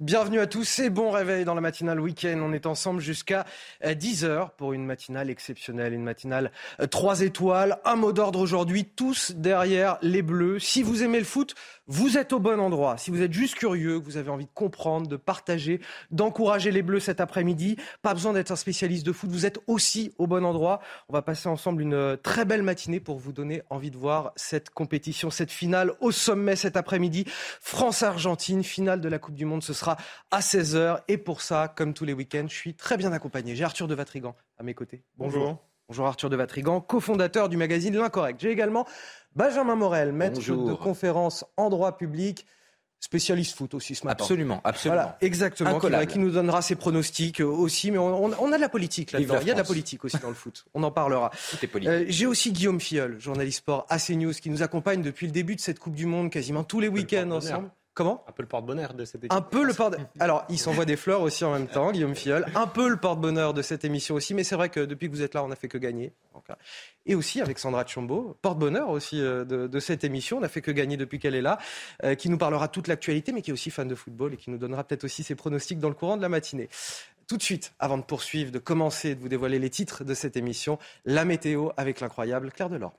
Bienvenue à tous et bon réveil dans la matinale week-end. On est ensemble jusqu'à 10h euh, pour une matinale exceptionnelle, une matinale 3 euh, étoiles. Un mot d'ordre aujourd'hui, tous derrière les Bleus. Si vous aimez le foot, vous êtes au bon endroit. Si vous êtes juste curieux, que vous avez envie de comprendre, de partager, d'encourager les Bleus cet après-midi, pas besoin d'être un spécialiste de foot, vous êtes aussi au bon endroit. On va passer ensemble une euh, très belle matinée pour vous donner envie de voir cette compétition, cette finale au sommet cet après-midi. France-Argentine, finale de la Coupe du Monde, ce sera à 16h. Et pour ça, comme tous les week-ends, je suis très bien accompagné. J'ai Arthur de Vatrigan à mes côtés. Bonjour. Bonjour Arthur de Vatrigan, cofondateur du magazine L'Incorrect. J'ai également Benjamin Morel, maître de conférence en droit public, spécialiste foot aussi ce matin. Absolument, absolument. Voilà, exactement, qui, nous donnera ses pronostics euh, aussi, mais on, a de la politique là-dedans. Il y a de la politique aussi dans le foot, on en parlera. Euh, J'ai aussi Guillaume Filleul, journaliste sport AC News, qui nous accompagne depuis le début de cette Coupe du Monde, quasiment tous les week-ends ensemble. Comment? Un peu le porte-bonheur de cette émission. Un peu le porte Alors, il s'envoie des fleurs aussi en même temps, Guillaume Filleul. Un peu le porte-bonheur de cette émission aussi, mais c'est vrai que depuis que vous êtes là, on n'a fait que gagner. Et aussi avec Sandra Tchombo, porte-bonheur aussi euh, de, cette émission. On n'a fait que gagner depuis qu'elle est là, euh, qui nous parlera toute l'actualité, mais qui est aussi fan de football et qui nous donnera peut-être aussi ses pronostics dans le courant de la matinée. Tout de suite, avant de poursuivre, de commencer, de vous dévoiler les titres de cette émission, la météo avec l'incroyable Claire Delorme.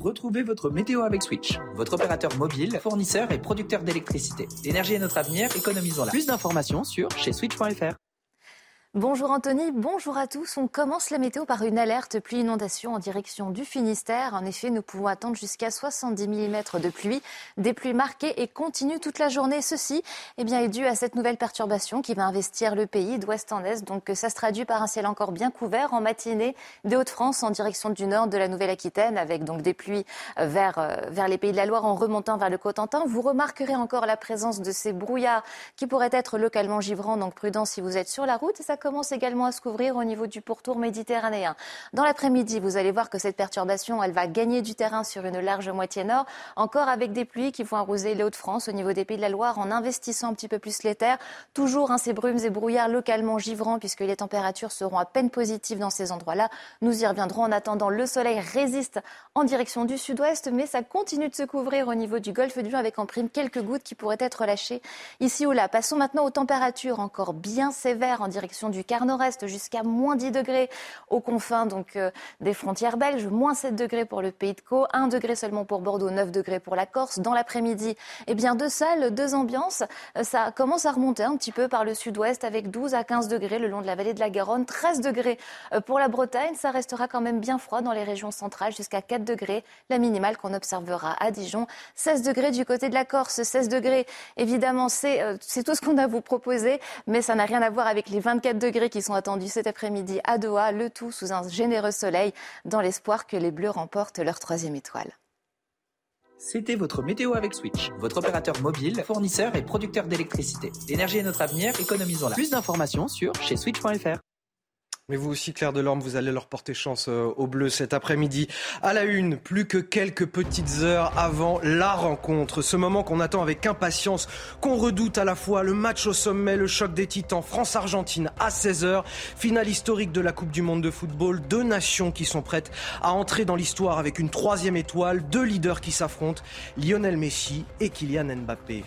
Retrouvez votre météo avec Switch, votre opérateur mobile, fournisseur et producteur d'électricité. L'énergie est notre avenir, économisons-la. Plus d'informations sur chez switch.fr. Bonjour Anthony, bonjour à tous. On commence la météo par une alerte pluie inondation en direction du Finistère. En effet, nous pouvons attendre jusqu'à 70 mm de pluie, des pluies marquées et continues toute la journée. Ceci eh bien, est dû à cette nouvelle perturbation qui va investir le pays d'ouest en est. Donc ça se traduit par un ciel encore bien couvert en matinée des Hauts-de-France en direction du nord de la Nouvelle-Aquitaine avec donc des pluies vers, euh, vers les pays de la Loire en remontant vers le Cotentin. Vous remarquerez encore la présence de ces brouillards qui pourraient être localement givrants, donc prudent si vous êtes sur la route. Commence également à se couvrir au niveau du pourtour méditerranéen. Dans l'après-midi, vous allez voir que cette perturbation, elle va gagner du terrain sur une large moitié nord, encore avec des pluies qui vont arroser les Hauts-de-France au niveau des Pays de la Loire en investissant un petit peu plus les terres. Toujours hein, ces brumes et brouillards localement givrants puisque les températures seront à peine positives dans ces endroits-là. Nous y reviendrons. En attendant, le soleil résiste en direction du sud-ouest, mais ça continue de se couvrir au niveau du golfe du avec en prime quelques gouttes qui pourraient être lâchées ici ou là. Passons maintenant aux températures encore bien sévères en direction du quart nord-est jusqu'à moins 10 degrés aux confins donc, euh, des frontières belges, moins 7 degrés pour le Pays de Caux, 1 degré seulement pour Bordeaux, 9 degrés pour la Corse. Dans l'après-midi, eh bien, deux salles, deux ambiances. Euh, ça commence à remonter un petit peu par le sud-ouest avec 12 à 15 degrés le long de la vallée de la Garonne, 13 degrés euh, pour la Bretagne. Ça restera quand même bien froid dans les régions centrales jusqu'à 4 degrés, la minimale qu'on observera à Dijon. 16 degrés du côté de la Corse, 16 degrés, évidemment, c'est tout ce qu'on a à vous proposer, mais ça n'a rien à voir avec les 24 degrés qui sont attendus cet après-midi à Doha, le tout sous un généreux soleil, dans l'espoir que les Bleus remportent leur troisième étoile. C'était votre météo avec Switch, votre opérateur mobile, fournisseur et producteur d'électricité. L'énergie est notre avenir, économisons-la. Plus d'informations sur chez switch.fr. Mais vous aussi, Claire Delorme, vous allez leur porter chance euh, au bleu cet après-midi. À la une, plus que quelques petites heures avant la rencontre. Ce moment qu'on attend avec impatience, qu'on redoute à la fois le match au sommet, le choc des titans, France-Argentine à 16h. Finale historique de la Coupe du Monde de football. Deux nations qui sont prêtes à entrer dans l'histoire avec une troisième étoile. Deux leaders qui s'affrontent, Lionel Messi et Kylian Mbappé.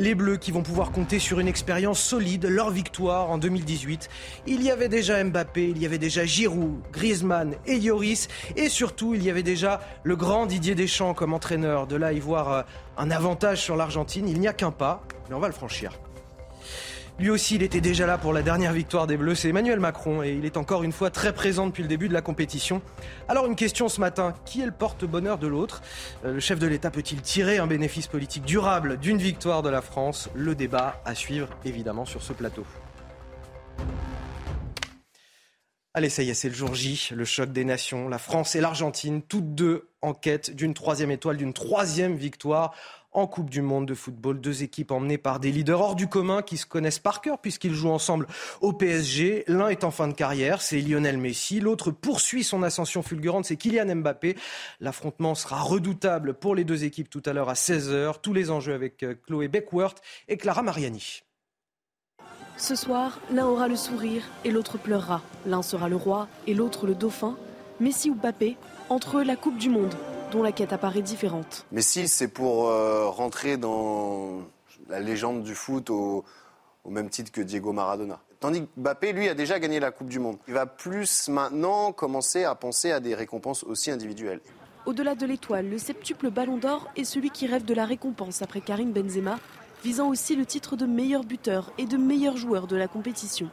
Les Bleus qui vont pouvoir compter sur une expérience solide, leur victoire en 2018. Il y avait déjà Mbappé, il y avait déjà Giroud, Griezmann et Yoris. Et surtout, il y avait déjà le grand Didier Deschamps comme entraîneur. De là, y voir euh, un avantage sur l'Argentine. Il n'y a qu'un pas, mais on va le franchir. Lui aussi, il était déjà là pour la dernière victoire des Bleus, c'est Emmanuel Macron, et il est encore une fois très présent depuis le début de la compétition. Alors une question ce matin, qui est le porte-bonheur de l'autre? Euh, Le chef de l'État peut-il tirer un bénéfice politique durable d'une victoire de la France? Le débat à suivre évidemment sur ce plateau. Allez, ça y est, c'est le jour J, le choc des nations. La France et l'Argentine, toutes deux en quête d'une troisième étoile, d'une troisième victoire en Coupe du Monde de football. Deux équipes emmenées par des leaders hors du commun qui se connaissent par cœur puisqu'ils jouent ensemble au PSG. L'un est en fin de carrière, c'est Lionel Messi. L'autre poursuit son ascension fulgurante, c'est Kylian Mbappé. L'affrontement sera redoutable pour les deux équipes tout à l'heure à 16h. Tous les enjeux avec euh, Chloé Beckworth et Clara Mariani. Ce soir, l'un aura le sourire et l'autre pleurera. L'un sera le roi et l'autre le dauphin. Messi ou Mbappé, entre eux la Coupe du Monde, dont la quête apparaît différente. Messi, c'est pour euh, rentrer dans la légende du foot au, au, même titre que Diego Maradona. Tandis que Mbappé, lui, a déjà gagné la Coupe du Monde. Il va plus maintenant commencer à penser à des récompenses aussi individuelles. Au-delà de l'étoile, le septuple Ballon d'Or est celui qui rêve de la récompense après Karim Benzema visant aussi le titre de meilleur buteur et de meilleur joueur de la compétition.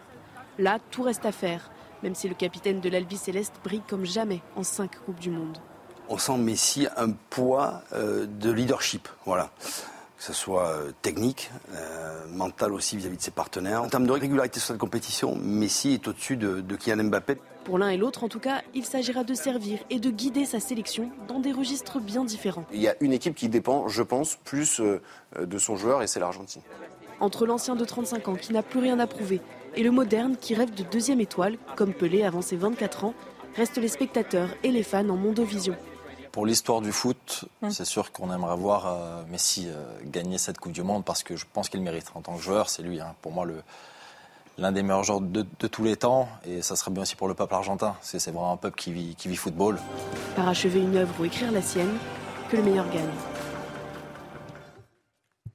Là, tout reste à faire, même si le capitaine de l'Albi Céleste brille comme jamais en cinq Coupes du Monde. On sent Messi un poids euh, de leadership, voilà. Que ce soit euh, technique, euh, mental aussi vis-à-vis de ses partenaires. En termes de régularité sur cette compétition, Messi est au-dessus de, de Kylian Mbappé. Pour l'un et l'autre, en tout cas, il s'agira de servir et de guider sa sélection dans des registres bien différents. Il y a une équipe qui dépend, je pense, plus de son joueur et c'est l'Argentine. Entre l'ancien de 35 ans qui n'a plus rien à prouver et le moderne qui rêve de deuxième étoile, comme Pelé avant ses 24 ans, restent les spectateurs et les fans en mondovision. Pour l'histoire du foot, hum. c'est sûr qu'on aimerait voir euh, Messi euh, gagner cette Coupe du Monde parce que je pense qu'il mérite. En tant que joueur, c'est lui, hein. pour moi, l'un des meilleurs joueurs de, tous les temps. Et ça serait bien aussi pour le peuple argentin. C'est, vraiment un peuple qui vit, qui vit football. Parachever une œuvre ou écrire la sienne, que le meilleur gagne.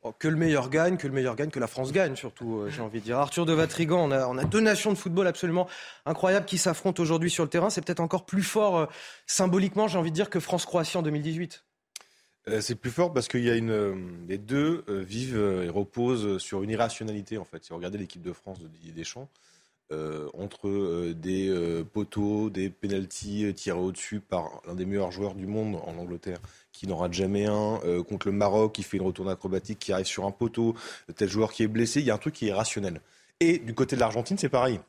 Oh, que le meilleur gagne, que le meilleur gagne, que la France gagne surtout, euh, j'ai envie de dire. Arthur de Vatrigan, on a, deux nations de football absolument incroyables qui s'affrontent aujourd'hui sur le terrain. C'est peut-être encore plus fort euh, symboliquement, j'ai envie de dire, que France-Croatie en 2018. Euh, c'est plus fort parce qu'il y a les deux vivent et reposent sur une irrationalité, en fait. Si vous regardez l'équipe de France de Didier Deschamps, entre des poteaux, des pénalties tirés au-dessus par l'un des meilleurs joueurs du monde en Angleterre, qui n'en rate jamais un, contre le Maroc, qui fait une retourne acrobatique, qui arrive sur un poteau, tel joueur qui est blessé, il y a un truc qui est rationnel. Et du côté de l'Argentine, c'est pareil.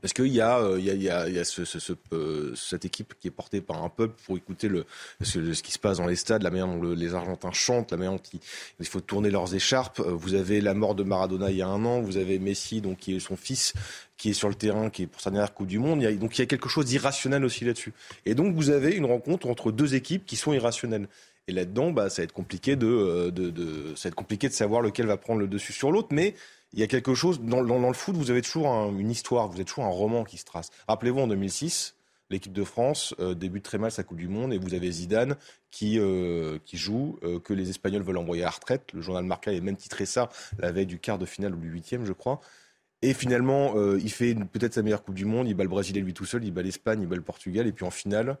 Parce qu'il y a, il y a, y a, y a ce, ce, ce, euh, cette équipe qui est portée par un peuple pour écouter le, ce, qui se passe dans les stades, la manière dont le, les Argentins chantent, la manière dont il, faut tourner leurs écharpes. Euh, vous avez la mort de Maradona il y a un an, vous avez Messi, donc qui est son fils, qui est sur le terrain, qui est pour sa dernière Coupe du Monde. Donc il y a quelque chose d'irrationnel aussi là-dessus. Et donc vous avez une rencontre entre deux équipes qui sont irrationnelles. Et là-dedans, bah, ça va être compliqué de, euh, de, de, ça va être compliqué de savoir lequel va prendre le dessus sur l'autre, mais il y a quelque chose, dans, le foot, vous avez toujours une histoire, vous avez toujours un roman qui se trace. Rappelez-vous, en 2006, l'équipe de France euh, débute très mal sa Coupe du Monde et vous avez Zidane qui, euh, qui joue, euh, que les Espagnols veulent envoyer à la retraite. Le journal Marca avait même titré ça la veille du quart de finale ou du huitième, je crois. Et finalement, il fait peut-être sa meilleure Coupe du Monde, il bat le Brésil et lui tout seul, il bat l'Espagne, il bat le Portugal, et puis en finale,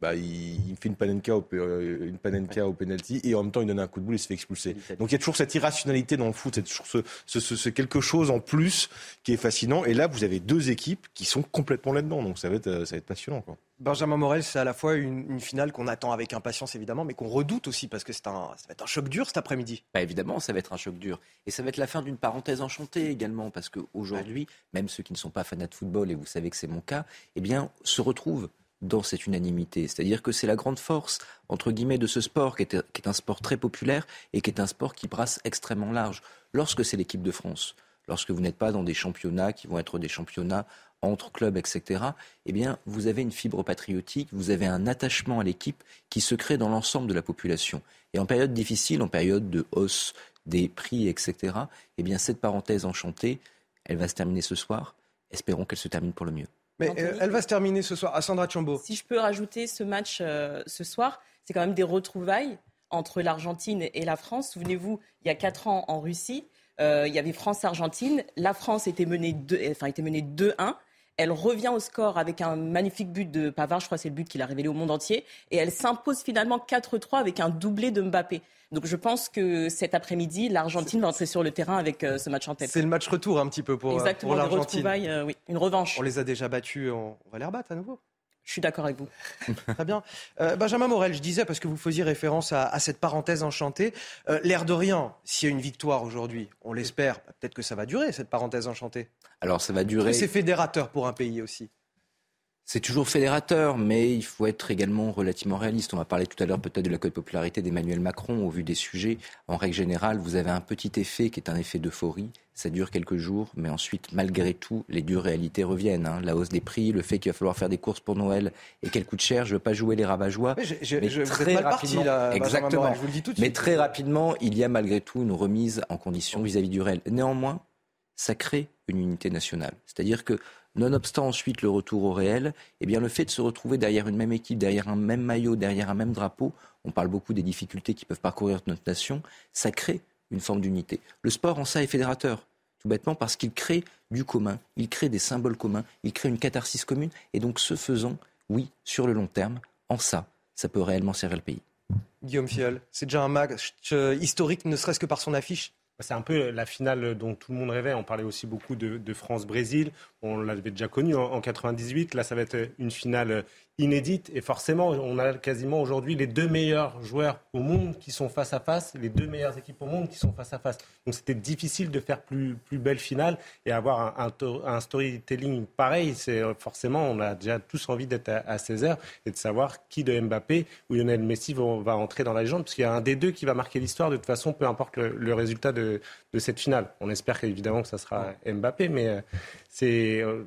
bah, il, il, fait une panenka au, euh, une panenka au penalty et en même temps il donne un coup de boule et se fait expulser. Donc il y a toujours cette irrationalité dans le foot, c'est toujours ce, ce, ce, ce, quelque chose en plus qui est fascinant. Et là, vous avez deux équipes qui sont complètement là-dedans, donc ça va être, ça va être passionnant. Quoi. Benjamin Morel, c'est à la fois une, une finale qu'on attend avec impatience évidemment, mais qu'on redoute aussi parce que c'est un, ça va être un choc dur cet après-midi. Bah évidemment, ça va être un choc dur. Et ça va être la fin d'une parenthèse enchantée également, parce qu'aujourd'hui, ouais. même ceux qui ne sont pas fanats de football, et vous savez que c'est mon cas, eh bien, se retrouvent dans cette unanimité. C'est-à-dire que c'est la grande force, entre guillemets, de ce sport, qui est, un sport très populaire et qui est un sport qui brasse extrêmement large. Lorsque c'est l'équipe de France, lorsque vous n'êtes pas dans des championnats qui vont être des championnats entre clubs, etc., eh bien, vous avez une fibre patriotique, vous avez un attachement à l'équipe qui se crée dans l'ensemble de la population. Et en période difficile, en période de hausse des prix, etc., eh bien, cette parenthèse enchantée, elle va se terminer ce soir. Espérons qu'elle se termine pour le mieux. Mais euh, elle va se terminer ce soir. À Sandra Chambaud. Si je peux rajouter ce match euh, ce soir, c'est quand même des retrouvailles entre l'Argentine et la France. Souvenez-vous, il y a quatre ans en Russie, euh, il y avait France-Argentine. La France était menée 2-1. Enfin, était menée 2-1. Elle revient au score avec un magnifique but de Pavard, je crois que c'est le but qu'il a révélé au monde entier. Et elle s'impose finalement 4-3 avec un doublé de Mbappé. Donc je pense que cet après-midi, l'Argentine va entrer sur le terrain avec euh, ce match en tête. C'est le match retour un petit peu pour, Exactement, pour l'Argentine. Euh, oui, une revanche. On les a déjà battus, on, va les rebattre à nouveau. Je suis d'accord avec vous. Très bien. Euh, Benjamin Morel, je disais, parce que vous faisiez référence à, à cette parenthèse enchantée, euh, l'air de rien, s'il y a une victoire aujourd'hui, on l'espère, peut-être que ça va durer, cette parenthèse enchantée. Alors ça va durer. C'est fédérateur pour un pays aussi. C'est toujours fédérateur, mais il faut être également relativement réaliste. On va parler tout à l'heure peut-être de la cote popularité d'Emmanuel Macron au vu des sujets. En règle générale, vous avez un petit effet qui est un effet d'euphorie. Ça dure quelques jours, mais ensuite, malgré tout, les dures réalités reviennent. Hein. La hausse des prix, le fait qu'il va falloir faire des courses pour Noël et qu'elles coûtent cher. Je ne veux pas jouer les rabat-joie. Mais, je, très rapidement, exactement. mais très rapidement, il y a malgré tout une remise en condition vis-à-vis du réel. Néanmoins, ça crée une unité nationale. C'est-à-dire que Nonobstant ensuite le retour au réel, eh bien le fait de se retrouver derrière une même équipe, derrière un même maillot, derrière un même drapeau, on parle beaucoup des difficultés qui peuvent parcourir notre nation, ça crée une forme d'unité. Le sport en ça est fédérateur, tout bêtement parce qu'il crée du commun, il crée des symboles communs, il crée une catharsis commune, et donc ce faisant, oui, sur le long terme, en ça, ça peut réellement servir le pays. Guillaume Fiol, c'est déjà un match euh, historique, ne serait-ce que par son affiche? C'est un peu la finale dont tout le monde rêvait. On parlait aussi beaucoup de, France-Brésil. On l'avait déjà connu en, en, 98. Là, ça va être une finale inédite. Et forcément, on a quasiment aujourd'hui les deux meilleurs joueurs au monde qui sont face à face, les deux meilleures équipes au monde qui sont face à face. Donc c'était difficile de faire plus, plus belle finale et avoir un, un, storytelling pareil. C'est forcément, on a déjà tous envie d'être à, 16h et de savoir qui de Mbappé ou Lionel Messi va, va entrer dans la légende, parce qu'il y a un des deux qui va marquer l'histoire de toute façon, peu importe le, résultat de, de, cette finale. On espère évidemment que ça sera Mbappé, mais euh, c'est euh,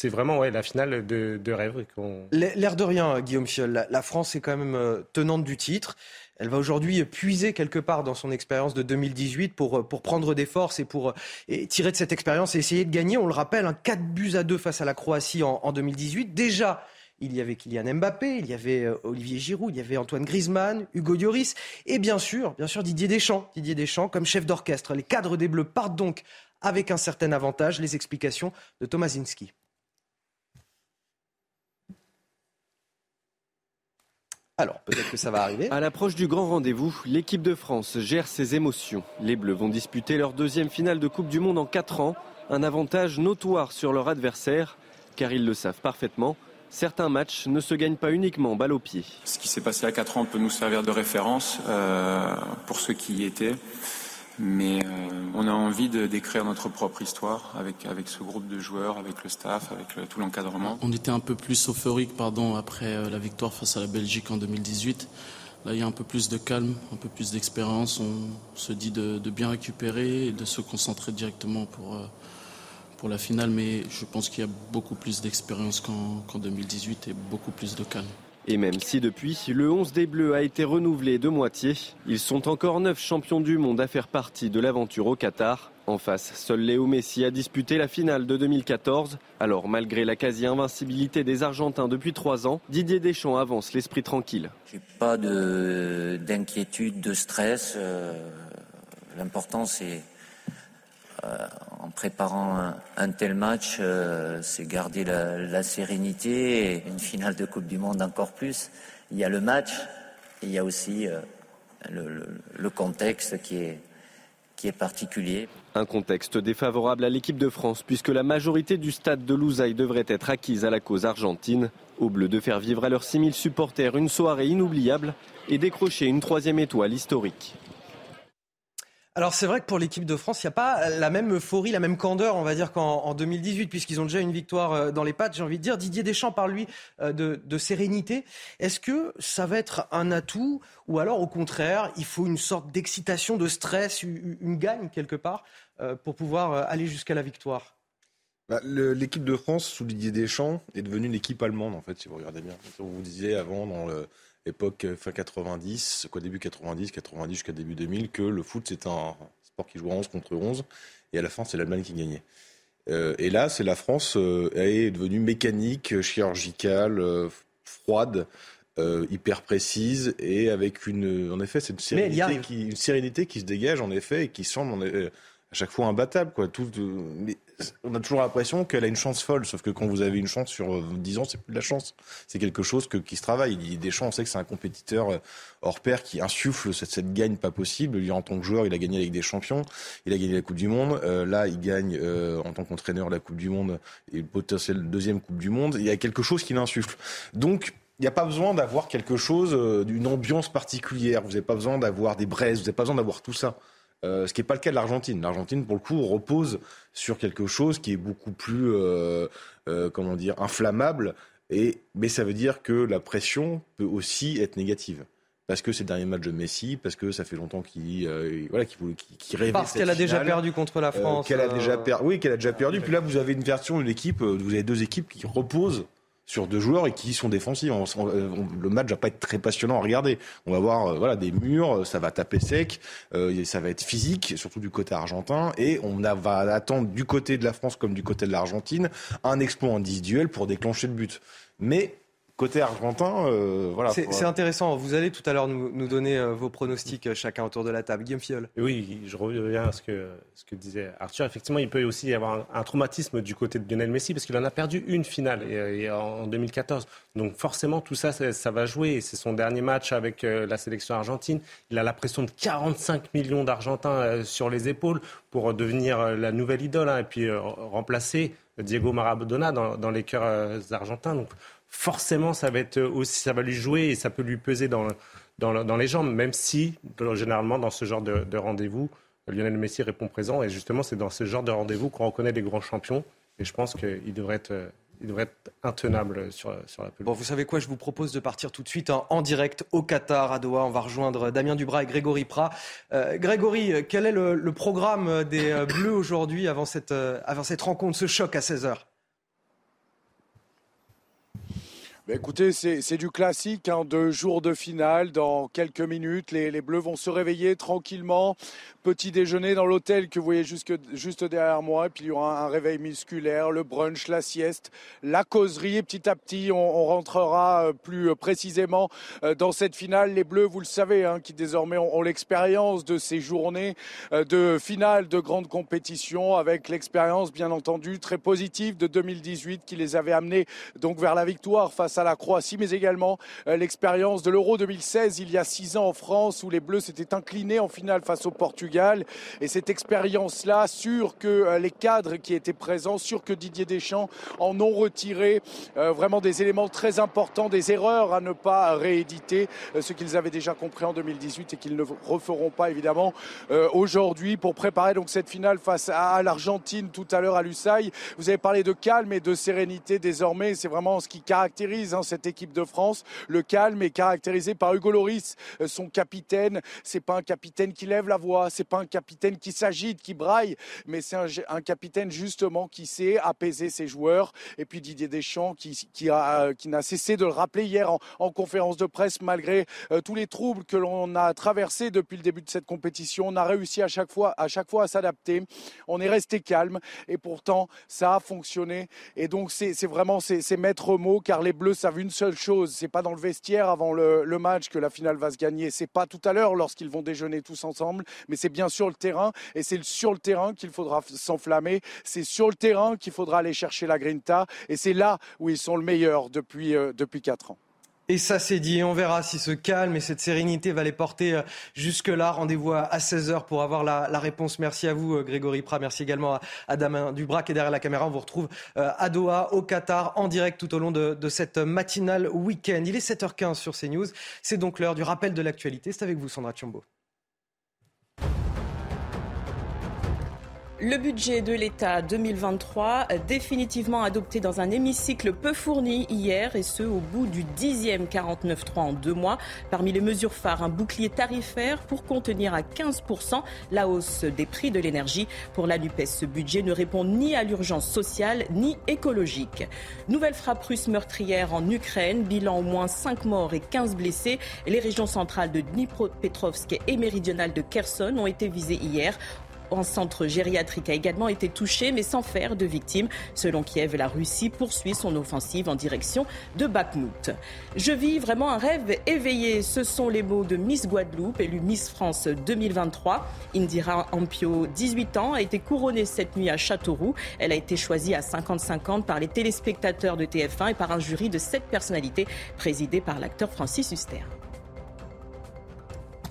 c'est vraiment ouais, la finale de, de rêve. L'air de rien, Guillaume Fiol. La, France est quand même euh, tenante du titre. Elle va aujourd'hui puiser quelque part dans son expérience de 2018 pour, euh, pour prendre des forces et pour euh, tirer de cette expérience et essayer de gagner. On le rappelle, un 4 buts à 2 face à la Croatie en, en 2018. Déjà, il y avait Kylian Mbappé, il y avait Olivier Giroud, il y avait Antoine Griezmann, Hugo Lloris et bien sûr, bien sûr Didier Deschamps. Didier Deschamps comme chef d'orchestre. Les cadres des Bleus partent donc avec un certain avantage. Les explications de Thomas Zinski. Alors, peut-être que ça va arriver. À l'approche du grand rendez-vous, l'équipe de France gère ses émotions. Les Bleus vont disputer leur deuxième finale de Coupe du Monde en 4 ans. Un avantage notoire sur leur adversaire, car ils le savent parfaitement. Certains matchs ne se gagnent pas uniquement balle au pied. Ce qui s'est passé à 4 ans peut nous servir de référence euh, pour ceux qui y étaient. Mais euh, on a envie de d'écrire notre propre histoire avec, ce groupe de joueurs, avec le staff, avec tout l'encadrement. On était un peu plus euphorique pardon, après euh, la victoire face à la Belgique en 2018. Là, il y a un peu plus de calme, un peu plus d'expérience. On se dit de, bien récupérer et de se concentrer directement pour, euh, pour la finale. Mais je pense qu'il y a beaucoup plus d'expérience qu'en 2018 et beaucoup plus de calme. Et même si depuis, le 11 des Bleus a été renouvelé de moitié, ils sont encore neuf champions du monde à faire partie de l'aventure au Qatar. En face, seul Léo Messi a disputé la finale de 2014. Alors, malgré la quasi-invincibilité des Argentins depuis trois ans, Didier Deschamps avance l'esprit tranquille. J'ai pas d'inquiétude, de, stress. Euh, l'important, c'est en préparant un, tel match, euh, c'est garder la, sérénité une finale de Coupe du Monde encore plus. Il y a le match, et il y a aussi euh, le, contexte qui est, qui est particulier. Un contexte défavorable à l'équipe de France puisque la majorité du stade de Lousaï devrait être acquise à la cause argentine. Au bleu de faire vivre à leurs 6000 supporters une soirée inoubliable et décrocher une troisième étoile historique. Alors c'est vrai que pour l'équipe de France, il n'y a pas la même euphorie, la même candeur, on va dire, qu'en 2018, puisqu'ils ont déjà une victoire euh, dans les pattes. J'ai envie de dire, Didier Deschamps parle lui euh, de, sérénité. Est-ce que ça va être un atout ou alors au contraire, il faut une sorte d'excitation, de stress, une gagne quelque part euh, pour pouvoir aller jusqu'à la victoire? Bah, L'équipe de France sous Didier Deschamps est devenue une équipe allemande en fait, si vous regardez bien. On vous disait avant dans le époque euh, fin 90, quoi début 90, 90 jusqu'à début 2000, que le foot c'est un sport qui joue 11 contre 11 et à la fin c'est l'Allemagne qui gagnait. Euh, et là, c'est la France euh, est devenue mécanique, chirurgicale, froide, hyper précise et avec une, en effet, c'est une sérénité qui, une sérénité qui se dégage en effet et qui semble à chaque fois imbattable. Quoi. Tout, mais on a toujours l'impression qu'elle a une chance folle, sauf que quand vous avez une chance sur 10 euh, ans, c'est plus de la chance. C'est quelque chose que, qui se travaille. Il des chances, on sait que c'est un compétiteur euh, hors pair qui insuffle cette, gagne pas possible. Lui, en tant que joueur, il a gagné avec des champions, il a gagné la Coupe du Monde. Euh, là, il gagne en tant qu'entraîneur la Coupe du Monde et potentiel deuxième Coupe du Monde. Il y a quelque chose qui l'insuffle. Donc, il n'y a pas besoin d'avoir quelque chose, d'une ambiance particulière. Vous n'avez pas besoin d'avoir des braises, vous n'avez pas besoin d'avoir tout ça. Euh, ce qui n'est pas le cas de l'Argentine. L'Argentine, pour le coup, repose sur quelque chose qui est beaucoup plus, euh, euh, comment dire, inflammable Et, mais ça veut dire que la pression peut aussi être négative parce que c'est le dernier match de Messi, parce que ça fait longtemps qu'il euh, voilà, qu'il qu rêvait. Parce qu'elle a déjà perdu contre la France. qu'elle a déjà perdu. Oui, qu'elle a déjà perdu. Puis là, vous avez une version d'une équipe, vous avez deux équipes qui reposent sur deux joueurs et qui sont défensifs. le match va pas être très passionnant à regarder. On va voir voilà des murs, ça va taper sec, ça va être physique, surtout du côté argentin, et on va attendre du côté de la France comme du côté de l'Argentine un exploit individuel pour déclencher le but. Mais côté argentin, euh, voilà. C'est intéressant. Vous allez tout à l'heure nous, donner euh, vos pronostics euh, chacun autour de la table. Guillaume Fiol. Oui, je reviens à ce que, ce que disait Arthur. Effectivement, il peut aussi y avoir un, traumatisme du côté de Lionel Messi parce qu'il en a perdu une finale et, en 2014. Donc forcément, tout ça, ça, va jouer. C'est son dernier match avec la sélection argentine. Il a la pression de 45 millions d'Argentins sur les épaules pour devenir la nouvelle idole hein, et puis remplacer Diego Maradona dans, dans les cœurs argentins. Donc forcément, ça va, être aussi, ça va lui jouer et ça peut lui peser dans, dans, les jambes, même si, généralement, dans ce genre de, rendez-vous, Lionel Messi répond présent. Et justement, c'est dans ce genre de rendez-vous qu'on reconnaît les grands champions. Et je pense qu'il devrait être il devrait être intenable sur, sur la pelouse. Bon, vous savez quoi Je vous propose de partir tout de suite en, direct au Qatar, à Doha. On va rejoindre Damien Dubras et Grégory Prat. Euh, Grégory, quel est le, programme des euh, Bleus aujourd'hui avant cette, euh, avant cette rencontre, ce choc à 16h bah, écoutez, c'est du classique, hein, deux jours de finale. Dans quelques minutes, les, Bleus vont se réveiller tranquillement. Petit déjeuner dans l'hôtel que vous voyez jusque, juste derrière moi. Et puis il y aura un réveil musculaire, le brunch, la sieste, la causerie. Et petit à petit, on, rentrera euh, plus précisément euh, dans cette finale. Les Bleus, vous le savez, hein, qui désormais ont, ont l'expérience de ces journées euh, de finale de grande compétition, avec l'expérience, bien entendu, très positive de 2018 qui les avait amenés donc vers la victoire face à la Croatie, mais également euh, l'expérience de l'Euro 2016 il y a six ans en France où les Bleus s'étaient inclinés en finale face au Portugal. Et cette expérience-là, sûr que euh, les cadres qui étaient présents, sûr que Didier Deschamps en ont retiré euh, vraiment des éléments très importants, des erreurs à ne pas rééditer, ce qu'ils avaient déjà compris en 2018 et qu'ils ne referont pas évidemment aujourd'hui pour préparer donc cette finale face à l'Argentine tout à l'heure à Lusail. Vous avez parlé de calme et de sérénité désormais, c'est vraiment ce qui caractérise Hein, cette équipe de France. Le calme est caractérisé par Hugo Loris, euh, son capitaine. C'est pas un capitaine qui lève la voix, c'est pas un capitaine qui s'agite, qui braille, mais c'est un, capitaine justement qui sait apaiser ses joueurs. Et puis Didier Deschamps qui, qui n'a cessé de le rappeler hier en, conférence de presse, malgré euh, tous les troubles que l'on a traversés depuis le début de cette compétition. On a réussi à chaque fois, à s'adapter. On est resté calme et pourtant ça a fonctionné. Et donc c'est vraiment ces maîtres mots car les Bleus savent une seule chose, c'est pas dans le vestiaire avant le, match que la finale va se gagner, c'est pas tout à l'heure lorsqu'ils vont déjeuner tous ensemble, mais c'est bien sur le terrain et c'est sur le terrain qu'il faudra s'enflammer, c'est sur le terrain qu'il faudra aller chercher la grinta et c'est là où ils sont le meilleur depuis euh, depuis quatre ans. Et ça, c'est dit. On verra si ce calme et cette sérénité va les porter euh, jusque-là. Rendez-vous à 16h pour avoir la, réponse. Merci à vous, euh, Grégory Prat. Merci également à, à Damien Dubrac. Et derrière la caméra, on vous retrouve euh, à Doha, au Qatar, en direct tout au long de, de cette matinale week-end. Il est 7h15 sur CNews. C'est donc l'heure du rappel de l'actualité. C'est avec vous, Sandra Chiombo. Le budget de l'État 2023, définitivement adopté dans un hémicycle peu fourni hier, et ce au bout du dixième 49.3 en deux mois. Parmi les mesures phares, un bouclier tarifaire pour contenir à 15% la hausse des prix de l'énergie. Pour la NUPES, ce budget ne répond ni à l'urgence sociale ni écologique. Nouvelle frappe russe meurtrière en Ukraine, bilan au moins 5 morts et 15 blessés. Les régions centrales de Dnipropetrovsk et méridionales de Kherson ont été visées hier un centre gériatrique a également été touché, mais sans faire de victimes. Selon Kiev, la Russie poursuit son offensive en direction de Bakhmut. Je vis vraiment un rêve éveillé. Ce sont les mots de Miss Guadeloupe, élue Miss France 2023. Indira Ampio, 18 ans, a été couronnée cette nuit à Châteauroux. Elle a été choisie à 50-50 par les téléspectateurs de TF1 et par un jury de sept personnalités présidé par l'acteur Francis Huster.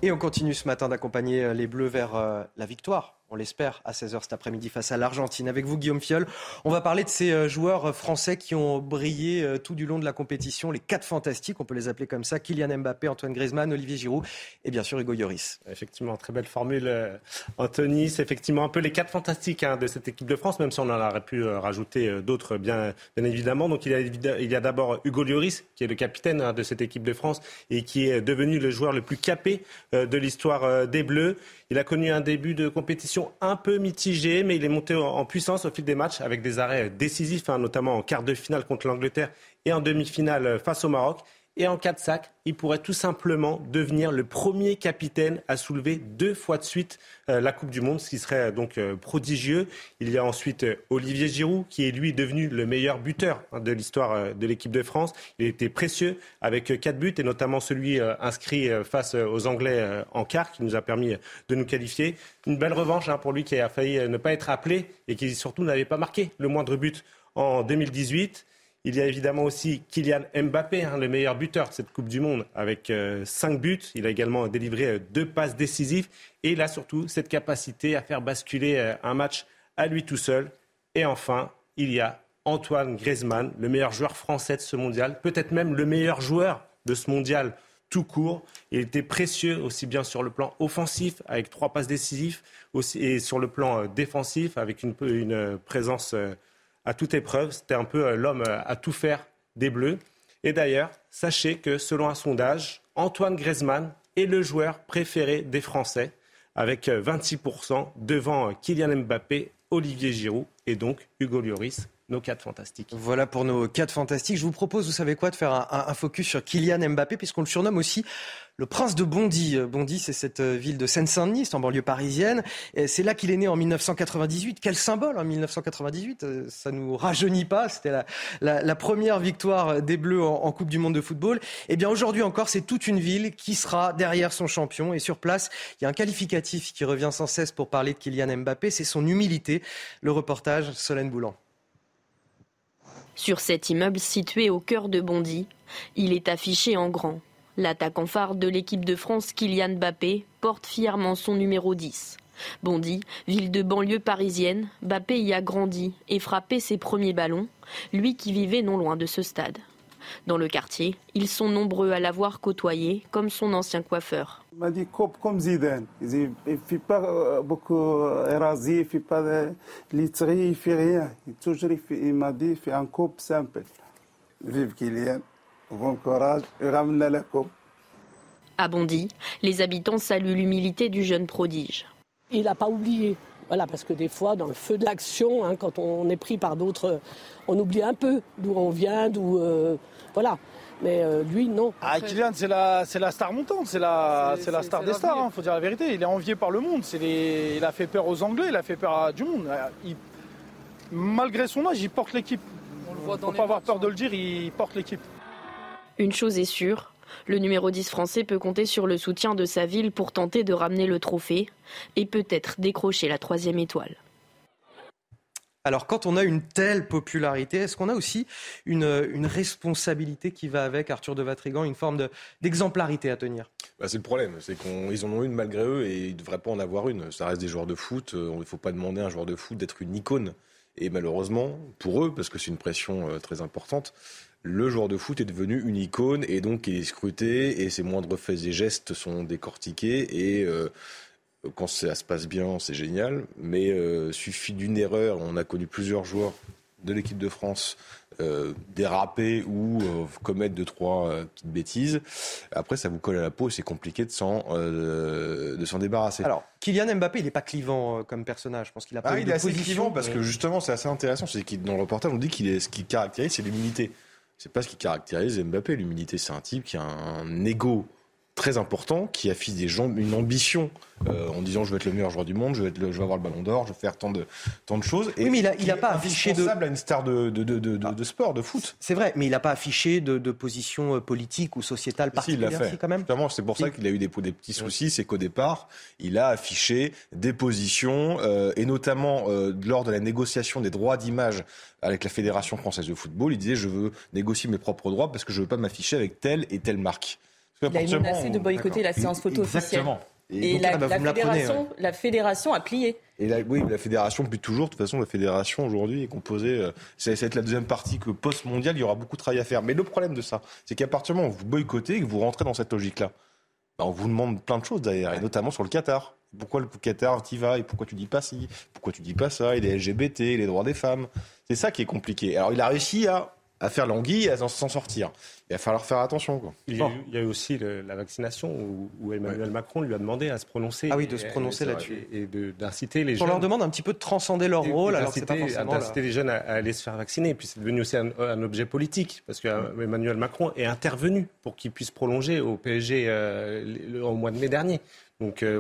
Et on continue ce matin d'accompagner les Bleus vers euh, la victoire on l'espère, à 16h cet après-midi face à l'Argentine. Avec vous, Guillaume Fiol, on va parler de ces euh, joueurs français qui ont brillé euh, tout du long de la compétition, les quatre fantastiques, on peut les appeler comme ça, Kylian Mbappé, Antoine Griezmann, Olivier Giroud et bien sûr Hugo Lloris. Effectivement, très belle formule, euh, Anthony. C'est effectivement un peu les quatre fantastiques hein, de cette équipe de France, même si on en aurait pu rajouter d'autres, bien, bien évidemment. Donc il y a, il y a d'abord Hugo Lloris, qui est le capitaine hein, de cette équipe de France et qui est devenu le joueur le plus capé de l'histoire des Bleus. Il a connu un début de compétition un peu mitigé, mais il est monté en puissance au fil des matchs avec des arrêts décisifs, hein, notamment en quart de finale contre l'Angleterre et en demi-finale face au Maroc. Et en cas de sac, il pourrait tout simplement devenir le premier capitaine à soulever deux fois de suite euh, la Coupe du Monde, ce qui serait euh, donc euh, prodigieux. Il y a ensuite Olivier Giroud, qui est lui devenu le meilleur buteur hein, de l'histoire de l'équipe de France. Il était précieux avec quatre buts, et notamment celui inscrit face aux Anglais en quart, qui nous a permis de nous qualifier. Une belle revanche hein, pour lui qui a failli ne pas être appelé et qui surtout n'avait pas marqué le moindre but en 2018. Il y a évidemment aussi Kylian Mbappé, hein, le meilleur buteur de cette Coupe du Monde, avec euh, cinq buts. Il a également délivré euh, deux passes décisives. Et il a surtout cette capacité à faire basculer euh, un match à lui tout seul. Et enfin, il y a Antoine Griezmann, le meilleur joueur français de ce mondial, peut-être même le meilleur joueur de ce mondial tout court. Il était précieux aussi bien sur le plan offensif avec trois passes décisives aussi, et sur le plan défensif avec une présence à toute épreuve. C'était un peu euh, l'homme euh, à tout faire des Bleus. Et d'ailleurs, sachez que selon un sondage, Antoine Griezmann est le joueur préféré des Français, avec 26% euh, devant Kylian Mbappé, Olivier Giroud et donc Hugo Lloris nos quatre fantastiques. Voilà pour nos quatre fantastiques. Je vous propose, vous savez quoi, de faire un, focus sur Kylian Mbappé, puisqu'on le surnomme aussi le prince de Bondy. Bondy, c'est cette euh, ville de Seine-Saint-Denis, en banlieue parisienne. C'est là qu'il est né en 1998. Quel symbole en 1998 euh, Ça nous rajeunit pas. C'était la, première victoire des Bleus en, Coupe du Monde de football. Et eh bien aujourd'hui encore, c'est toute une ville qui sera derrière son champion. Et sur place, il y a un qualificatif qui revient sans cesse pour parler de Kylian Mbappé. C'est son humilité. Le reportage, Solène Boulan. Sur cet immeuble situé au cœur de Bondy, il est affiché en grand. L'attaquant phare de l'équipe de France, Kylian Mbappé, porte fièrement son numéro 10. Bondy, ville de banlieue parisienne, Mbappé y a grandi et frappé ses premiers ballons, lui qui vivait non loin de ce stade. Dans le quartier, ils sont nombreux à l'avoir côtoyé, comme son ancien coiffeur. Il m'a dit coupe comme Zidane. Il ne fait pas euh, beaucoup rasé, il ne fait pas de literie, il ne fait rien. Il, toujours, il m'a dit fais un coupe simple. Vive Kylian, bon courage et ramène la coupe. À Bondy, les habitants saluent l'humilité du jeune prodige. Il n'a pas oublié. Voilà, parce que des fois, dans le feu de l'action, hein, quand on est pris par d'autres, on oublie un peu d'où on vient, d'où. Euh, voilà. Mais euh, lui, non. Ah, Kylian, c'est la, la star montante, c'est la, la star des stars, il hein, faut dire la vérité. Il est envié par le monde. Il a fait peur aux Anglais, il a fait peur à du monde. malgré son âge, il porte l'équipe. Il ne faut pas avoir peur de le dire, il porte l'équipe. Une chose est sûre, le numéro 10 français peut compter sur le soutien de sa ville pour tenter de ramener le trophée et peut-être décrocher la troisième étoile. Alors quand on a une telle popularité, est-ce qu'on a aussi une, responsabilité qui va avec Arthur de Vatrigan, une forme d'exemplarité à tenir? Bah, C'est le problème, c'est qu'ils en ont une malgré eux et ils ne devraient pas en avoir une. Ça reste des joueurs de foot, euh, il ne faut pas demander à un joueur de foot d'être une icône. Et malheureusement, pour eux, parce que c'est une pression euh, très importante, le joueur de foot est devenu une icône et donc il est scruté et ses moindres faits et gestes sont décortiqués et... Euh, quand ça se passe bien, c'est génial, mais euh, suffit d'une erreur. On a connu plusieurs joueurs de l'équipe de France euh, déraper ou euh, commettre deux trois petites bêtises. Après, ça vous colle à la peau, c'est compliqué de s'en de s'en débarrasser. Alors, Kylian Mbappé, il n'est pas clivant comme personnage. Je pense qu'il a pas ah, il est assez clivant parce que justement, c'est assez intéressant. C'est dans le reportage, on dit qu'il est ce qui caractérise, c'est l'humilité. C'est pas ce qui caractérise Mbappé. L'humilité, c'est un type qui a un ego très important, qui affiche des gens, une ambition euh, en disant je veux être le meilleur joueur du monde, je veux, être je veux avoir le ballon d'or, je veux faire tant de, tant de choses. Et oui, mais il n'a il a pas affiché de. à une star de, de, de, de, de sport, de foot. C'est vrai, mais il n'a pas affiché de, de position euh, politique ou sociétale particulière. Si, il l'a fait. quand même. c'est pour ça qu'il a eu des, des petits soucis, c'est qu'au départ, il a affiché des positions, euh, et notamment euh, lors de la négociation des droits d'image avec la Fédération française de football, il disait je veux négocier mes propres droits parce que je veux pas m'afficher avec telle et telle marque. Il a menacé de boycotter la séance photo Exactement. Et, la, fédération, la fédération a plié. Et oui, la fédération, depuis toujours, de toute façon, la fédération aujourd'hui est composée. Euh, ça va être la deuxième partie que post-mondial, il y aura beaucoup de travail à faire. Mais le problème de ça, c'est qu'à partir du moment où vous boycottez et que vous rentrez dans cette logique-là, ben, on vous demande plein de choses d'ailleurs, et notamment sur le Qatar. Pourquoi le Qatar t'y vas et pourquoi tu dis pas ci, pourquoi tu dis pas ça, et les LGBT, les droits des femmes. C'est ça qui est compliqué. Alors il a réussi à à faire l'anguille et à s'en sortir. Il va falloir faire attention. Quoi. Il, y a eu, aussi la vaccination où, Emmanuel Macron lui a demandé à se prononcer. Ah oui, de se prononcer là-dessus. Et, d'inciter les jeunes. On leur demande un petit peu de transcender leur rôle. D'inciter les jeunes à, aller se faire vacciner. Et puis c'est devenu aussi un, objet politique parce qu'Emmanuel Macron est intervenu pour qu'il puisse prolonger au PSG euh, au mois de mai dernier. Donc euh,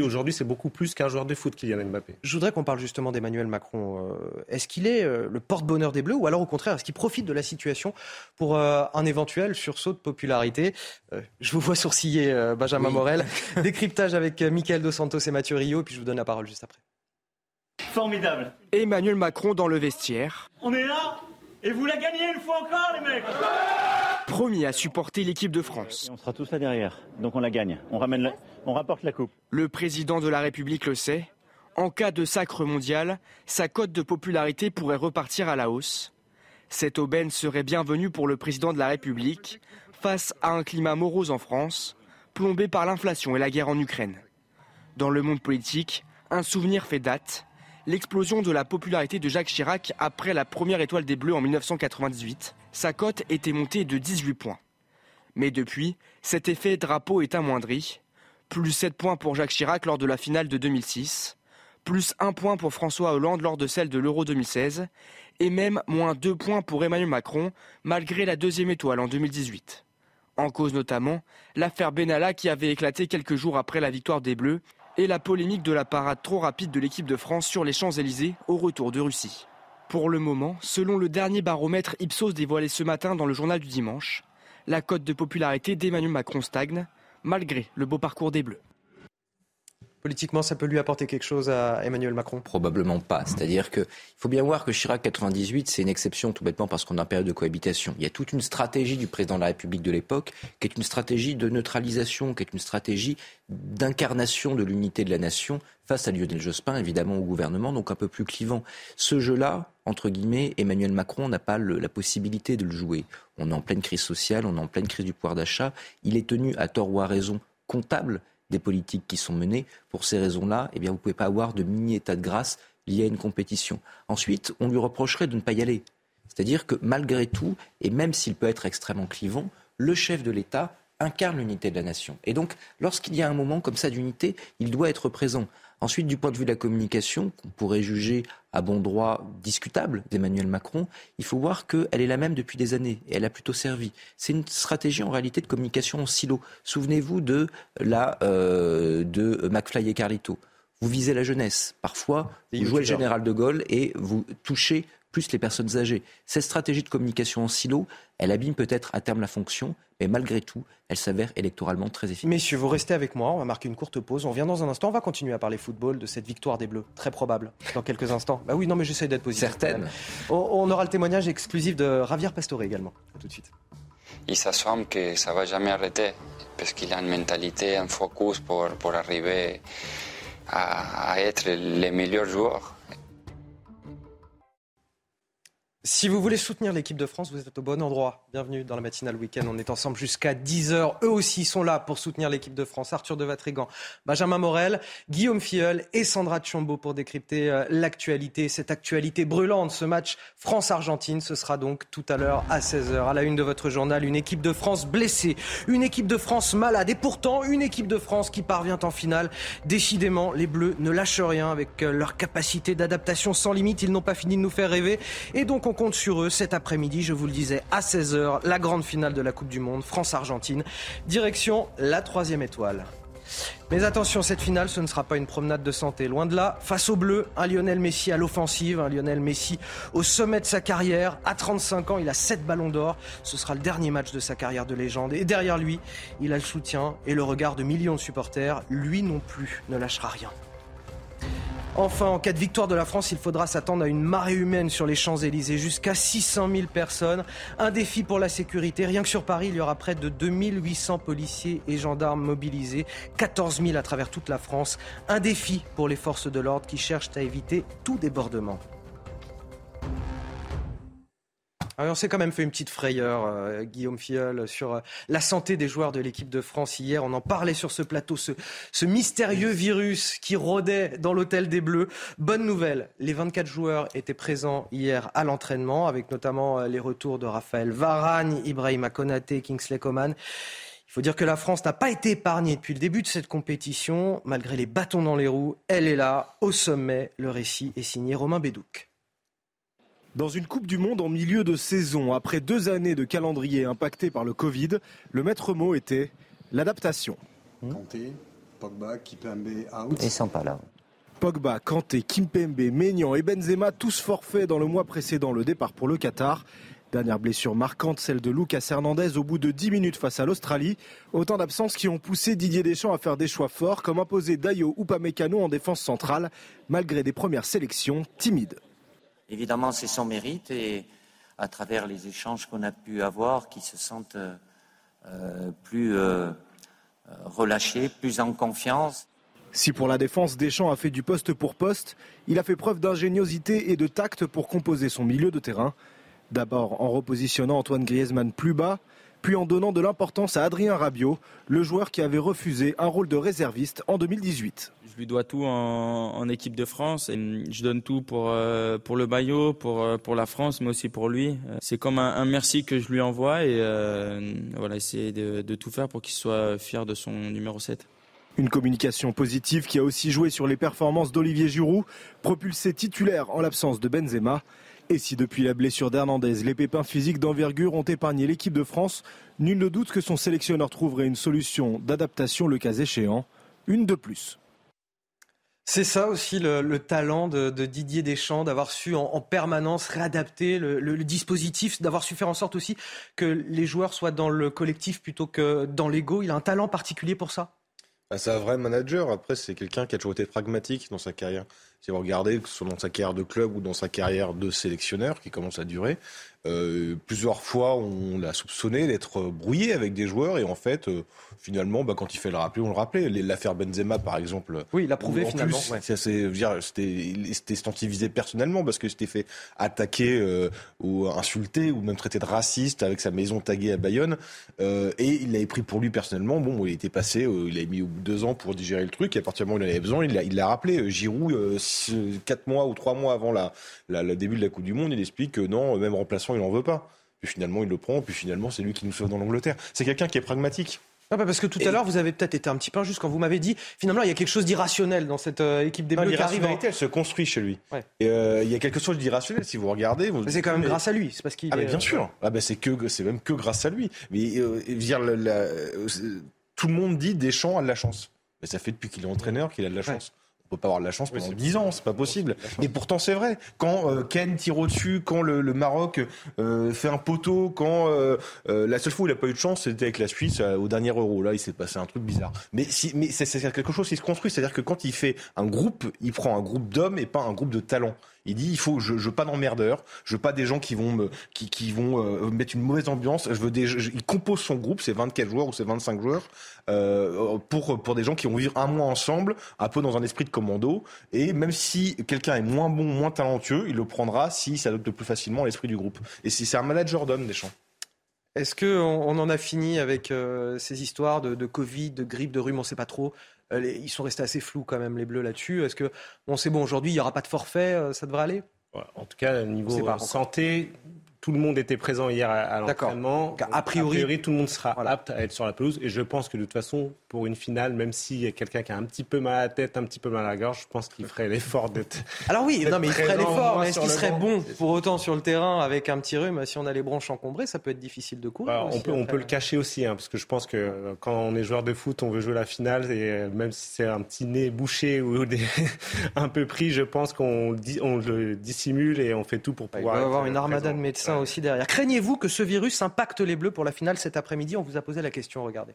aujourd'hui, c'est beaucoup plus qu'un joueur de foot, Kylian Mbappé. Je voudrais qu'on parle justement d'Emmanuel Macron. Euh, est-ce qu'il est euh, le porte-bonheur des Bleus ou alors au contraire, est-ce qu'il profite de la situation pour un éventuel sursaut de popularité? Je vous vois sourciller, Benjamin Morel. Décryptage avec Michael Dos Santos et Mathieu Rio, et puis je vous donne la parole juste après. Formidable. Emmanuel Macron dans le vestiaire. On est là et vous la gagnez une fois encore, les mecs Premier à supporter l'équipe de France. on sera tous là derrière, donc on la gagne. On, ramène on rapporte la coupe. Le président de la République le sait. En cas de sacre mondial, sa cote de popularité pourrait repartir à la hausse. Cette aubaine serait bienvenue pour le président de la République face à un climat morose en France, plombé par l'inflation et la guerre en Ukraine. Dans le monde politique, un souvenir fait date l'explosion de la popularité de Jacques Chirac après la première étoile des Bleus en 1998. Sa cote était montée de 18 points. Mais depuis, cet effet drapeau est amoindri. Plus 7 points pour Jacques Chirac lors de la finale de 2006, plus 1 point pour François Hollande lors de celle de l'Euro 2016, et même moins 2 points pour Emmanuel Macron, malgré la deuxième étoile en 2018. En cause notamment l'affaire Benalla qui avait éclaté quelques jours après la victoire des Bleus et la polémique de la parade trop rapide de l'équipe de France sur les Champs-Élysées au retour de Russie. Pour le moment, selon le dernier baromètre Ipsos dévoilé ce matin dans le journal du dimanche, la cote de popularité d'Emmanuel Macron stagne, malgré le beau parcours des Bleus. Politiquement, ça peut lui apporter quelque chose à Emmanuel Macron? Probablement pas. C'est-à-dire qu'il faut bien voir que Chirac 98, c'est une exception tout bêtement parce qu'on a une période de cohabitation. Il y a toute une stratégie du président de la République de l'époque qui est une stratégie de neutralisation, qui est une stratégie d'incarnation de l'unité de la nation face à Lionel Jospin, évidemment au gouvernement, donc un peu plus clivant. Ce jeu-là, entre guillemets, Emmanuel Macron n'a pas la possibilité de le jouer. On est en pleine crise sociale, on est en pleine crise du pouvoir d'achat. Il est tenu, à tort ou à raison, comptable des politiques qui sont menées. Pour ces raisons-là, eh bien, vous ne pouvez pas avoir de mini-état de grâce lié à une compétition. Ensuite, on lui reprocherait de ne pas y aller. C'est-à-dire que malgré tout, et même s'il peut être extrêmement clivant, le chef de l'État incarne l'unité de la nation. Et donc, lorsqu'il y a un moment comme ça d'unité, il doit être présent. Ensuite, du point de vue de la communication, qu'on pourrait juger à bon droit discutable d'Emmanuel Macron, il faut voir qu'elle est la même depuis des années et elle a plutôt servi. C'est une stratégie en réalité de communication en silo. Souvenez-vous de la euh, de McFly et Carlito. Vous visez la jeunesse. Parfois, vous jouez le général de Gaulle et vous touchez plus les personnes âgées. Cette stratégie de communication en silo, elle abîme peut-être à terme la fonction, mais malgré tout, elle s'avère électoralement très efficace. Messieurs, vous restez avec moi, on va marquer une courte pause. On vient dans un instant, on va continuer à parler football, de cette victoire des Bleus, très probable, dans quelques instants. Bah oui, non, mais j'essaie d'être positif. Certaines. On, aura le témoignage exclusif de Javier Pastore également. tout de suite. Il s'assume que ça va jamais arrêter, parce qu'il a une mentalité, un focus pour, pour arriver à, à être les meilleurs joueurs. Si vous voulez soutenir l'équipe de France, vous êtes au bon endroit. Bienvenue dans la matinale week-end. On est ensemble jusqu'à 10h. Eux aussi sont là pour soutenir l'équipe de France. Arthur de Vatrigan, Benjamin Morel, Guillaume Filleul et Sandra Tchombo pour décrypter euh, l'actualité, cette actualité brûlante, ce match France-Argentine. Ce sera donc tout à l'heure à 16h. À la une de votre journal, une équipe de France blessée, une équipe de France malade et pourtant une équipe de France qui parvient en finale. Décidément, les Bleus ne lâchent rien avec euh, leur capacité d'adaptation sans limite. Ils n'ont pas fini de nous faire rêver. Et donc, on compte sur eux cet après-midi, je vous le disais, à 16h, la grande finale de la Coupe du Monde, France-Argentine. Direction la troisième étoile. Mais attention, cette finale, ce ne sera pas une promenade de santé. Loin de là, face au bleu, un Lionel Messi à l'offensive, un Lionel Messi au sommet de sa carrière. À 35 ans, il a 7 ballons d'or. Ce sera le dernier match de sa carrière de légende. Et derrière lui, il a le soutien et le regard de millions de supporters. Lui non plus ne lâchera rien. Enfin, en cas de victoire de la France, il faudra s'attendre à une marée humaine sur les Champs-Élysées, jusqu'à 600 000 personnes. Un défi pour la sécurité. Rien que sur Paris, il y aura près de 2800 policiers et gendarmes mobilisés, 14 000 à travers toute la France. Un défi pour les forces de l'ordre qui cherchent à éviter tout débordement. Ah on s'est quand même fait une petite frayeur, euh, Guillaume Filleul, sur euh, la santé des joueurs de l'équipe de France hier. On en parlait sur ce plateau, ce, ce mystérieux virus qui rôdait dans l'hôtel des Bleus. Bonne nouvelle, les 24 joueurs étaient présents hier à l'entraînement, avec notamment euh, les retours de Raphaël Varane, Ibrahima Konaté, Kingsley Coman. Il faut dire que la France n'a pas été épargnée depuis le début de cette compétition. Malgré les bâtons dans les roues, elle est là, au sommet. Le récit est signé Romain Bédouc. Dans une Coupe du Monde en milieu de saison, après deux années de calendrier impacté par le Covid, le maître mot était l'adaptation. Kanté, Pogba, Kimpembe out. Ils sont pas là. Pogba, Kanté, Kimpembe, Maignan et Benzema, tous forfaits dans le mois précédent le départ pour le Qatar. Dernière blessure marquante, celle de Lucas Hernandez au bout de 10 minutes face à l'Australie. Autant d'absences qui ont poussé Didier Deschamps à faire des choix forts, comme imposer Dayo ou Pamecano en défense centrale, malgré des premières sélections timides. Évidemment, c'est son mérite et à travers les échanges qu'on a pu avoir, qui se sentent euh, plus euh, relâchés, plus en confiance. Si pour la défense, Deschamps a fait du poste pour poste, il a fait preuve d'ingéniosité et de tact pour composer son milieu de terrain. D'abord en repositionnant Antoine Griezmann plus bas, puis en donnant de l'importance à Adrien Rabiot, le joueur qui avait refusé un rôle de réserviste en 2018. Je lui dois tout en, équipe de France. Et je donne tout pour, euh, pour le maillot, pour, euh, pour la France, mais aussi pour lui. C'est comme un, merci que je lui envoie et euh, voilà, essayer de, de tout faire pour qu'il soit fier de son numéro 7. Une communication positive qui a aussi joué sur les performances d'Olivier Giroud, propulsé titulaire en l'absence de Benzema. Et si depuis la blessure d'Hernandez, les pépins physiques d'envergure ont épargné l'équipe de France, nul ne doute que son sélectionneur trouverait une solution d'adaptation le cas échéant, une de plus. C'est ça aussi le, talent de, Didier Deschamps, d'avoir su en, permanence réadapter le, dispositif, d'avoir su faire en sorte aussi que les joueurs soient dans le collectif plutôt que dans l'ego. Il a un talent particulier pour ça bah, C'est un vrai manager. Après, c'est quelqu'un qui a toujours été pragmatique dans sa carrière. Si vous regardez, que ce soit dans sa carrière de club ou dans sa carrière de sélectionneur qui commence à durer, euh, plusieurs fois, on l'a soupçonné d'être brouillé avec des joueurs et en fait, euh, finalement, bah, quand il fait le rappeler, on le rappelait. L'affaire Benzema, par exemple. Oui, il a prouvé finalement. C'était scientifié personnellement parce que c'était fait attaquer euh, ou insulter ou même traiter de raciste avec sa maison taguée à Bayonne et il l'avait pris pour lui personnellement. Bon, il était passé, il a mis deux ans pour digérer le truc et à partir du moment où il en avait besoin, il l'a rappelé. Giroud, quatre mois ou trois mois avant la, le début de la Coupe du Monde, il explique que non, même remplaçant, il n'en veut pas. Puis finalement, il le prend, puis finalement, c'est lui qui nous sauve dans l'Angleterre. C'est quelqu'un qui est pragmatique. Non, parce que tout à l'heure, vous avez peut-être été un petit peu injuste quand vous m'avez dit, finalement, il y a quelque chose d'irrationnel dans cette euh, équipe des Bleus qui arrive. elle se construit chez lui. Et euh, il y a quelque chose d'irrationnel si vous regardez. Vous... C'est quand même grâce à lui, c'est parce qu'il. Ah, mais bien sûr. Ah, ben c'est que, c'est même que grâce à lui. Mais euh, dire, tout le monde dit Deschamps a de la chance. Mais ça fait depuis qu'il est entraîneur qu'il a de la chance peut pas avoir de la chance pendant 10 ans, c'est pas possible. Et pourtant, c'est vrai. Quand euh, Ken tire au-dessus, quand le, Maroc euh, fait un poteau, quand euh, la seule fois où il a pas eu de chance, c'était avec la Suisse au dernier Euro. Là, il s'est passé un truc bizarre. Mais, si, mais c'est quelque chose qui se construit. C'est-à-dire que quand il fait un groupe, il prend un groupe d'hommes et pas un groupe de talents. Il dit il faut je, je veux pas d'emmerdeurs, je veux pas des gens qui vont qui, vont euh, mettre une mauvaise ambiance. Je veux des il compose son groupe, c'est 24 joueurs ou c'est 25 joueurs euh, pour pour des gens qui vont vivre un mois ensemble, un peu dans un esprit de commando. Et même si quelqu'un est moins bon, moins talentueux, il le prendra s'il s'adopte plus facilement l'esprit du groupe. Et si c'est un manager d'hommes, Deschamps. Est-ce qu'on on en a fini avec euh, ces histoires de, de, Covid, de grippe, de rhume, on ne sait pas trop euh, ils sont restés assez flous quand même, les Bleus là-dessus. Est-ce que, bon, c'est bon, aujourd'hui, il n'y aura pas de forfait, euh, ça devrait aller? En tout cas, niveau santé, tout le monde était présent hier à, l'entraînement. A priori, tout le monde sera apte à être sur la pelouse. Et je pense que de toute façon, pour une finale, même s'il y a quelqu'un qui a un petit peu mal à la tête, un petit peu mal à la gorge, je pense qu'il ferait l'effort d'être. Alors oui, non, mais il ferait l'effort. Mais est-ce qu'il serait bon pour autant sur le terrain avec un petit rhume? Si on a les bronches encombrées, ça peut être difficile de courir. Bah, on, peut, on peut le cacher aussi, hein, parce que je pense que euh, quand on est joueur de foot, on veut jouer la finale. Et euh, même si c'est un petit nez bouché ou un peu pris, je pense qu'on on le dissimule et on fait tout pour pouvoir. Il va y avoir une armada de médecins aussi derrière. Craignez-vous que ce virus impacte les Bleus pour la finale cet après-midi? On vous a posé la question, regardez.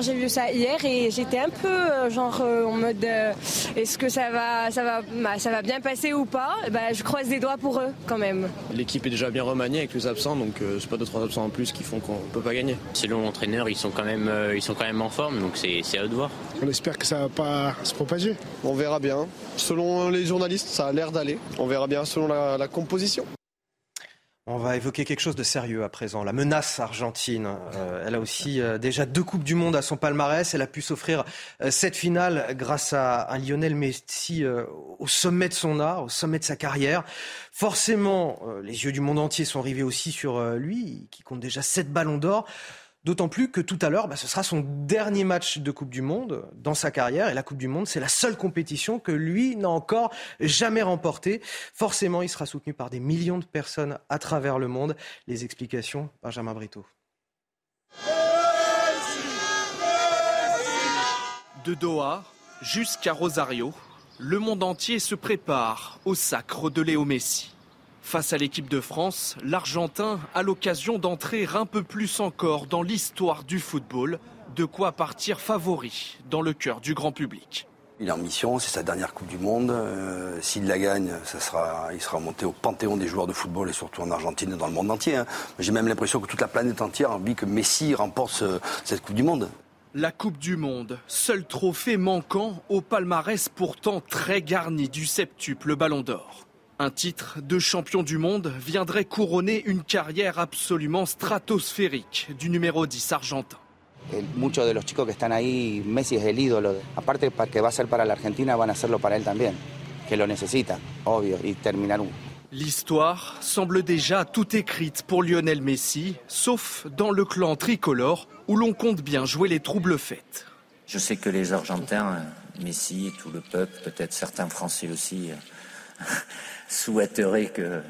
J'ai vu ça hier et j'étais un peu euh, genre euh, en mode euh, est-ce que ça va, ça, va, bah, ça va bien passer ou pas? Bah, Je croise des doigts pour eux quand même. L'équipe est déjà bien remaniée avec les absents, donc c'est pas deux trois absents en plus qui font qu'on peut pas gagner. Selon l'entraîneur, ils sont quand même, ils sont quand même en forme, donc c'est à eux de voir. On espère que ça va pas se propager. On verra bien. Selon les journalistes, ça a l'air d'aller. On verra bien selon la composition. On va évoquer quelque chose de sérieux à présent, la menace argentine. Euh, elle a aussi euh, déjà deux Coupes du Monde à son palmarès. Elle a pu s'offrir euh, cette finale grâce à Lionel Messi au sommet de son art, au sommet de sa carrière. Forcément, les yeux du monde entier sont rivés aussi sur lui, qui compte déjà sept ballons d'or. D'autant plus que tout à l'heure, bah, ce sera son dernier match de Coupe du Monde dans sa carrière. Et la Coupe du Monde, c'est la seule compétition que lui n'a encore jamais remportée. Forcément, il sera soutenu par des millions de personnes à travers le monde. Les explications, Benjamin Brito. De Doha jusqu'à Rosario, le monde entier se prépare au sacre de Léo Messi. Face à l'équipe de France, l'Argentin a l'occasion d'entrer un peu plus encore dans l'histoire du football, de quoi partir favori dans le cœur du grand public. Il est en mission, c'est sa dernière Coupe du Monde. Euh, s'il la gagne, ça sera, il sera monté au panthéon des joueurs de football et surtout en Argentine et dans le monde entier. Hein. J'ai même l'impression que toute la planète entière a envie que Messi remporte cette Coupe du Monde. La Coupe du Monde, seul trophée manquant au palmarès pourtant très garni du septuple Ballon d'Or. Un titre de champion du monde viendrait couronner une carrière absolument stratosphérique du numéro 10 argentin. Muchos de los chicos que están ahí, Messi es el ídolo. Aparte que va a ser para la Argentina, van a hacerlo para él también, que lo necesita, obvio, y terminar un, L'histoire semble déjà tout écrite pour Lionel Messi, sauf dans le clan tricolore où l'on compte bien jouer les troubles fêtes. Je sais que les Argentins, Messi, tout le peuple, peut-être certains Français aussi, souhaiterait que.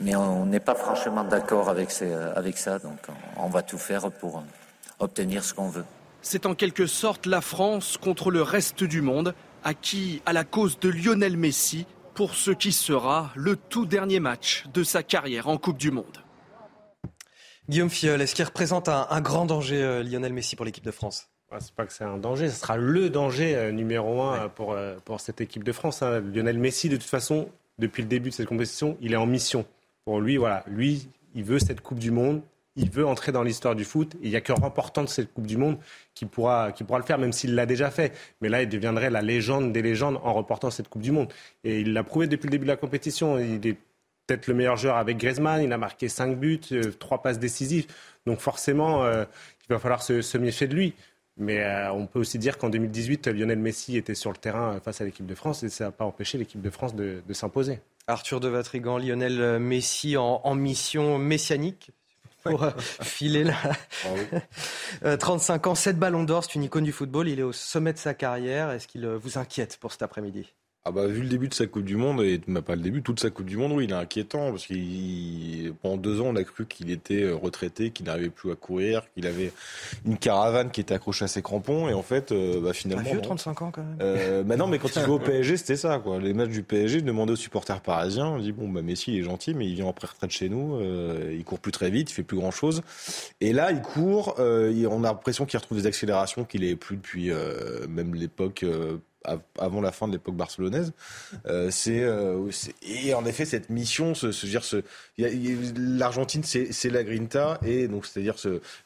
Mais on n'est pas franchement d'accord avec, avec ça, donc on va tout faire pour obtenir ce qu'on veut. C'est en quelque sorte la France contre le reste du monde, acquis à la cause de Lionel Messi pour ce qui sera le tout dernier match de sa carrière en Coupe du Monde. Guillaume Fiol, est-ce qu'il représente un, grand danger, euh, Lionel Messi, pour l'équipe de France? C'est pas que c'est un danger, ce sera le danger euh, numéro un pour, euh, pour cette équipe de France. Hein. Lionel Messi, de toute façon, depuis le début de cette compétition, il est en mission. Pour lui, voilà, lui, il veut cette Coupe du Monde, il veut entrer dans l'histoire du foot. il n'y a qu'un remportant de cette Coupe du Monde qui pourra, qui pourra le faire, même s'il l'a déjà fait. Mais là, il deviendrait la légende des légendes en remportant cette Coupe du Monde. Et il l'a prouvé depuis le début de la compétition. Il est peut-être le meilleur joueur avec Griezmann. Il a marqué 5 buts, 3 euh, passes décisives. Donc forcément, euh, il va falloir se, se méfier de lui. Mais euh, on peut aussi dire qu'en 2018, Lionel Messi était sur le terrain face à l'équipe de France et ça n'a pas empêché l'équipe de France de, s'imposer. Arthur de Vatrigan, Lionel Messi en, mission messianique pour euh, filer là. 35 ans, 7 ballons d'or, c'est une icône du football. Il est au sommet de sa carrière. Est-ce qu'il euh, vous inquiète pour cet après-midi? Ah bah, vu le début de sa Coupe du Monde, et pas le début, toute sa Coupe du Monde, oui, il est inquiétant, parce que pendant deux ans, on a cru qu'il était euh, retraité, qu'il n'arrivait plus à courir, qu'il avait une caravane qui était accrochée à ses crampons, et en fait, euh, bah, finalement... Un vieux, 35 ans quand même. Euh, bah non, mais quand il jouait au PSG, c'était ça, quoi. Les matchs du PSG, demandait aux supporters parisiens, on dit, bon, bah Messi, il est gentil, mais il vient en pré-retraite chez nous, euh, il court plus très vite, il fait plus grand-chose. Et là, il court, euh, on a l'impression qu'il retrouve des accélérations qu'il n'avait plus depuis même l'époque avant la fin de l'époque barcelonaise. Euh, euh, c'est et en effet cette mission, ce, ce, l'Argentine, c'est la Grinta et donc c'est-à-dire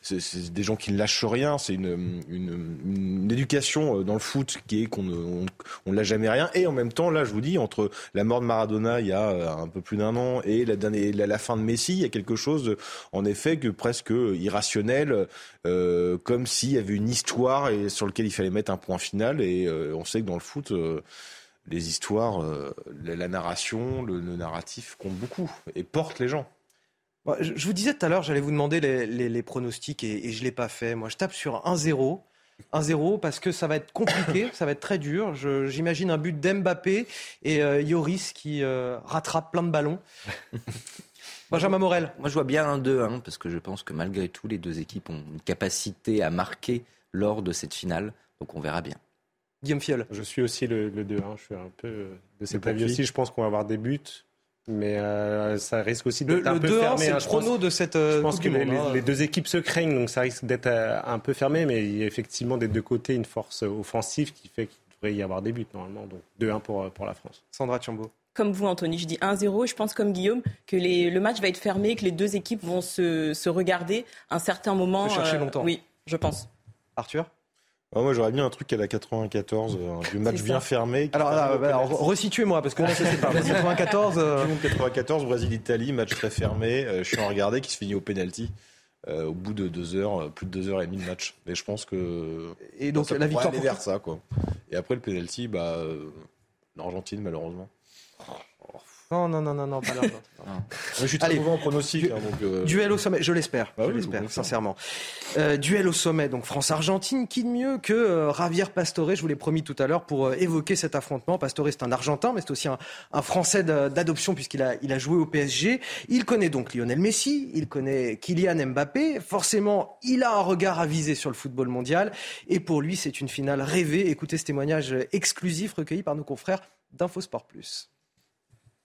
c'est des gens qui ne lâchent rien. C'est une, une, éducation euh, dans le foot qui est qu'on on, on l'a jamais rien. Et en même temps, là, je vous dis, entre la mort de Maradona il y a un peu plus d'un an et la, fin de Messi, il y a quelque chose, en effet, que presque irrationnel, comme s'il y avait une histoire et sur lequel il fallait mettre un point final. Et on sait que dans le foot les histoires, euh, la, narration, le, narratif comptent beaucoup et portent les gens. Je vous disais tout à l'heure, j'allais vous demander les, pronostics et, je ne l'ai pas fait. Moi, je tape sur 1-0. 1-0 parce que ça va être compliqué, ça va être très dur. J'imagine un but d'Mbappé et euh, Yoris qui euh, rattrape plein de ballons. Benjamin Morel. Moi, je vois bien un 2-1 parce que je pense que malgré tout, les deux équipes ont une capacité à marquer lors de cette finale. Donc, on verra bien. Guillaume Fiol. Je suis aussi le, 2-1. Je suis un peu de cet avis aussi. Je pense qu'on va avoir des buts. Mais euh, ça risque aussi d'être le, un le peu 2-1, fermé. c'est hein, le je chrono pense. de cette Je euh, pense que les, les- hein. les deux équipes se craignent, donc ça risque d'être euh, un peu fermé, mais il y a effectivement des deux côtés une force offensive qui fait qu'il devrait y avoir des buts normalement. Donc 2-1 pour, euh, pour la France. Sandra Chambaud. Comme vous, Anthony, je dis 1-0. Je pense, comme Guillaume, que les- le match va être fermé, que les deux équipes vont se, se regarder un certain moment. Se chercher euh, longtemps. Oui, je pense. Arthur? Moi, j'aurais mis un truc à la 94, euh, un vieux match C'est ça. bien fermé. qui Alors, là, bah, alors, penalty. resituez-moi, parce que là, je sais pas. 94. euh, Coupe du Monde 94, Brésil-Italie, match très fermé. Euh, je suis en regardé qui se finit au penalty. euh, au bout de deux heures, euh, plus de deux heures et demie de match. Mais je pense que Et donc, ça la victoire aller pour vers ça, quoi. Et après le penalty, bah, euh, l'Argentine malheureusement. Non, non, non, non, non, pas l'Argentine. Mais je suis très Allez. mauvais en pronostic, hein, donc. euh, Duel au sommet, je l'espère, Bah je oui, l'espère, sincèrement. Euh, duel au sommet, donc France-Argentine, qui de mieux que euh, Javier Pastore, je vous l'ai promis tout à l'heure, pour évoquer cet affrontement. Pastore, c'est un Argentin, mais c'est aussi un, un Français d'adoption puisqu'il a, il a joué au PSG. Il connaît donc Lionel Messi, il connaît Kylian Mbappé. Forcément, il a un regard avisé sur le football mondial. Et pour lui, c'est une finale rêvée. Écoutez ce témoignage exclusif recueilli par nos confrères d'Infosport Plus.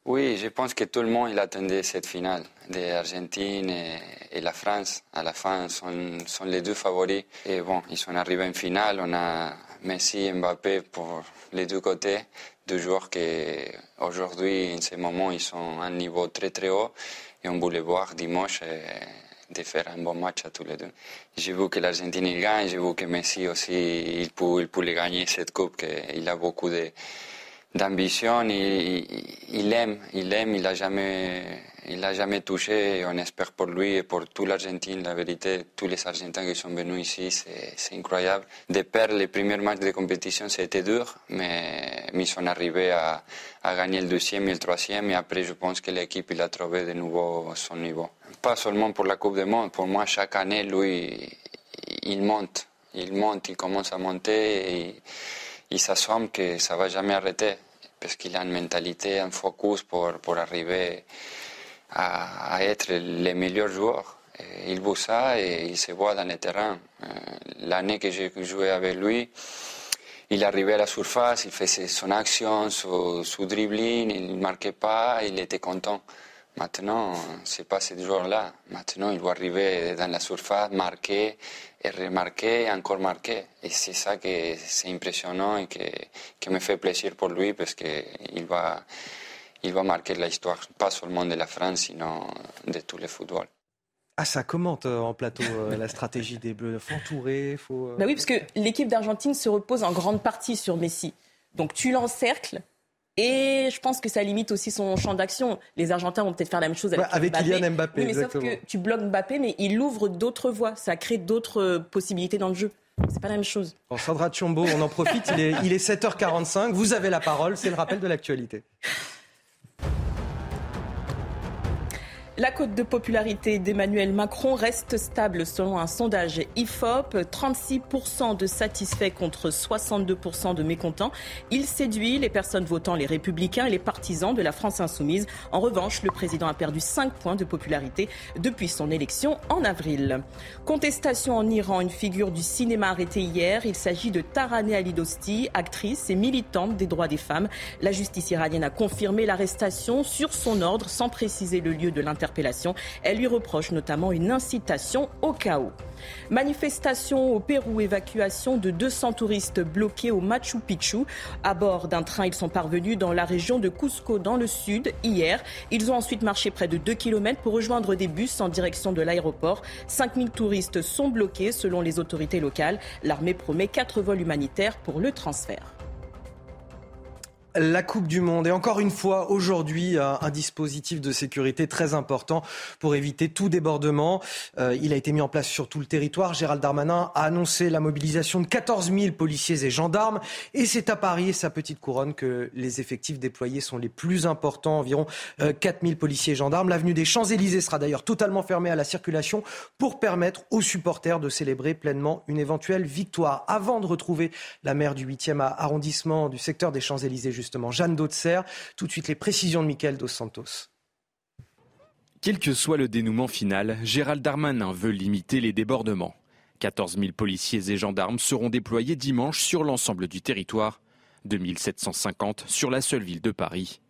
Oui, je pense que tout le monde il attendait cette finale l'Argentine et, la France. À la fin, sont, sont les deux favoris. Et bon, ils sont arrivés en finale. On a Messi et Mbappé pour les deux côtés. Deux joueurs qui, aujourd'hui, en ce moment, ils sont à un niveau très très haut. Et on voulait voir dimanche et de faire un bon match à tous les deux. J'ai vu que l'Argentine gagne. J'ai vu que Messi aussi, il peut, il peut gagner cette coupe. qu'il a beaucoup de d'ambition, il, aime, il aime, il a jamais, il a jamais touché. On espère pour lui et pour toute l'Argentine, la vérité, tous les Argentins qui sont venus ici, c'est incroyable. De perdre les premiers matchs de compétition, c'était dur, mais ils sont arrivés à, à gagner le deuxième et le troisième. Et après, je pense que l'équipe il a trouvé de nouveau son niveau. Pas seulement pour la Coupe du Monde, pour moi, chaque année, lui, il monte, il monte, il commence à monter. Il s'assume que ça va jamais arrêter parce qu'il a une mentalité, un focus pour, pour arriver à, être le meilleur joueur. Il veut ça et il se voit dans le terrain. Euh, L'année que j'ai joué avec lui, il arrivait à la surface, il faisait son action, son, son dribbling, il ne marquait pas, il était content. Maintenant, c'est pas ce jour-là. Maintenant, il doit arriver dans la surface, marquer, et remarquer, et encore marquer. Et c'est ça que c'est impressionnant et que, que me fait plaisir pour lui parce qu'il va, il va marquer l'histoire, pas seulement de la France, sinon de tout le football. Ah, ça commente euh, en plateau euh, la stratégie des Bleus. Faut entourer, faut. euh, Bah oui, parce que l'équipe d'Argentine se repose en grande partie sur Messi. Donc tu l'encercles. Et je pense que ça limite aussi son champ d'action. Les Argentins vont peut-être faire la même chose avec, Ouais, avec Kylian Mbappé, Oui, mais exactement. sauf que tu bloques Mbappé, mais il ouvre d'autres voies. Ça crée d'autres euh, possibilités dans le jeu. C'est pas la même chose. Bon, Sandra Tchombo, on en profite. Il est, il est 7h45. Vous avez la parole. C'est le rappel de l'actualité. La cote de popularité d'Emmanuel Macron reste stable selon un sondage IFOP. 36% de satisfaits contre 62% de mécontents. Il séduit les personnes votant les républicains et les partisans de la France insoumise. En revanche, le président a perdu 5 points de popularité depuis son élection en avril. Contestation en Iran, une figure du cinéma arrêtée hier. Il s'agit de Taraneh Ali Dosti, actrice et militante des droits des femmes. La justice iranienne a confirmé l'arrestation sur son ordre sans préciser le lieu de l'interpellation. Elle lui reproche notamment une incitation au chaos. Manifestation au Pérou, évacuation de 200 touristes bloqués au Machu Picchu. À bord d'un train, ils sont parvenus dans la région de Cusco, dans le sud, hier. Ils ont ensuite marché près de 2 km pour rejoindre des bus en direction de l'aéroport. 5000 touristes sont bloqués selon les autorités locales. L'armée promet 4 vols humanitaires pour le transfert. La Coupe du Monde. Et encore une fois, aujourd'hui, un, un dispositif de sécurité très important pour éviter tout débordement. Euh, il a été mis en place sur tout le territoire. Gérald Darmanin a annoncé la mobilisation de 14 000 policiers et gendarmes. Et c'est à Paris et sa petite couronne que les effectifs déployés sont les plus importants, environ euh, 4 000 policiers et gendarmes. L'avenue des Champs-Élysées sera d'ailleurs totalement fermée à la circulation pour permettre aux supporters de célébrer pleinement une éventuelle victoire. Avant de retrouver la maire du 8e arrondissement du secteur des Champs-Élysées, justement, Jeanne Dautzer. Tout de suite, les précisions de Michael Dos Santos. Quel que soit le dénouement final, Gérald Darmanin veut limiter les débordements. 14 000 policiers et gendarmes seront déployés dimanche sur l'ensemble du territoire, 2750 sur la seule ville de Paris.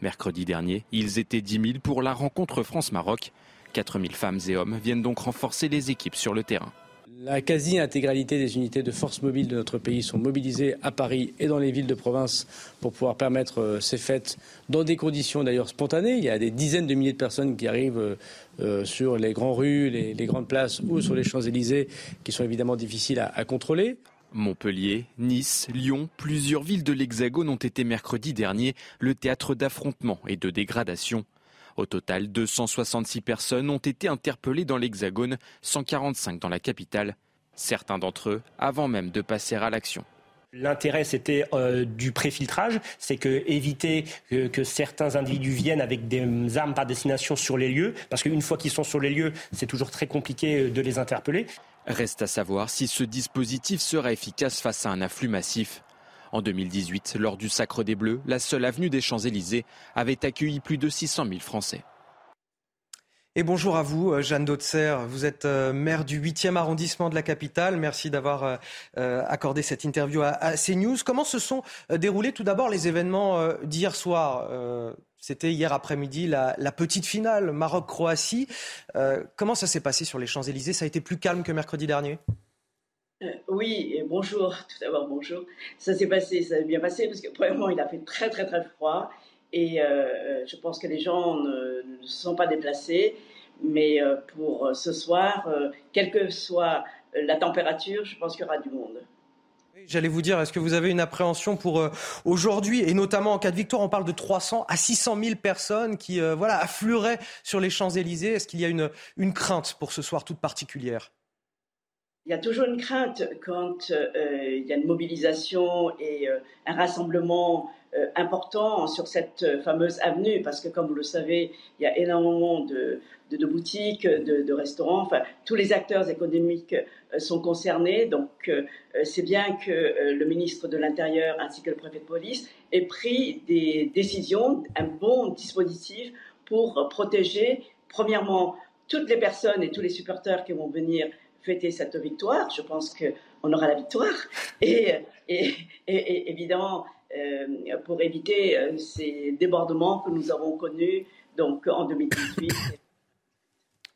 Mercredi dernier, ils étaient 10 000 pour la rencontre France-Maroc. 4 000 femmes et hommes viennent donc renforcer les équipes sur le terrain. La quasi-intégralité des unités de force mobile de notre pays sont mobilisées à Paris et dans les villes de province pour pouvoir permettre euh, ces fêtes dans des conditions d'ailleurs spontanées. Il y a des dizaines de milliers de personnes qui arrivent euh, euh, sur les grandes rues, les, grandes places ou sur les Champs-Élysées qui sont évidemment difficiles à, à contrôler. Montpellier, Nice, Lyon, plusieurs villes de l'Hexagone ont été mercredi dernier le théâtre d'affrontements et de dégradations. Au total, 266 personnes ont été interpellées dans l'Hexagone, 145 dans la capitale, certains d'entre eux avant même de passer à l'action. L'intérêt, c'était euh, du préfiltrage, c'est que éviter que, certains individus viennent avec des armes par destination sur les lieux, parce qu'une fois qu'ils sont sur les lieux, c'est toujours très compliqué euh, de les interpeller. Reste à savoir si ce dispositif sera efficace face à un afflux massif. En 2018, lors du Sacre des Bleus, la seule avenue des Champs-Élysées avait accueilli plus de 600 000 Français. Et bonjour à vous, euh, Jeanne Dautzer. Vous êtes euh, maire du 8e arrondissement de la capitale. Merci d'avoir euh, accordé cette interview à CNews. Comment se sont déroulés tout d'abord les événements d'hier soir? C'était hier après-midi la, petite finale Maroc-Croatie. Comment ça s'est passé sur les Champs-Élysées? Ça a été plus calme que mercredi dernier? Oui, et bonjour, tout d'abord bonjour. Ça s'est passé, ça s'est bien passé parce que premièrement il a fait très très très froid et je pense que les gens ne, sont pas déplacés. Mais euh, pour euh, ce soir, euh, quelle que soit la température, je pense qu'il y aura du monde. J'allais vous dire, est-ce que vous avez une appréhension pour aujourd'hui, et notamment en cas de victoire, on parle de 300 à 600 000 personnes qui voilà, afflueraient sur les Champs-Élysées. Est-ce qu'il y a une, une crainte pour ce soir toute particulière? Il y a toujours une crainte quand il y a une mobilisation et un rassemblement important sur cette fameuse avenue, parce que comme vous le savez, il y a énormément de, boutiques, de, restaurants, enfin tous les acteurs économiques euh, sont concernés. Donc euh, c'est bien que euh, le ministre de l'Intérieur ainsi que le préfet de police aient pris des décisions, un bon dispositif pour protéger premièrement toutes les personnes et tous les supporters qui vont venir fêter cette victoire. Je pense qu'on aura la victoire. Et, et, évidemment, pour éviter ces débordements que nous avons connus donc en 2018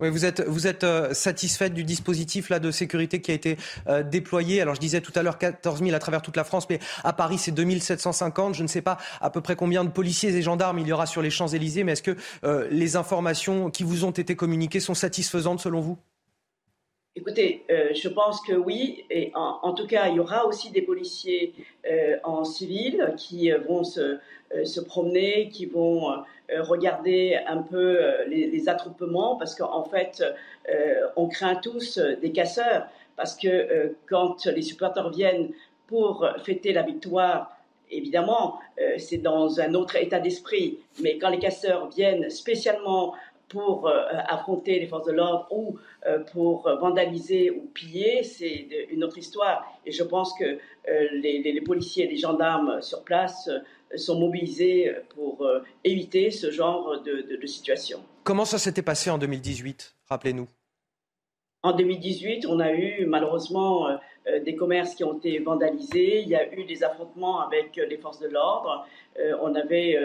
vous êtes, vous êtes euh, satisfaite du dispositif là, de sécurité qui a été euh, déployé? Alors je disais tout à l'heure 14 000 à travers toute la France, mais à Paris c'est 2750. Je ne sais pas à peu près combien de policiers et gendarmes il y aura sur les Champs-Élysées, mais est-ce que euh, les informations qui vous ont été communiquées sont satisfaisantes selon vous? Écoutez, je pense que oui, et en, tout cas, il y aura aussi des policiers en civil qui vont se, promener, qui vont euh, regarder un peu euh, les, attroupements parce qu'en fait, euh, on craint tous des casseurs parce que quand les supporters viennent pour fêter la victoire, évidemment, c'est dans un autre état d'esprit. Mais quand les casseurs viennent spécialement pour affronter les forces de l'ordre ou pour vandaliser ou piller, c'est une autre histoire. Et je pense que les, les, policiers et les gendarmes sur place sont mobilisés pour euh, éviter ce genre de, situation. Comment ça s'était passé en 2018 Rappelez-nous. En 2018, on a eu malheureusement euh, euh, des commerces qui ont été vandalisés. Il y a eu des affrontements avec les forces de l'ordre. on avait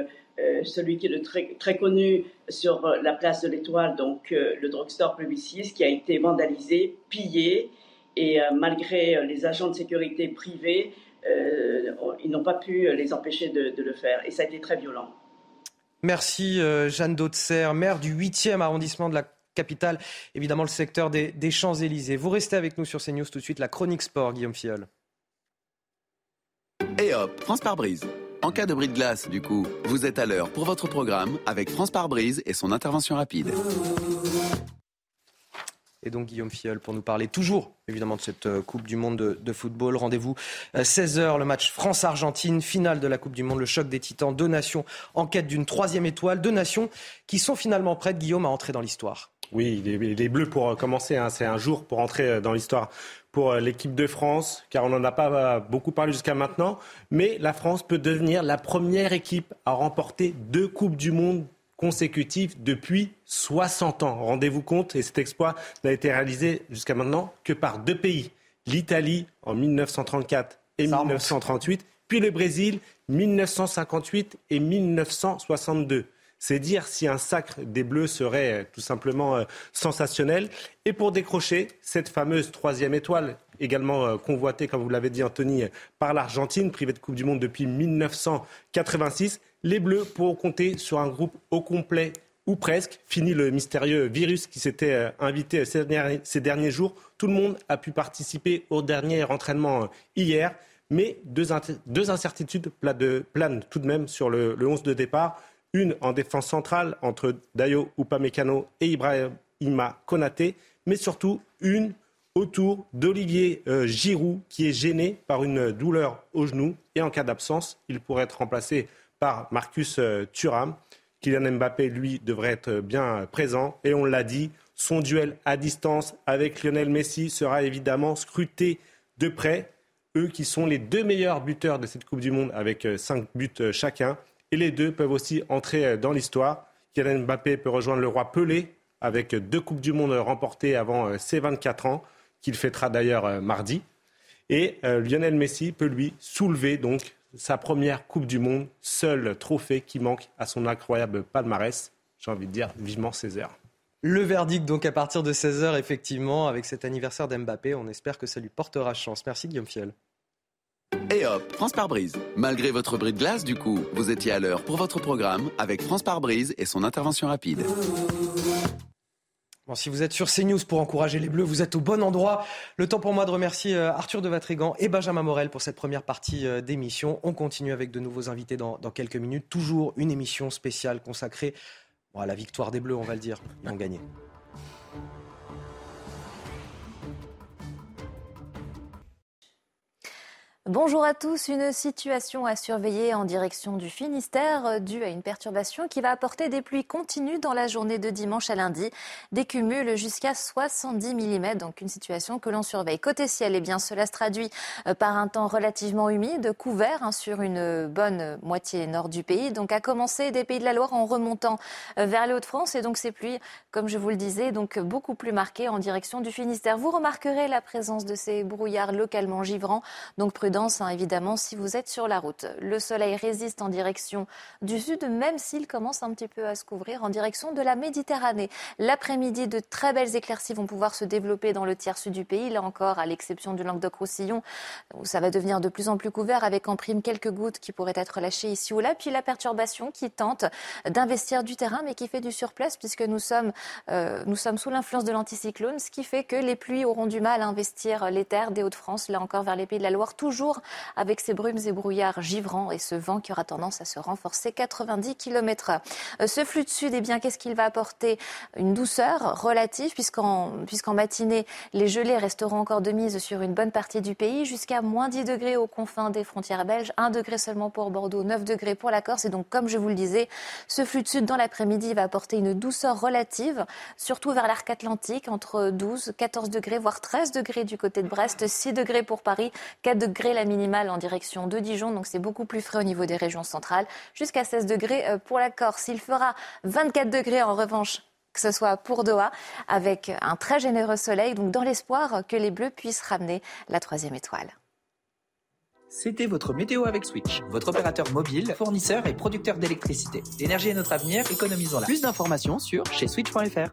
celui qui est le très, très, connu sur la place de l'Étoile, donc le drugstore Publicis, qui a été vandalisé, pillé. Et malgré les agents de sécurité privés, euh, ils n'ont pas pu les empêcher de, le faire. Et ça a été très violent. Merci euh, Jeanne Dautzer, maire du 8e arrondissement de la capitale, évidemment le secteur des, Champs-Élysées. Vous restez avec nous sur CNews tout de suite, la chronique sport, Guillaume Fiol. Et hop, France par brise. En cas de bris de glace, du coup, vous êtes à l'heure pour votre programme avec France par brise et son intervention rapide et donc Guillaume Fiol pour nous parler toujours évidemment de cette euh, Coupe du Monde de, football. Rendez-vous 16h, euh, le match France-Argentine, finale de la Coupe du Monde, le choc des titans, deux nations en quête d'une troisième étoile, deux nations qui sont finalement prêtes, Guillaume, à entrer dans l'histoire. Oui, les, Bleus pour euh, commencer, hein, c'est un jour pour entrer dans l'histoire pour l'équipe de France, car on n'en a pas beaucoup parlé jusqu'à maintenant, mais la France peut devenir la première équipe à remporter deux Coupes du Monde consécutif depuis 60 ans. Rendez-vous compte, et cet exploit n'a été réalisé jusqu'à maintenant que par deux pays, l'Italie en 1934 et 1938, puis le Brésil 1958 et 1962. C'est dire si un sacre des Bleus serait euh, tout simplement euh, sensationnel. Et pour décrocher cette fameuse troisième étoile, également euh, convoitée, comme vous l'avez dit Anthony, par l'Argentine, privée de Coupe du Monde depuis 1986, les Bleus pourront compter sur un groupe au complet ou presque. Fini le mystérieux virus qui s'était invité ces derniers jours. Tout le monde a pu participer au dernier entraînement hier. Mais deux, incertitudes planent tout de même sur le, le 11 de départ une en défense centrale entre Dayo Upamecano et Ibrahima Konaté, mais surtout une autour d'Olivier euh, Giroud qui est gêné par une douleur au genou et en cas d'absence, il pourrait être remplacé par Marcus euh, Thuram. Kylian Mbappé, lui, devrait être bien présent et on l'a dit, son duel à distance avec Lionel Messi sera évidemment scruté de près. Eux qui sont les deux meilleurs buteurs de cette Coupe du Monde avec euh, cinq buts chacun. Et les deux peuvent aussi entrer euh, dans l'histoire. Kylian Mbappé peut rejoindre le roi Pelé avec deux Coupes du Monde remportées avant euh, ses 24 ans, qu'il fêtera d'ailleurs euh, mardi. Et Lionel Messi peut lui soulever donc sa première Coupe du Monde, seul trophée qui manque à son incroyable palmarès. J'ai envie de dire vivement Césaire. Le verdict donc à partir de 16h effectivement avec cet anniversaire d'Mbappé, on espère que ça lui portera chance. Merci Guillaume Fiel. Et hop, France par brise. Malgré votre bris de glace, du coup, vous étiez à l'heure pour votre programme avec France par brise et son intervention rapide. Bon, si vous êtes sur CNews pour encourager les Bleus, vous êtes au bon endroit. Le temps pour moi de remercier euh, Arthur de Vatrigan et Benjamin Morel pour cette première partie euh, d'émission. On continue avec de nouveaux invités dans, quelques minutes. Toujours une émission spéciale consacrée à la victoire des Bleus, on va le dire. Ils ont gagné. Bonjour à tous. Une situation à surveiller en direction du Finistère euh, due à une perturbation qui va apporter des pluies continues dans la journée de dimanche à lundi, des cumuls jusqu'à 70 mm. Donc une situation que l'on surveille. Côté ciel, eh bien cela se traduit euh, par un temps relativement humide, couvert hein, sur une bonne moitié nord du pays. Donc à commencer des Pays de la Loire en remontant euh, vers les Hauts-de-France et donc ces pluies, comme je vous le disais, donc beaucoup plus marquées en direction du Finistère. Vous remarquerez la présence de ces brouillards localement givrants. Donc prudent Hein, évidemment si vous êtes sur la route. Le soleil résiste en direction du sud, même s'il commence un petit peu à se couvrir en direction de la Méditerranée. L'après-midi, de très belles éclaircies vont pouvoir se développer dans le tiers sud du pays. Là encore, à l'exception du Languedoc-Roussillon, où ça va devenir de plus en plus couvert avec en prime quelques gouttes qui pourraient être lâchées ici ou là. Puis la perturbation qui tente d'investir du terrain, mais qui fait du surplace puisque nous sommes, euh, nous sommes sous l'influence de l'anticyclone, ce qui fait que les pluies auront du mal à investir les terres des Hauts-de-France, là encore vers les pays de la Loire, toujours avec ces brumes et brouillards givrants et ce vent qui aura tendance à se renforcer 90 km h Ce flux de sud, eh bien, qu'est-ce qu'il va apporter? Une douceur relative puisqu'en, puisqu'en matinée, les gelées resteront encore de mise sur une bonne partie du pays jusqu'à moins 10 degrés aux confins des frontières belges, 1 degré seulement pour Bordeaux, 9 degrés pour la Corse. Et donc, comme je vous le disais, ce flux de sud dans l'après-midi va apporter une douceur relative, surtout vers l'arc atlantique, entre 12, 14 degrés, voire 13 degrés du côté de Brest, 6 degrés pour Paris, 4 degrés la minimale en direction de Dijon, donc c'est beaucoup plus frais au niveau des régions centrales, jusqu'à 16 degrés euh, pour la Corse. Il fera 24 degrés en revanche que ce soit pour Doha, avec un très généreux soleil, donc dans l'espoir que les Bleus puissent ramener la troisième étoile. C'était votre météo avec Switch, votre opérateur mobile, fournisseur et producteur d'électricité. L'énergie est notre avenir, économisons-la. Plus d'informations sur chez switch.fr.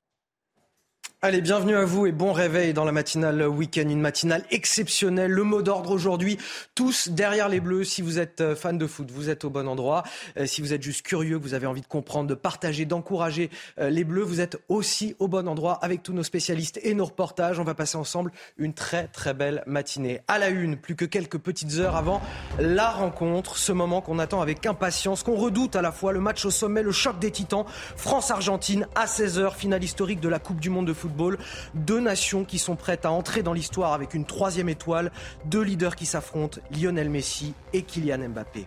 Allez, bienvenue à vous et bon réveil dans la matinale week-end, une matinale exceptionnelle. Le mot d'ordre aujourd'hui, tous derrière les Bleus. Si vous êtes euh, fan de foot, vous êtes au bon endroit. Euh, si vous êtes juste curieux, vous avez envie de comprendre, de partager, d'encourager euh, les Bleus, vous êtes aussi au bon endroit avec tous nos spécialistes et nos reportages. On va passer ensemble une très très belle matinée. À la une, plus que quelques petites heures avant la rencontre, ce moment qu'on attend avec impatience, qu'on redoute à la fois, le match au sommet, le choc des titans, France-Argentine à 16h, finale historique de la Coupe du Monde de deux nations qui sont prêtes à entrer dans l'histoire avec une troisième étoile. Deux leaders qui s'affrontent, Lionel Messi et Kylian Mbappé.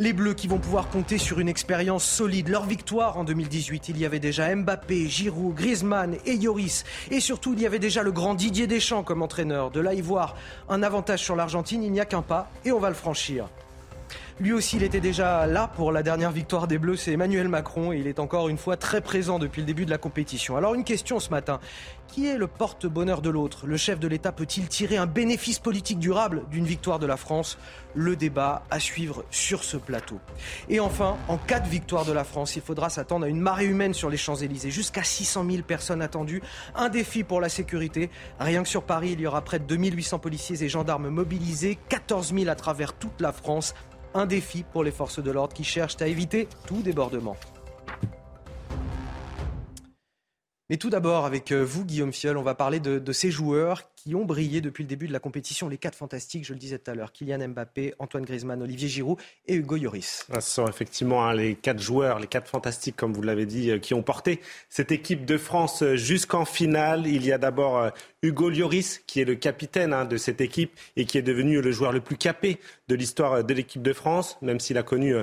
Les Bleus qui vont pouvoir compter sur une expérience solide. Leur victoire en 2018, il y avait déjà Mbappé, Giroud, Griezmann et Yoris. Et surtout, il y avait déjà le grand Didier Deschamps comme entraîneur. De là y voir un avantage sur l'Argentine, il n'y a qu'un pas et on va le franchir. Lui aussi, il était déjà là pour la dernière victoire des Bleus, c'est Emmanuel Macron et il est encore une fois très présent depuis le début de la compétition. Alors une question ce matin, qui est le porte-bonheur de l'autre? Le chef de l'État peut-il tirer un bénéfice politique durable d'une victoire de la France? Le débat à suivre sur ce plateau. Et enfin, en cas de victoire de la France, il faudra s'attendre à une marée humaine sur les Champs-Élysées. Jusqu'à 600 000 personnes attendues. Un défi pour la sécurité. Rien que sur Paris, il y aura près de 2800 policiers et gendarmes mobilisés, 14 000 à travers toute la France. Un défi pour les forces de l'ordre qui cherchent à éviter tout débordement. Mais tout d'abord, avec euh, vous, Guillaume Fiol, on va parler de, ces joueurs qui ont brillé depuis le début de la compétition. Les quatre fantastiques, je le disais tout à l'heure, Kylian Mbappé, Antoine Griezmann, Olivier Giroud et Hugo Lloris. Ah, ce sont effectivement hein, les quatre joueurs, les quatre fantastiques, comme vous l'avez dit, euh, qui ont porté cette équipe de France euh, jusqu'en finale. Il y a d'abord Hugo Lloris, qui est le capitaine hein, de cette équipe et qui est devenu le joueur le plus capé de l'histoire de l'équipe de France, même s'il a connu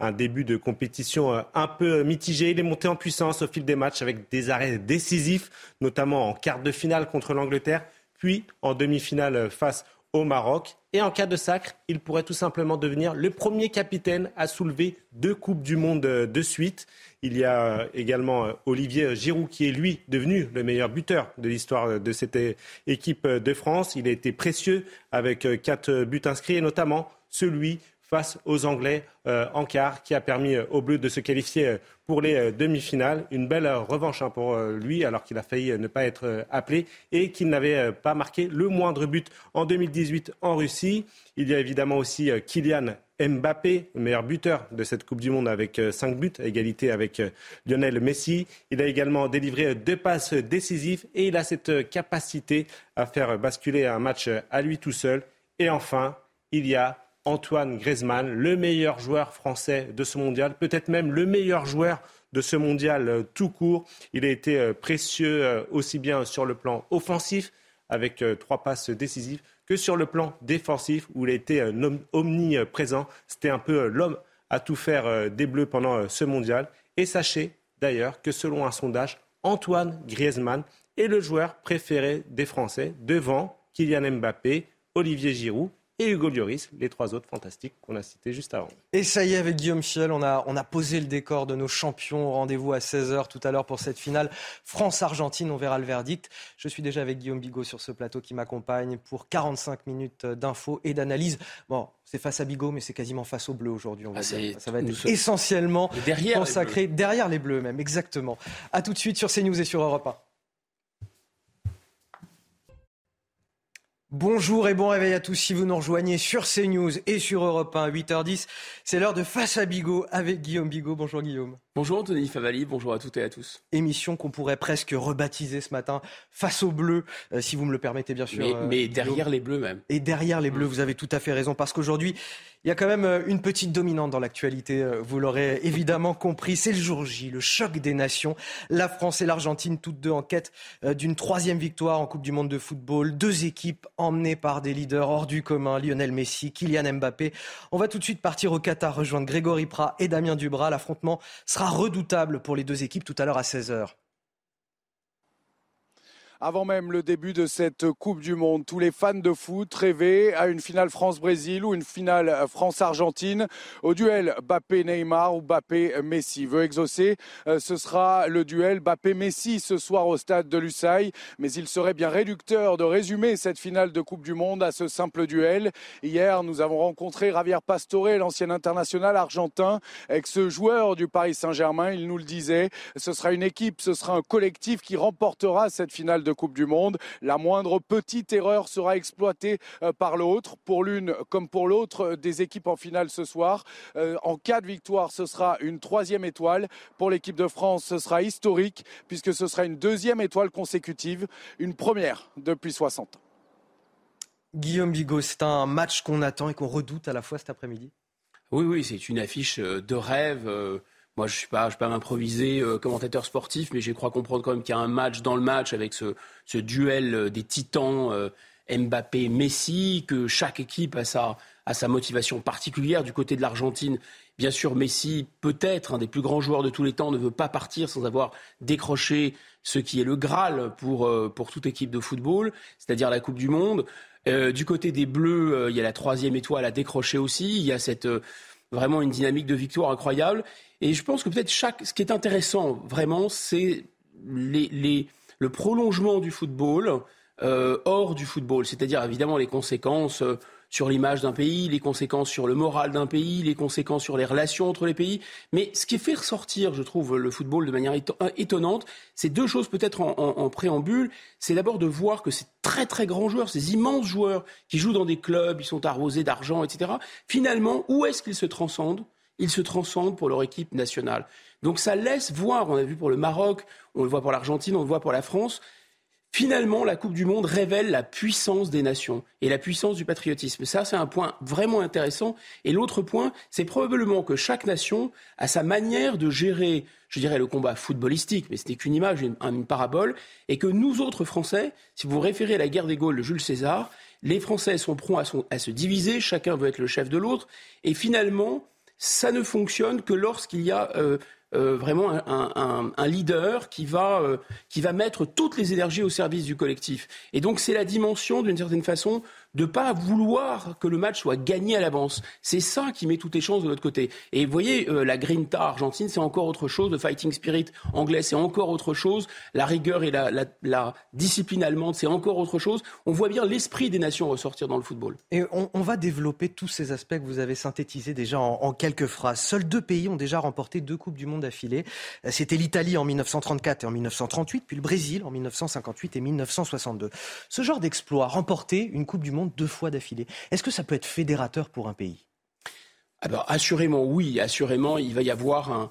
un début de compétition euh, un peu mitigé. Il est monté en puissance au fil des matchs avec des arrêts décisifs, notamment en quart de finale contre l'Angleterre, puis en demi-finale face au Maroc. Et en cas de sacre, il pourrait tout simplement devenir le premier capitaine à soulever deux Coupes du Monde euh, de suite. Il y a euh, également Olivier Giroud qui est lui devenu le meilleur buteur de l'histoire de cette équipe de France. Il a été précieux avec quatre buts inscrits et notamment celui face aux Anglais euh, en quart, qui a permis euh, aux Bleus de se qualifier euh, pour les demi-finales. Une belle revanche hein, pour lui, alors qu'il a failli ne pas être appelé et qu'il n'avait pas marqué le moindre but en 2018 en Russie. Il y a évidemment aussi Kylian Mbappé, le meilleur buteur de cette Coupe du Monde avec cinq buts, à égalité avec Lionel Messi. Il a également délivré deux passes décisives et il a cette capacité à faire basculer un match à lui tout seul. Et enfin, il y a Antoine Griezmann, le meilleur joueur français de ce mondial, peut-être même le meilleur joueur de ce mondial euh, tout court. Il a été euh, précieux euh, aussi bien sur le plan offensif, avec trois passes décisives, que sur le plan défensif, où il a été omniprésent. C'était un peu l'homme à tout faire des Bleus pendant ce mondial. Et sachez d'ailleurs que selon un sondage, Antoine Griezmann est le joueur préféré des Français devant Kylian Mbappé, Olivier Giroud et Hugo Lloris, les trois autres fantastiques qu'on a cités juste avant. Et ça y est, avec Guillaume Fiel, on a, on a posé le décor de nos champions. Rendez-vous à 16h tout à l'heure pour cette finale France-Argentine. On verra le verdict. Je suis déjà avec Guillaume Bigot sur ce plateau qui m'accompagne pour 45 minutes d'infos et d'analyse. Bon, c'est face à Bigot, mais c'est quasiment face aux Bleus aujourd'hui. Ah, ça va être essentiellement consacré derrière les Bleus même, exactement. A tout de suite sur CNews et sur Europe 1. Bonjour et bon réveil à tous si vous nous rejoignez sur CNews et sur Europe 1 à 8h10. C'est l'heure de Face à Bigot avec Guillaume Bigot. Bonjour Guillaume. Bonjour Anthony Favali, bonjour à toutes et à tous. Émission qu'on pourrait presque rebaptiser ce matin Face aux Bleus, euh, si vous me le permettez bien sûr. Mais, euh, derrière les Bleus même. Et derrière les Bleus, vous avez tout à fait raison parce qu'aujourd'hui, il y a quand même euh, une petite dominante dans l'actualité, vous l'aurez évidemment compris. C'est le jour J, le choc des nations. La France et l'Argentine, toutes deux en quête d'une troisième victoire en Coupe du Monde de football. Deux équipes emmenées par des leaders hors du commun, Lionel Messi, Kylian Mbappé. On va tout de suite partir au Qatar, rejoindre Grégory Prat et Damien Dubras. L'affrontement sera redoutable pour les deux équipes tout à l'heure à 16h. Avant même le début de cette Coupe du Monde, tous les fans de foot rêvaient à une finale France-Brésil ou une finale France-Argentine. Au duel Bappé-Neymar ou Bappé-Messi veut exaucer. Euh, ce sera le duel Bappé-Messi ce soir au stade de Lusail. Mais il serait bien réducteur de résumer cette finale de Coupe du Monde à ce simple duel. Hier, nous avons rencontré Javier Pastore, l'ancien international argentin, ex-joueur du Paris Saint-Germain. Il nous le disait, ce sera une équipe, ce sera un collectif qui remportera cette finale de Coupe du Monde. La moindre petite erreur sera exploitée euh, par l'autre, pour l'une comme pour l'autre euh, des équipes en finale ce soir. Euh, en cas de victoire, ce sera une troisième étoile. Pour l'équipe de France, ce sera historique puisque ce sera une deuxième étoile consécutive, une première depuis 60 ans. Guillaume Bigot, c'est un match qu'on attend et qu'on redoute à la fois cet après-midi? Oui, oui, c'est une affiche de rêve. Moi, je ne suis pas, je pas m'improviser euh, commentateur sportif, mais je crois comprendre quand même qu'il y a un match dans le match avec ce, duel euh, des titans euh, Mbappé-Messi, que chaque équipe a sa, a sa motivation particulière. Du côté de l'Argentine, bien sûr, Messi, peut-être un des plus grands joueurs de tous les temps, ne veut pas partir sans avoir décroché ce qui est le Graal pour, pour toute équipe de football, c'est-à-dire la Coupe du Monde. du côté des Bleus, il y a la troisième étoile à décrocher aussi. Il y a cette vraiment une dynamique de victoire incroyable. Et je pense que peut-être chaque, ce qui est intéressant vraiment, c'est les, le prolongement du football euh, hors du football, c'est-à-dire évidemment les conséquences. Euh, sur l'image d'un pays, les conséquences sur le moral d'un pays, les conséquences sur les relations entre les pays. Mais ce qui fait ressortir, je trouve, le football de manière étonnante, c'est deux choses peut-être en, préambule. C'est d'abord de voir que ces très très grands joueurs, ces immenses joueurs qui jouent dans des clubs, ils sont arrosés d'argent, etc. Finalement, où est-ce qu'ils se transcendent? Ils se transcendent pour leur équipe nationale. Donc ça laisse voir, on a vu pour le Maroc, on le voit pour l'Argentine, on le voit pour la France, Finalement, la Coupe du Monde révèle la puissance des nations et la puissance du patriotisme. Ça, c'est un point vraiment intéressant. Et l'autre point, c'est probablement que chaque nation a sa manière de gérer, je dirais, le combat footballistique, mais ce n'est qu'une image, une, parabole, et que nous autres Français, si vous référez à la guerre des Gaules de Jules César, les Français sont prompts à, se diviser, chacun veut être le chef de l'autre, et finalement, ça ne fonctionne que lorsqu'il y a euh, euh, vraiment un, leader qui va, euh, qui va mettre toutes les énergies au service du collectif. Et donc c'est la dimension, d'une certaine façon, de pas vouloir que le match soit gagné à l'avance. C'est ça qui met toutes les chances de notre côté. Et vous voyez, euh, la grinta argentine, c'est encore autre chose. Le fighting spirit anglais, c'est encore autre chose. La rigueur et la, discipline allemande, c'est encore autre chose. On voit bien l'esprit des nations ressortir dans le football. Et on, va développer tous ces aspects que vous avez synthétisés déjà en, quelques phrases. Seuls deux pays ont déjà remporté deux Coupes du Monde d'affilée. C'était l'Italie en 1934 et en 1938, puis le Brésil en 1958 et 1962. Ce genre d'exploit, remporter une Coupe du Monde deux fois d'affilée. Est-ce que ça peut être fédérateur pour un pays? Alors, assurément, oui. Assurément, il va y avoir un.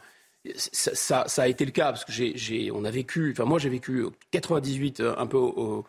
Ça, a été le cas parce que j'ai, on a vécu. Enfin, moi, j'ai vécu 98 euh, un peu aux,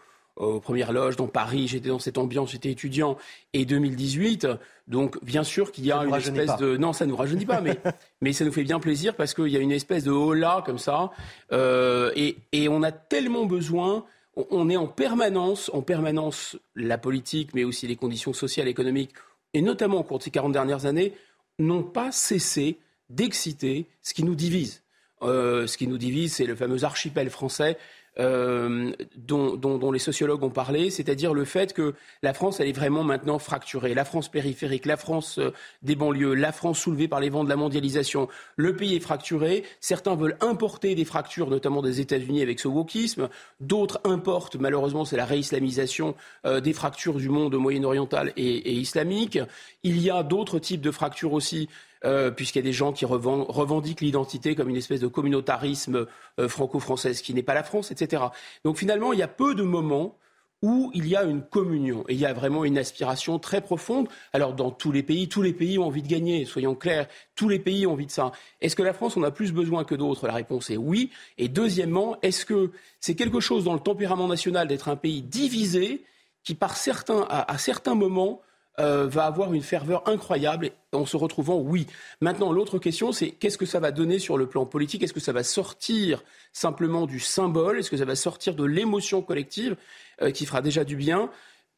premières loges dans Paris. J'étais dans cette ambiance, j'étais étudiant. Et 2018, donc bien sûr qu'il y a une espèce de. Non, ça ne nous rajeunit pas, mais, mais ça nous fait bien plaisir parce qu'il y a une espèce de hola comme ça. Euh, et, et on a tellement besoin on est en permanence, en permanence, la politique, mais aussi les conditions sociales, économiques, et notamment au cours de ces 40 dernières années, n'ont pas cessé d'exciter ce qui nous divise. Euh, ce qui nous divise, c'est le fameux archipel français euh, dont, les sociologues ont parlé, c'est-à-dire le fait que la France, elle est vraiment maintenant fracturée. La France périphérique, la France euh, des banlieues, la France soulevée par les vents de la mondialisation. Le pays est fracturé. Certains veulent importer des fractures, notamment des États-Unis avec ce wokisme. D'autres importent, malheureusement, c'est la réislamisation euh, des fractures du monde moyen-oriental et islamique. Il y a d'autres types de fractures aussi euh, puisqu'il y a des gens qui revendiquent l'identité comme une espèce de communautarisme euh, franco-français, qui n'est pas la France, etc. Donc finalement, il y a peu de moments où il y a une communion et il y a vraiment une aspiration très profonde. Alors dans tous les pays, tous les pays ont envie de gagner, soyons clairs, tous les pays ont envie de ça. Est-ce que la France en a plus besoin que d'autres? La réponse est oui. Et deuxièmement, est-ce que c'est quelque chose dans le tempérament national d'être un pays divisé qui, par certains, à certains moments, euh, va avoir une ferveur incroyable en se retrouvant oui. Maintenant, l'autre question, c'est qu'est-ce que ça va donner sur le plan politique? Est-ce que ça va sortir simplement du symbole? Est-ce que ça va sortir de l'émotion collective euh, qui fera déjà du bien?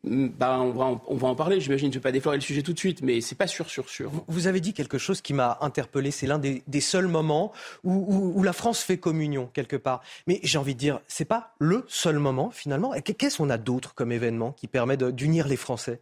Ben, on, va en, on va en parler, j'imagine. Je ne vais pas déflorer le sujet tout de suite, mais c'est pas sûr, sûr, sûr. Vous avez dit quelque chose qui m'a interpellé. C'est l'un des, seuls moments où, où, la France fait communion, quelque part. Mais j'ai envie de dire, c'est pas le seul moment, finalement. Qu'est-ce qu'on a d'autre comme événement qui permet d'unir les Français?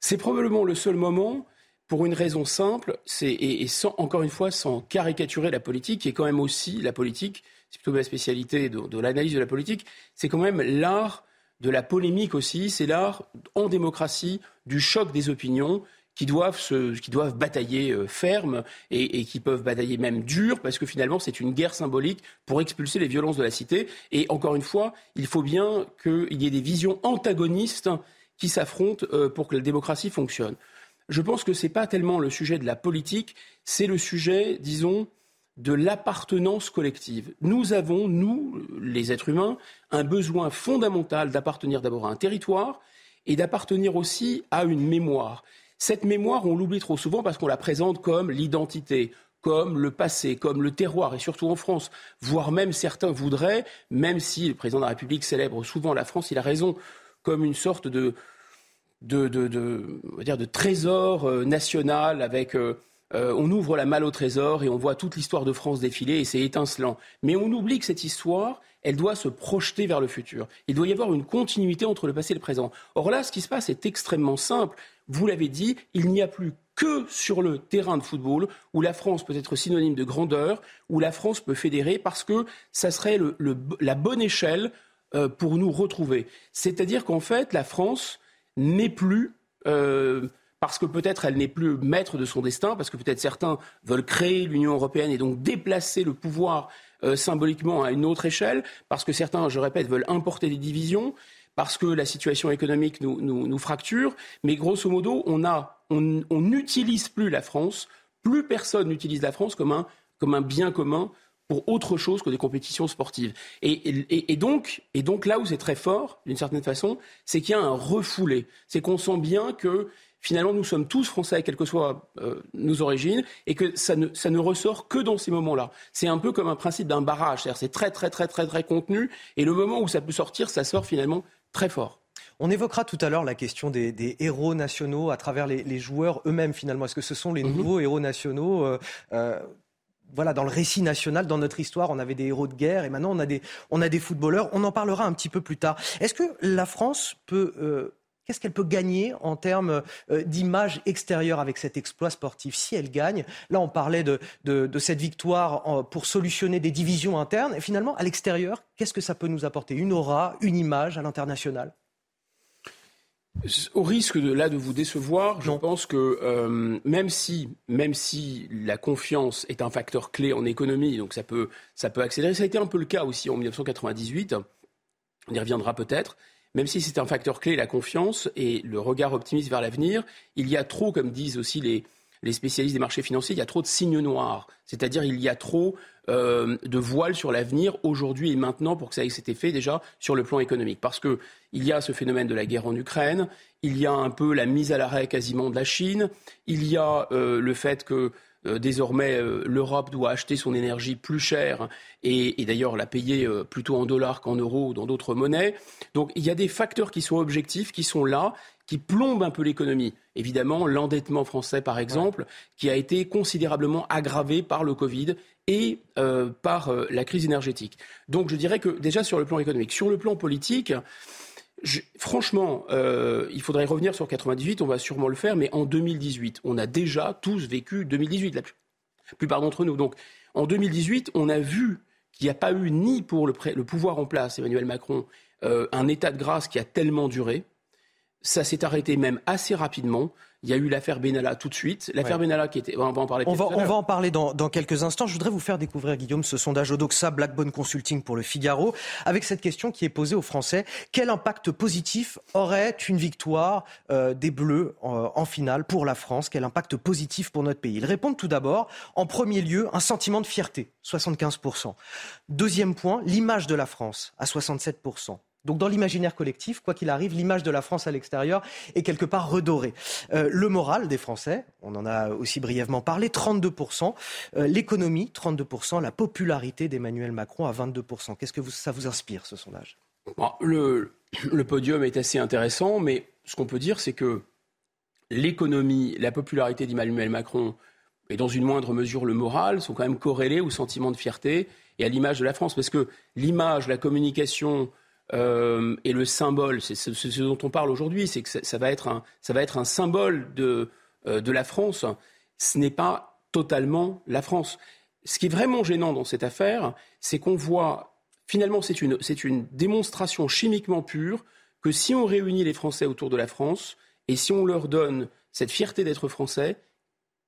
C'est probablement le seul moment pour une raison simple, c'est et, sans, encore une fois sans caricaturer la politique, qui est quand même aussi la politique, c'est plutôt ma spécialité de, l'analyse de la politique, c'est quand même l'art de la polémique aussi, c'est l'art en démocratie du choc des opinions qui doivent, se, qui doivent batailler euh, ferme et, et, qui peuvent batailler même dur, parce que finalement c'est une guerre symbolique pour expulser les violences de la cité. Et encore une fois, il faut bien qu'il y ait des visions antagonistes qui s'affrontent euh, pour que la démocratie fonctionne. Je pense que ce n'est pas tellement le sujet de la politique, c'est le sujet, disons, de l'appartenance collective. Nous avons, nous, les êtres humains, un besoin fondamental d'appartenir d'abord à un territoire et d'appartenir aussi à une mémoire. Cette mémoire, on l'oublie trop souvent parce qu'on la présente comme l'identité, comme le passé, comme le terroir, et surtout en France, voire même certains voudraient, même si le président de la République célèbre souvent la France, il a raison, comme une sorte de, de, de, de, dire de trésor euh, national avec. Euh, euh, on ouvre la malle au trésor et on voit toute l'histoire de France défiler et c'est étincelant. Mais on oublie que cette histoire, elle doit se projeter vers le futur. Il doit y avoir une continuité entre le passé et le présent. Or là, ce qui se passe est extrêmement simple. Vous l'avez dit, il n'y a plus que sur le terrain de football, où la France peut être synonyme de grandeur, où la France peut fédérer, parce que ça serait la bonne échelle euh, pour nous retrouver. C'est-à-dire qu'en fait, la France n'est plus... Euh, parce que peut-être elle n'est plus maître de son destin, parce que peut-être certains veulent créer l'Union européenne et donc déplacer le pouvoir euh, symboliquement à une autre échelle, parce que certains, je répète, veulent importer des divisions, parce que la situation économique nous, fracture. Mais grosso modo, on n'utilise plus la France, plus personne n'utilise la France comme un bien commun pour autre chose que des compétitions sportives. Et, donc, et donc là où c'est très fort, d'une certaine façon, c'est qu'il y a un refoulé. C'est qu'on sent bien que finalement nous sommes tous français, quelles que soient euh, nos origines, et que ça ne, ça ne ressort que dans ces moments-là. C'est un peu comme un principe d'un barrage, c'est-à-dire c'est très très très très très contenu, et le moment où ça peut sortir, ça sort finalement très fort. On évoquera tout à l'heure la question des, héros nationaux à travers les, joueurs eux-mêmes finalement. Est-ce que ce sont les mhm. nouveaux héros nationaux euh, euh, voilà, dans le récit national, dans notre histoire, on avait des héros de guerre et maintenant on a des, on footballeurs. On en parlera un petit peu plus tard. Est-ce que la France peut euh, qu'est-ce qu'elle peut gagner en termes euh, d'image extérieure avec cet exploit sportif? Si elle gagne Là, on parlait de, de, cette victoire pour solutionner des divisions internes. Et finalement, à l'extérieur, qu'est-ce que ça peut nous apporter? Une aura, une image à l'international? Au risque de là de vous décevoir, je pense que euh, même si même si la confiance est un facteur clé en économie, donc ça peut ça peut accélérer. Ça a été un peu le cas aussi en 1998. On y reviendra peut-être. Même si c'est un facteur clé, la confiance et le regard optimiste vers l'avenir, il y a trop, comme disent aussi les, les spécialistes des marchés financiers, il y a trop de signes noirs. C'est-à-dire il y a trop euh, de voiles sur l'avenir aujourd'hui et maintenant pour que ça ait cet effet déjà sur le plan économique. Parce qu'il y a ce phénomène de la guerre en Ukraine, il y a un peu la mise à l'arrêt quasiment de la Chine, il y a euh, le fait que euh, désormais l'Europe doit acheter son énergie plus cher et, et d'ailleurs la payer plutôt en dollars qu'en euros ou dans d'autres monnaies. Donc il y a des facteurs qui sont objectifs, qui sont là, qui plombent un peu l'économie. Évidemment, l'endettement français, par exemple, qui a été considérablement aggravé par le Covid et euh, par euh, la crise énergétique. Donc je dirais que déjà sur le plan économique, sur le plan politique, franchement, euh, il faudrait revenir sur 98, on va sûrement le faire, mais en 2018, on a déjà tous vécu 2018, la plupart d'entre nous. Donc en 2018, on a vu qu'il n'y a pas eu ni pour le, le pouvoir en place, Emmanuel Macron, un état de grâce qui a tellement duré. Ça s'est arrêté même assez rapidement. Il y a eu l'affaire Benalla tout de suite. L'affaire Benalla qui était. On va en parler. On va, on va en parler dans, dans, quelques instants. Je voudrais vous faire découvrir, Guillaume, ce sondage Odoxa Blackbone Consulting pour le Figaro, avec cette question qui est posée aux Français quel impact positif aurait une victoire euh, des Bleus en, en finale pour la France? Quel impact positif pour notre pays? Ils répondent tout d'abord, en premier lieu, un sentiment de fierté, 75% Deuxième point, l'image de la France, à 67 donc dans l'imaginaire collectif, quoi qu'il arrive, l'image de la France à l'extérieur est quelque part redorée. Euh, le moral des Français, on en a aussi brièvement parlé, 32%. Euh, l'économie, 32%. La popularité d'Emmanuel Macron à 22%. Qu'est-ce que ça vous inspire, ce sondage? Le, le podium est assez intéressant, mais ce qu'on peut dire, c'est que l'économie, la popularité d'Emmanuel Macron et dans une moindre mesure le moral sont quand même corrélés au sentiment de fierté et à l'image de la France. Parce que l'image, la communication, euh, et le symbole, c'est ce, dont on parle aujourd'hui, c'est que ça, va être un, ça va être un symbole de, euh, de la France. Ce n'est pas totalement la France. Ce qui est vraiment gênant dans cette affaire, c'est qu'on voit, finalement, c'est une, c'est une démonstration chimiquement pure que si on réunit les Français autour de la France et si on leur donne cette fierté d'être Français,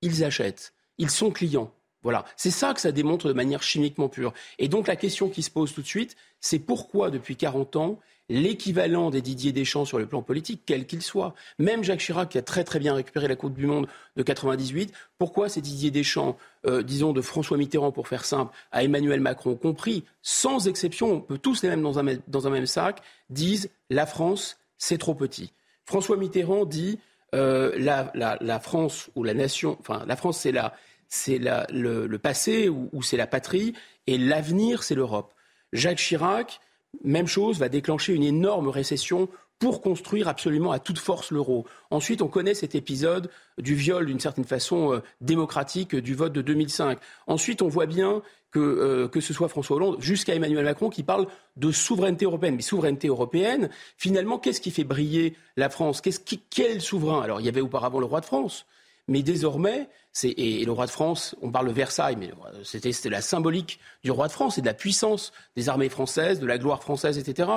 ils achètent, ils sont clients. Voilà, c'est ça que ça démontre de manière chimiquement pure. Et donc la question qui se pose tout de suite, c'est pourquoi depuis 40 ans, l'équivalent des Didier Deschamps sur le plan politique, quel qu'il soit, même Jacques Chirac qui a très très bien récupéré la Coupe du Monde de 98, pourquoi c'est Didier Deschamps, euh, disons de François Mitterrand pour faire simple, à Emmanuel Macron compris, sans exception, on peut tous les mettre dans un, même sac, disent la France, c'est trop petit. François Mitterrand dit euh, la, la, la France ou la nation, enfin la France c'est la c'est le, passé ou, c'est la patrie, et l'avenir, c'est l'Europe. Jacques Chirac, même chose, va déclencher une énorme récession pour construire absolument à toute force l'euro. Ensuite, on connaît cet épisode du viol, d'une certaine façon euh, démocratique, du vote de 2005. Ensuite, on voit bien que, euh, que ce soit François Hollande jusqu'à Emmanuel Macron qui parle de souveraineté européenne. Mais souveraineté européenne, finalement, qu'est-ce qui fait briller la France? Quel souverain? Alors, il y avait auparavant le roi de France. Mais désormais, et, le roi de France, on parle de Versailles, mais c'était la symbolique du roi de France et de la puissance des armées françaises, de la gloire française, etc.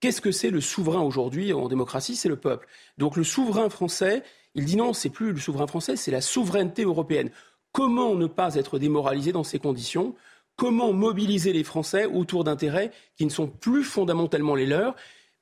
Qu'est-ce que c'est le souverain aujourd'hui en démocratie? C'est le peuple. Donc le souverain français, il dit non, c'est plus le souverain français, c'est la souveraineté européenne. Comment ne pas être démoralisé dans ces conditions? Comment mobiliser les Français autour d'intérêts qui ne sont plus fondamentalement les leurs?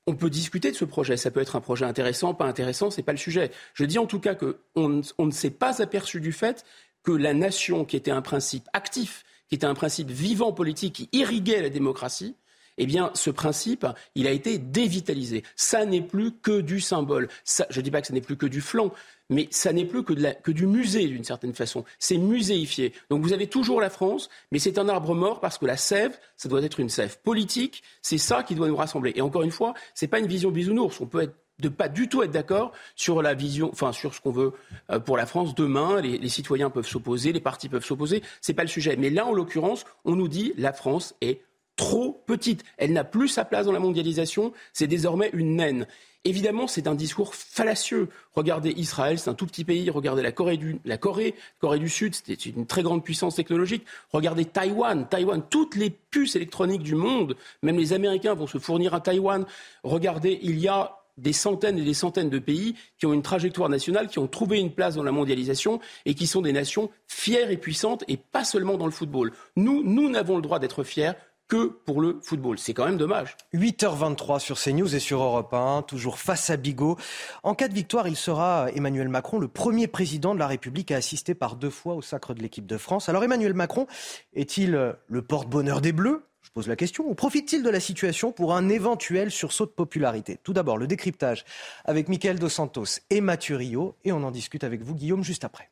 On peut discuter de ce projet. Ça peut être un projet intéressant, pas intéressant, ce n'est pas le sujet. Je dis en tout cas qu'on on ne s'est pas aperçu du fait que la nation, qui était un principe actif, qui était un principe vivant politique, qui irriguait la démocratie, eh bien, ce principe, il a été dévitalisé. Ça n'est plus que du symbole. je ne dis pas que ce n'est plus que du flanc, mais ça n'est plus que, du musée d'une certaine façon. C'est muséifié. Donc vous avez toujours la France, mais c'est un arbre mort parce que la sève, ça doit être une sève politique. C'est ça qui doit nous rassembler. Et encore une fois, ce n'est pas une vision bisounours. On peut être de pas du tout être d'accord sur la vision, enfin sur ce qu'on veut euh, pour la France demain. Les, les citoyens peuvent s'opposer, les partis peuvent s'opposer. C'est pas le sujet. Mais là, en l'occurrence, on nous dit la France est trop petite. Elle n'a plus sa place dans la mondialisation. C'est désormais une naine. Évidemment, c'est un discours fallacieux. Regardez Israël, c'est un tout petit pays. Regardez la Corée du, Sud, c'était une très grande puissance technologique. Regardez Taïwan, Taïwan, toutes les puces électroniques du monde, même les Américains vont se fournir à Taïwan. Regardez, il y a des centaines et des centaines de pays qui ont une trajectoire nationale, qui ont trouvé une place dans la mondialisation et qui sont des nations fières et puissantes et pas seulement dans le football. Nous, nous n'avons le droit d'être fiers que pour le football. C'est quand même dommage. 8h23 sur CNews et sur Europe 1, toujours face à Bigot. En cas de victoire, il sera Emmanuel Macron le premier président de la République à assister par deux fois au sacre de l'équipe de France. Alors Emmanuel Macron est-il le porte-bonheur des Bleus? Je pose la question. Ou profite-t-il de la situation pour un éventuel sursaut de popularité? Tout d'abord, le décryptage avec Mickaël Dos Santos et Mathieu Rio. Et on en discute avec vous, Guillaume, juste après.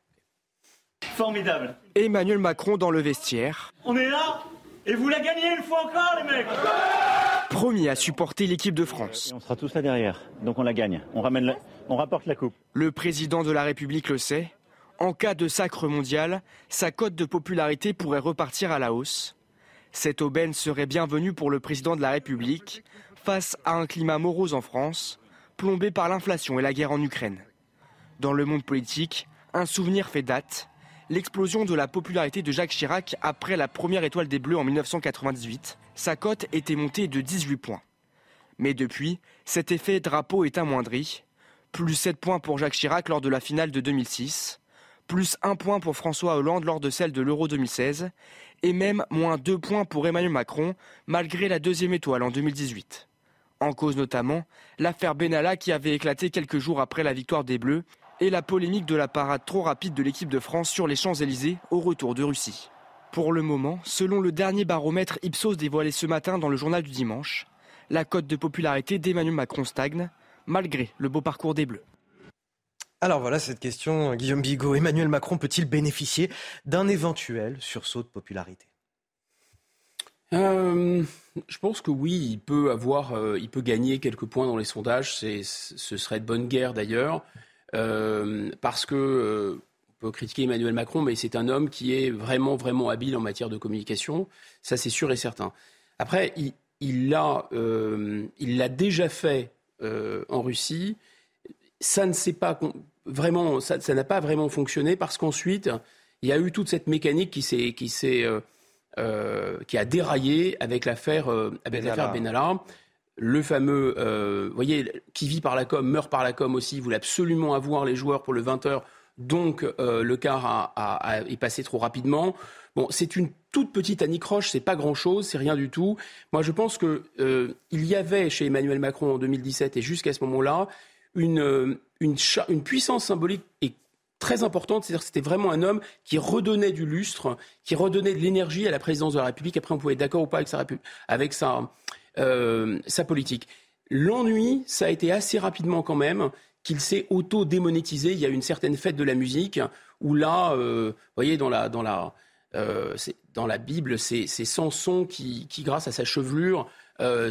Formidable. Emmanuel Macron dans le vestiaire. On est là? Et vous la gagnez une fois encore, les mecs Premier à supporter l'équipe de France. on sera tous là derrière, donc on la gagne. On, ramène on rapporte la coupe. Le président de la République le sait. En cas de sacre mondial, sa cote de popularité pourrait repartir à la hausse. Cette aubaine serait bienvenue pour le président de la République face à un climat morose en France, plombé par l'inflation et la guerre en Ukraine. Dans le monde politique, un souvenir fait date l'explosion de la popularité de Jacques Chirac après la première étoile des Bleus en 1998. Sa cote était montée de 18 points. Mais depuis, cet effet drapeau est amoindri. Plus 7 points pour Jacques Chirac lors de la finale de 2006, plus 1 point pour François Hollande lors de celle de l'Euro 2016, et même moins 2 points pour Emmanuel Macron, malgré la deuxième étoile en 2018. En cause notamment l'affaire Benalla qui avait éclaté quelques jours après la victoire des Bleus et la polémique de la parade trop rapide de l'équipe de France sur les Champs-Élysées au retour de Russie. Pour le moment, selon le dernier baromètre Ipsos dévoilé ce matin dans le journal du dimanche, la cote de popularité d'Emmanuel Macron stagne, malgré le beau parcours des Bleus. Alors voilà cette question, Guillaume Bigot. Emmanuel Macron peut-il bénéficier d'un éventuel sursaut de popularité? Euh, je pense que oui, il peut avoir, euh, il peut gagner quelques points dans les sondages. ce serait de bonne guerre d'ailleurs. Euh, parce que euh, on peut critiquer Emmanuel Macron, mais c'est un homme qui est vraiment, vraiment habile en matière de communication. Ça, c'est sûr et certain. Après, il, il l'a euh, déjà fait en Russie. Ça ne s'est pas vraiment, ça n'a pas vraiment fonctionné parce qu'ensuite, il y a eu toute cette mécanique qui s'est, qui s'est, qui a déraillé avec l'affaire Benalla le fameux, euh, vous voyez, qui vit par la com, meurt par la com aussi, voulait absolument avoir les joueurs pour le 20h, donc euh, le quart est passé trop rapidement. Bon, c'est une toute petite anicroche, c'est pas grand-chose, c'est rien du tout. Moi, je pense qu'il euh, y avait chez Emmanuel Macron en 2017 et jusqu'à ce moment-là une, une, une puissance symbolique et très importante, c'est-à-dire que c'était vraiment un homme qui redonnait du lustre, qui redonnait de l'énergie à la présidence de la République. Après, on pouvait être d'accord ou pas avec sa, avec sa, euh, sa politique. L'ennui, ça a été assez rapidement quand même qu'il s'est auto-démonétisé. Il y a une certaine fête de la musique où là, euh, vous voyez, dans la, dans la, euh, dans la Bible, c'est Samson qui, qui, grâce à sa chevelure,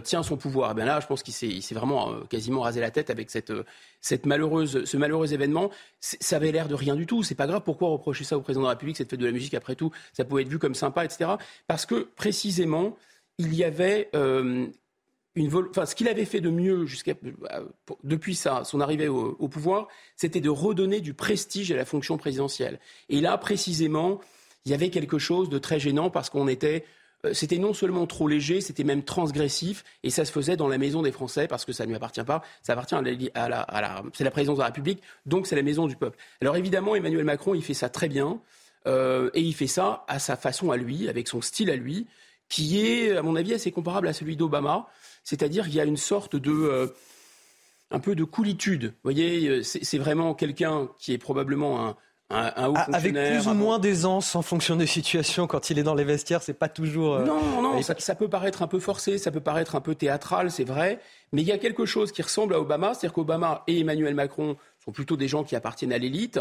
tient son pouvoir. Et bien là, je pense qu'il s'est vraiment quasiment rasé la tête avec cette, cette malheureuse, ce malheureux événement. Ça avait l'air de rien du tout. C'est pas grave. Pourquoi reprocher ça au président de la République, cette fête de la musique? Après tout, ça pouvait être vu comme sympa, etc. Parce que précisément, il y avait euh, une enfin, ce qu'il avait fait de mieux jusqu'à, euh, depuis sa, son arrivée au, pouvoir, c'était de redonner du prestige à la fonction présidentielle. Et là, précisément, il y avait quelque chose de très gênant parce qu'on était euh, c'était non seulement trop léger, c'était même transgressif, et ça se faisait dans la maison des Français parce que ça ne lui appartient pas, ça appartient à la, c'est la présidence de la République, donc c'est la maison du peuple. Alors évidemment, Emmanuel Macron, il fait ça très bien, et il fait ça à sa façon à lui, avec son style à lui, qui est, à mon avis, assez comparable à celui d'Obama, c'est-à-dire qu'il y a une sorte de euh, un peu de coolitude. Vous voyez, c'est vraiment quelqu'un qui est probablement un, avec plus ou moins d'aisance en fonction des situations, quand il est dans les vestiaires, c'est pas toujours. Euh, non, non, ça, peut paraître un peu forcé, ça peut paraître un peu théâtral, c'est vrai, mais il y a quelque chose qui ressemble à Obama, c'est-à-dire qu'Obama et Emmanuel Macron sont plutôt des gens qui appartiennent à l'élite,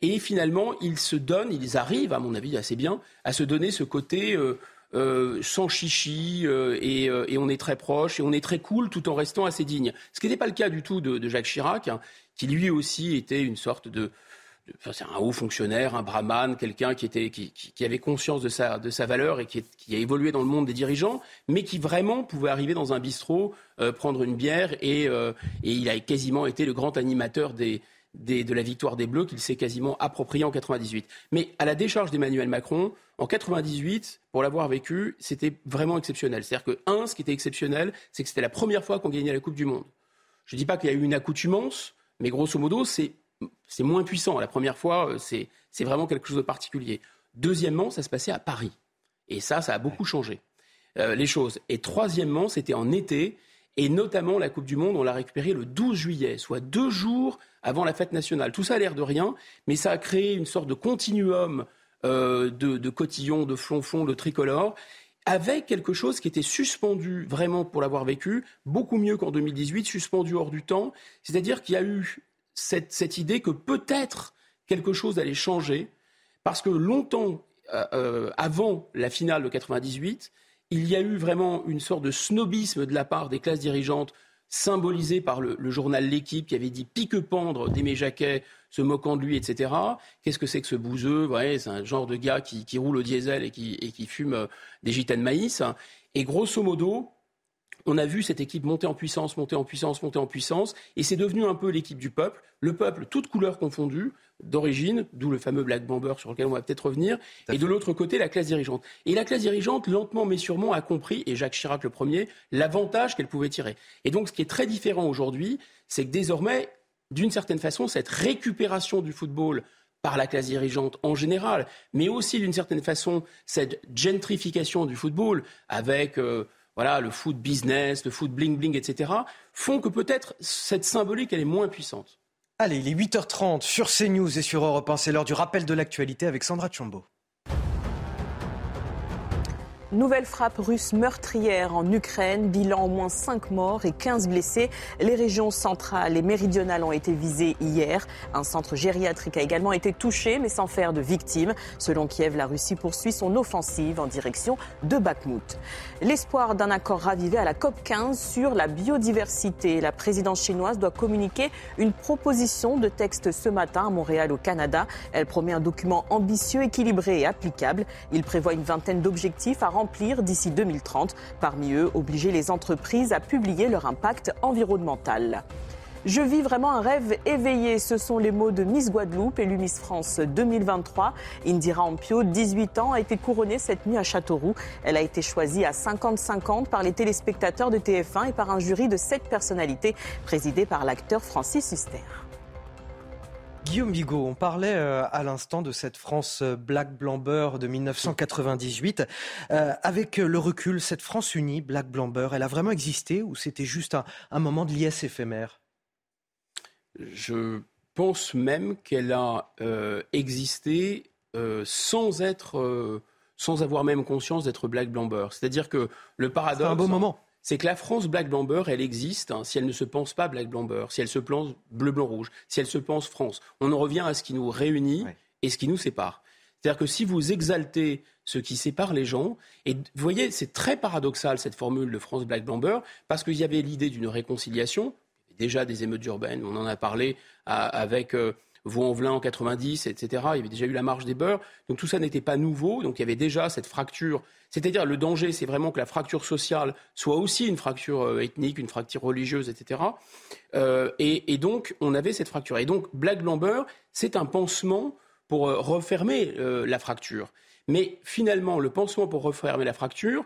et finalement, ils se donnent, ils arrivent, à mon avis, assez bien, à se donner ce côté. Euh, euh, sans chichi et, on est très proche et on est très cool tout en restant assez digne. Ce qui n'était pas le cas du tout de, Jacques Chirac, hein, qui lui aussi était une sorte de, c'est un haut fonctionnaire, un brahman, quelqu'un qui, était, qui, qui, avait conscience de sa, de sa valeur et qui, a évolué dans le monde des dirigeants, mais qui vraiment pouvait arriver dans un bistrot, euh, prendre une bière, et, euh, il a quasiment été le grand animateur de la victoire des Bleus qu'il s'est quasiment approprié en 98. Mais à la décharge d'Emmanuel Macron, en 98, pour l'avoir vécu, c'était vraiment exceptionnel. C'est-à-dire que, un, ce qui était exceptionnel, c'est que c'était la première fois qu'on gagnait la Coupe du Monde. Je ne dis pas qu'il y a eu une accoutumance, mais grosso modo, c'est moins puissant. La première fois, euh, c'est vraiment quelque chose de particulier. Deuxièmement, ça se passait à Paris. Et ça, ça a beaucoup changé euh, les choses. Et troisièmement, c'était en été. Et notamment, la Coupe du Monde, on l'a récupérée le 12 juillet, soit deux jours avant la fête nationale. Tout ça a l'air de rien, mais ça a créé une sorte de continuum euh, de, de cotillons, de flonflons, de tricolores, avec quelque chose qui était suspendu, vraiment pour l'avoir vécu, beaucoup mieux qu'en 2018, suspendu hors du temps. C'est-à-dire qu'il y a eu cette, idée que peut-être quelque chose allait changer, parce que longtemps euh, euh, avant la finale de 98, il y a eu vraiment une sorte de snobisme de la part des classes dirigeantes, symbolisé par le, journal L'équipe qui avait dit pique-pendre d'Aimé Jacquet, se moquant de lui, etc. Qu'est-ce que c'est que ce bouseux? C'est un genre de gars qui, roule au diesel et qui, et qui fume euh, des gitanes maïs. Et grosso modo, on a vu cette équipe monter en puissance, monter en puissance, monter en puissance, et c'est devenu un peu l'équipe du peuple, le peuple, toutes couleurs confondues, d'origine, d'où le fameux Black Bomber sur lequel on va peut-être revenir, et de l'autre côté, la classe dirigeante. Et la classe dirigeante, lentement mais sûrement, a compris, et Jacques Chirac le premier, l'avantage qu'elle pouvait tirer. Et donc, ce qui est très différent aujourd'hui, c'est que désormais, d'une certaine façon, cette récupération du football par la classe dirigeante en général, mais aussi d'une certaine façon cette gentrification du football avec euh, voilà, le foot business, le foot bling bling, etc., font que peut-être cette symbolique, elle est moins puissante. Allez, il est 8h30 sur CNews et sur Europe 1. C'est l'heure du rappel de l'actualité avec Sandra Chombo. Nouvelle frappe russe meurtrière en Ukraine, bilan au moins 5 morts et 15 blessés. Les régions centrales et méridionales ont été visées hier. Un centre gériatrique a également été touché, mais sans faire de victimes. Selon Kiev, la Russie poursuit son offensive en direction de Bakhmut. L'espoir d'un accord ravivé à la COP 15 sur la biodiversité. La présidence chinoise doit communiquer une proposition de texte ce matin à Montréal au Canada. Elle promet un document ambitieux, équilibré et applicable. Il prévoit une vingtaine d'objectifs à d'ici 2030. Parmi eux, obliger les entreprises à publier leur impact environnemental. Je vis vraiment un rêve éveillé. Ce sont les mots de Miss Guadeloupe, élue Miss France 2023. Indira Ampio, 18 ans, a été couronnée cette nuit à Châteauroux. Elle a été choisie à 50-50 par les téléspectateurs de TF1 et par un jury de sept personnalités présidé par l'acteur Francis Huster. Guillaume Bigot, on parlait euh, à l'instant de cette France euh, Black Blamber de 1998. Euh, avec le recul, cette France unie, Black Blamber, elle a vraiment existé ou c'était juste un, moment de liesse éphémère? Je pense même qu'elle a existé sans être, sans avoir même conscience d'être Black Blamber. C'est-à-dire que le paradoxe. C'est un beau moment c'est que la France Black Blamber, elle existe hein, si elle ne se pense pas Black Blamber, si elle se pense bleu, blanc, rouge, si elle se pense France. On en revient à ce qui nous réunit et ce qui nous sépare. C'est-à-dire que si vous exaltez ce qui sépare les gens, et vous voyez, c'est très paradoxal cette formule de France Black Blamber, parce qu'il y avait l'idée d'une réconciliation, déjà des émeutes urbaines, on en a parlé avec euh, Vaux-en-Velin en 90, etc. Il y avait déjà eu la marche des beurs. Donc tout ça n'était pas nouveau. Donc il y avait déjà cette fracture. C'est-à-dire le danger, c'est vraiment que la fracture sociale soit aussi une fracture euh, ethnique, une fracture religieuse, etc. Euh, et, donc on avait cette fracture. Et donc Black Blamber, c'est un pansement pour euh, refermer la fracture. Mais finalement, le pansement pour refermer la fracture,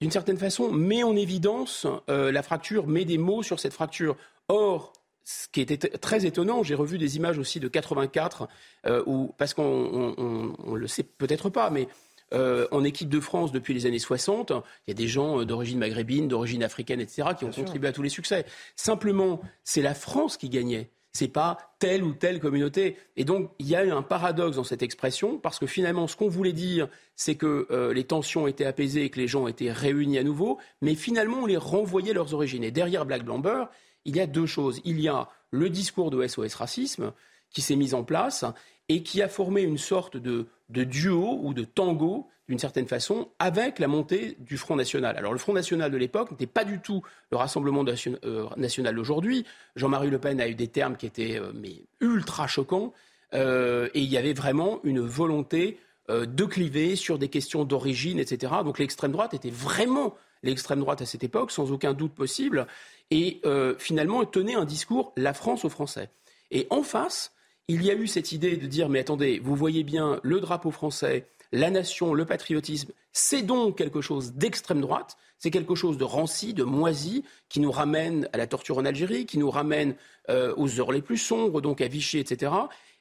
d'une certaine façon, met en évidence la fracture, met des mots sur cette fracture. Or, ce qui était très étonnant, j'ai revu des images aussi de 84, euh, où, parce qu'on ne le sait peut-être pas, mais euh, en équipe de France depuis les années 60, il y a des gens euh, d'origine maghrébine, d'origine africaine, etc., qui ont contribué à tous les succès. Simplement, c'est la France qui gagnait. C'est pas telle ou telle communauté. Et donc, il y a eu un paradoxe dans cette expression, parce que finalement, ce qu'on voulait dire, c'est que les tensions étaient apaisées et que les gens étaient réunis à nouveau, mais finalement, on les renvoyait leurs origines. Et derrière Black Blamber, il y a deux choses. Il y a le discours de SOS Racisme qui s'est mis en place et qui a formé une sorte de, duo ou de tango, d'une certaine façon, avec la montée du Front National. Alors le Front National de l'époque n'était pas du tout le Rassemblement euh, National d'aujourd'hui. Jean-Marie Le Pen a eu des termes qui étaient euh, ultra choquants, euh, et il y avait vraiment une volonté de cliver sur des questions d'origine, etc. Donc l'extrême droite était vraiment l'extrême droite à cette époque, sans aucun doute possible et euh, finalement tenait un discours la France aux Français. Et en face, il y a eu cette idée de dire mais attendez, vous voyez bien le drapeau français, la nation, le patriotisme, c'est donc quelque chose d'extrême droite, c'est quelque chose de ranci, de moisi, qui nous ramène à la torture en Algérie, qui nous ramène euh, aux heures les plus sombres, donc à Vichy, etc.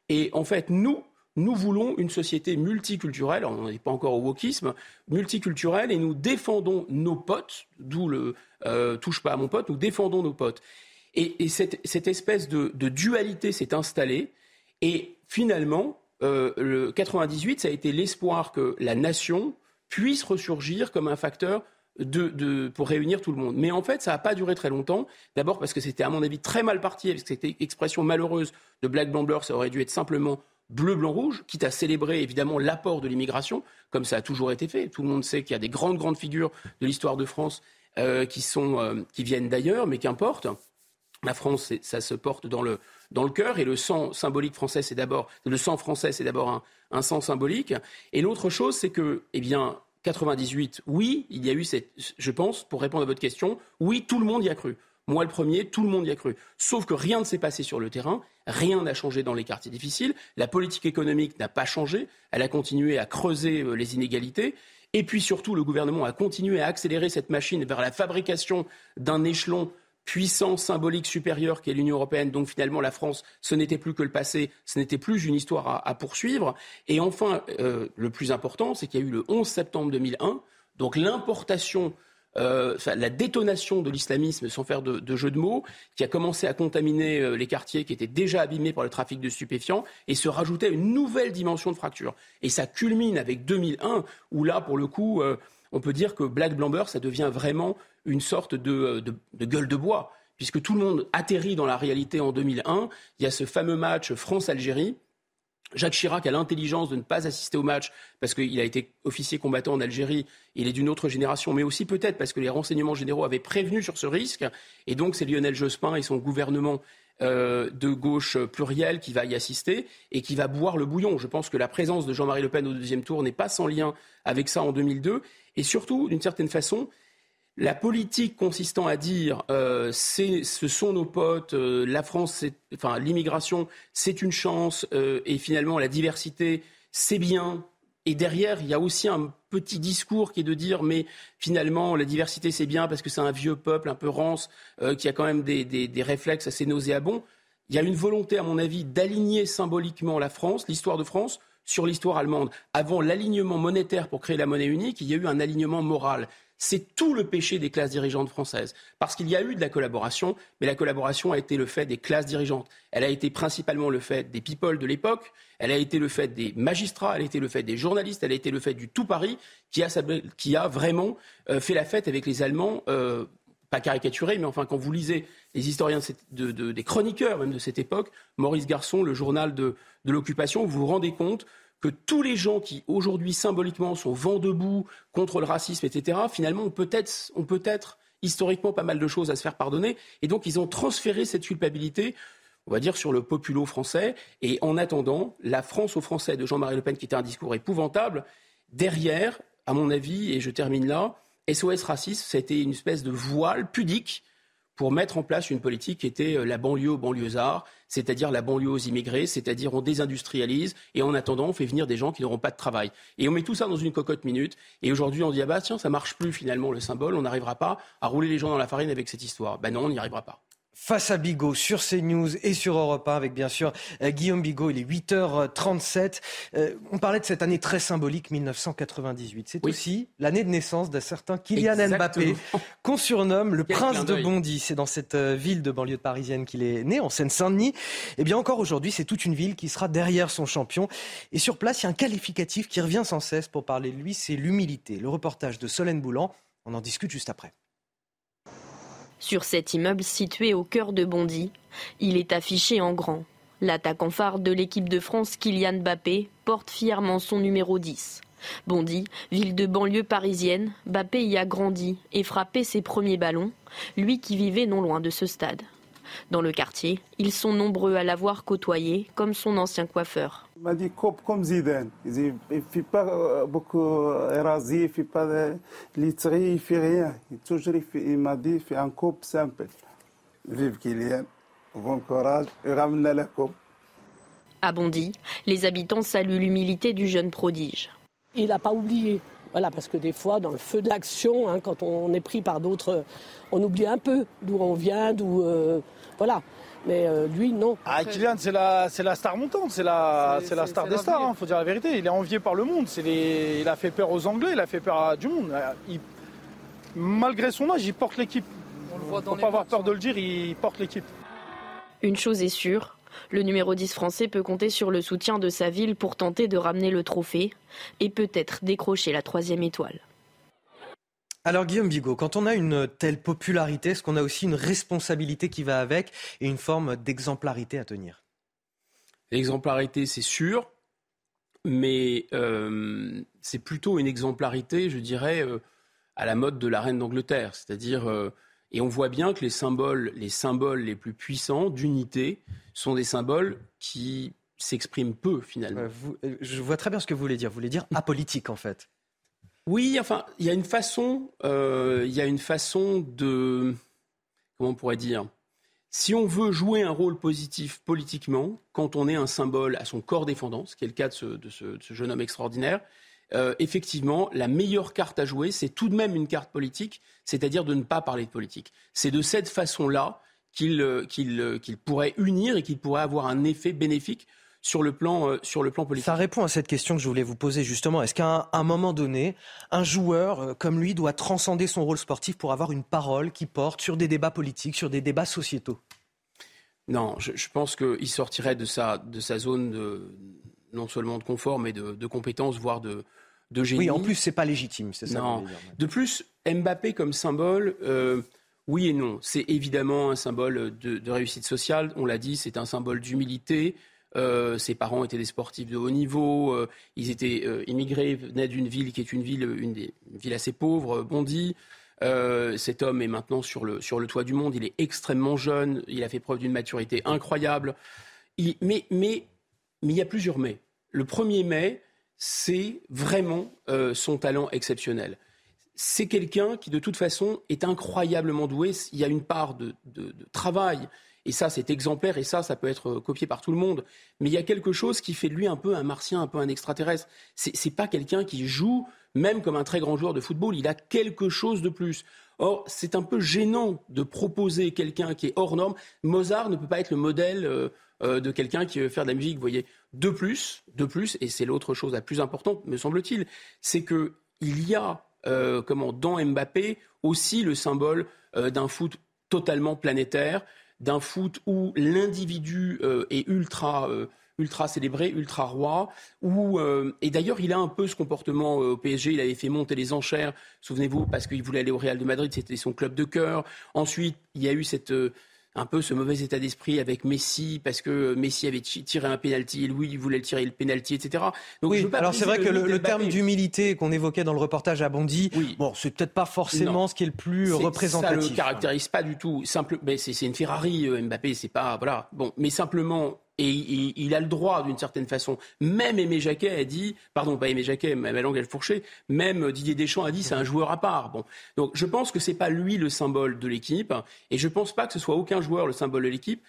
Et en fait, nous, nous voulons une société multiculturelle, on n'est pas encore au wokisme, multiculturelle, et nous défendons nos potes, d'où le euh, touche pas à mon pote, nous défendons nos potes. Et, cette, espèce de, dualité s'est installée, et finalement, euh, le 98, ça a été l'espoir que la nation puisse ressurgir comme un facteur pour réunir tout le monde. Mais en fait, ça n'a pas duré très longtemps. D'abord parce que c'était, à mon avis, très mal parti, avec cette expression malheureuse de Black Blamber, ça aurait dû être simplement bleu, blanc, rouge, quitte à célébrer évidemment l'apport de l'immigration, comme ça a toujours été fait. Tout le monde sait qu'il y a des grandes, grandes figures de l'histoire de France euh, qui, sont, euh, qui viennent d'ailleurs, mais qu'importe. La France, ça se porte dans le, dans le cœur et le sang symbolique français, c'est d'abord le sang c'est d'abord un, un, sang symbolique. Et l'autre chose, c'est que, eh bien, 98, oui, il y a eu cette, je pense, pour répondre à votre question, oui, tout le monde y a cru. Moi, le premier, tout le monde y a cru. Sauf que rien ne s'est passé sur le terrain, rien n'a changé dans les quartiers difficiles, la politique économique n'a pas changé, elle a continué à creuser euh, les inégalités, et puis surtout, le gouvernement a continué à accélérer cette machine vers la fabrication d'un échelon puissant, symbolique supérieur qu'est l'Union européenne. Donc finalement, la France, ce n'était plus que le passé, ce n'était plus une histoire à, poursuivre. Et enfin, euh, le plus important, c'est qu'il y a eu le 11 septembre 2001, donc l'importation euh, la détonation de l'islamisme, sans faire de, jeu de mots, qui a commencé à contaminer euh, les quartiers qui étaient déjà abîmés par le trafic de stupéfiants et se rajoutait une nouvelle dimension de fracture. Et ça culmine avec 2001, où là, pour le coup, euh, on peut dire que Black Blamber, ça devient vraiment une sorte de, de gueule de bois puisque tout le monde atterrit dans la réalité en 2001. Il y a ce fameux match France-Algérie Jacques Chirac a l'intelligence de ne pas assister au match parce qu'il a été officier combattant en Algérie, il est d'une autre génération, mais aussi peut-être parce que les renseignements généraux avaient prévenu sur ce risque. Et donc c'est Lionel Jospin et son gouvernement euh, de gauche pluriel qui va y assister et qui va boire le bouillon. Je pense que la présence de Jean-Marie Le Pen au deuxième tour n'est pas sans lien avec ça en 2002. Et surtout, d'une certaine façon, la politique consistant à dire euh, ce sont nos potes, euh, la France, enfin l'immigration, c'est une chance, euh, et finalement la diversité, c'est bien. Et derrière, il y a aussi un petit discours qui est de dire, mais finalement, la diversité, c'est bien parce que c'est un vieux peuple un peu rance, qui a quand même des, des réflexes assez nauséabonds. Il y a une volonté, à mon avis, d'aligner symboliquement la France, l'histoire de France, sur l'histoire allemande. Avant l'alignement monétaire pour créer la monnaie unique, il y a eu un alignement moral. C'est tout le péché des classes dirigeantes françaises. Parce qu'il y a eu de la collaboration, mais la collaboration a été le fait des classes dirigeantes. Elle a été principalement le fait des people de l'époque, elle a été le fait des magistrats, elle a été le fait des journalistes, elle a été le fait du tout Paris qui a, vraiment euh, fait la fête avec les Allemands. Euh, pas caricaturé, mais enfin, quand vous lisez les historiens des chroniqueurs même de cette époque, Maurice Garçon, le journal de, de l'occupation, vous vous rendez compte que tous les gens qui aujourd'hui symboliquement sont vent debout contre le racisme, etc., finalement ont peut-être peut-être historiquement pas mal de choses à se faire pardonner, et donc ils ont transféré cette culpabilité on va dire, sur le populo français. Et en attendant, la France aux Français de Jean-Marie Le Pen, qui était un discours épouvantable, derrière, à mon avis, et je termine là, SOS Racisme, c'était une espèce de voile pudique pour mettre en place une politique qui était euh, la banlieue aux banlieusards, c'est-à-dire la banlieue aux immigrés, c'est-à-dire on désindustrialise et en attendant on fait venir des gens qui n'auront pas de travail. Et on met tout ça dans une cocotte minute et aujourd'hui on dit ah bah tiens ça marche plus finalement le symbole, on n'arriera pas à rouler les gens dans la farine avec cette histoire. Ben non on n'y arrivera pas. Face à Bigot sur CNews et sur Europe 1 avec bien sûr euh, Guillaume Bigot. Il est 8h37. Euh, on parlait de cette année très symbolique 1998. C'est aussi l'année de naissance d'un certain Kylian Mbappé qu'on surnomme le prince de Bondy. C'est dans cette euh, ville de banlieue parisienne qu'il est né, en Seine-Saint-Denis. Et eh bien encore aujourd'hui, c'est toute une ville qui sera derrière son champion. Et sur place, il y a un qualificatif qui revient sans cesse pour parler de lui, c'est l'humilité. Le reportage de Solène Boulan, on en discute juste après. Sur cet immeuble situé au cœur de Bondy, il est affiché en grand. L'attaquant phare de l'équipe de France, Kylian Mbappé, porte fièrement son numéro 10. Bondy, ville de banlieue parisienne, Mbappé y a grandi et frappé ses premiers ballons, lui qui vivait non loin de ce stade. Dans le quartier, ils sont nombreux à l'avoir côtoyé, comme son ancien coiffeur. Il m'a dit coupe comme Zidane. Il ne fait pas euh, beaucoup érasé, il ne fait pas de literie, il ne fait rien. Il, toujours, il, m'a dit fais un coupe simple. Vive Kylian, bon courage et ramène la coupe. À Bondy, les habitants saluent l'humilité du jeune prodige. Il n'a pas oublié. Voilà, parce que des fois, dans le feu de l'action, hein, quand on est pris par d'autres, on oublie un peu d'où on vient, d'où. Euh, voilà. Mais euh, lui, non. Ah, Kylian, c'est la, la star montante, c'est la, la star des stars, il hein, faut dire la vérité. Il est envié par le monde. Les, il a fait peur aux Anglais, il a fait peur à du monde. malgré son âge, il porte l'équipe. Il ne faut pas avoir peur de le dire, il porte l'équipe. Une chose est sûre, le numéro 10 français peut compter sur le soutien de sa ville pour tenter de ramener le trophée et peut-être décrocher la troisième étoile. Alors Guillaume Bigot, quand on a une telle popularité, est-ce qu'on a aussi une responsabilité qui va avec et une forme d'exemplarité à tenir? L'exemplarité, c'est sûr, mais euh, c'est plutôt une exemplarité, je dirais, euh, à la mode de la reine d'Angleterre. C'est-à-dire, euh, et on voit bien que les symboles, les symboles les plus puissants d'unité sont des symboles qui s'expriment peu finalement. je vois très bien ce que vous voulez dire. Vous voulez dire apolitique en fait. Oui, enfin, il y a une façon, euh, il y a une façon de, comment on pourrait dire, si on veut jouer un rôle positif politiquement, quand on est un symbole à son corps défendant, ce qui est le cas de ce, jeune homme extraordinaire, euh, effectivement, la meilleure carte à jouer, c'est tout de même une carte politique, c'est-à-dire de ne pas parler de politique. C'est de cette façon-là qu'il euh, qu'il pourrait unir et qu'il pourrait avoir un effet bénéfique sur le plan, euh, sur le plan politique. Ça répond à cette question que je voulais vous poser justement. Est-ce qu'à un, moment donné, un joueur euh, comme lui doit transcender son rôle sportif pour avoir une parole qui porte sur des débats politiques, sur des débats sociétaux? Non, je, pense qu'il sortirait de sa, de sa zone de, non seulement de confort, mais de, de compétence, voire de, de génie. Oui, en plus, c'est pas légitime, c'est ça. Non. De plus, Mbappé comme symbole. Euh, oui et non. C'est évidemment un symbole de, de réussite sociale. On l'a dit, c'est un symbole d'humilité. Euh, ses parents étaient des sportifs de haut niveau. Euh, ils étaient immigrés, venaient d'une ville qui est une ville, une, des, ville assez pauvre, Bondy. cet homme est maintenant sur le, sur le toit du monde. Il est extrêmement jeune. Il a fait preuve d'une maturité incroyable. mais, mais, mais il y a plusieurs mais. Le premier mai, c'est vraiment son talent exceptionnel c'est quelqu'un qui, de toute façon, est incroyablement doué. Il y a une part de, travail et ça, c'est exemplaire, et ça, ça peut être copié par tout le monde. Mais il y a quelque chose qui fait de lui un peu un martien, un peu un extraterrestre. C'est pas quelqu'un qui joue, même comme un très grand joueur de football, il a quelque chose de plus. Or, c'est un peu gênant de proposer quelqu'un qui est hors norme. Mozart ne peut pas être le modèle euh, euh, de quelqu'un qui veut faire de la musique, vous voyez. De plus, de plus, et c'est l'autre chose la plus importante, me semble-t-il, c'est que il y a, euh, comment, dans Mbappé aussi le symbole d'un foot totalement planétaire, d'un foot où l'individu est ultra ultra célébré, ultra roi. Où, euh, et d'ailleurs, il a un peu ce comportement au PSG. Il avait fait monter les enchères, souvenez-vous, parce qu'il voulait aller au Real de Madrid, c'était son club de cœur. Ensuite, il y a eu cette, un peu ce mauvais état d'esprit avec Messi parce que Messi avait tiré un penalty et Louis il voulait tirer le penalty, etc. Donc, oui, alors c'est vrai que le, terme d'humilité qu'on évoquait dans le reportage à Bondy, oui. bon, c'est peut-être pas forcément ce qui est le plus représentatif. Ça le caractérise pas du tout. Simple, mais c'est une Ferrari, euh, Mbappé, c'est pas voilà. Bon, mais simplement et il, a le droit d'une certaine façon. Même Aimé Jacquet a dit, pardon, pas Aimé Jacquet, ma langue elle fourchée, même Didier Deschamps a dit c'est un joueur à part. Bon, donc je pense que c'est pas lui le symbole de l'équipe, et je pense pas que ce soit aucun joueur le symbole de l'équipe.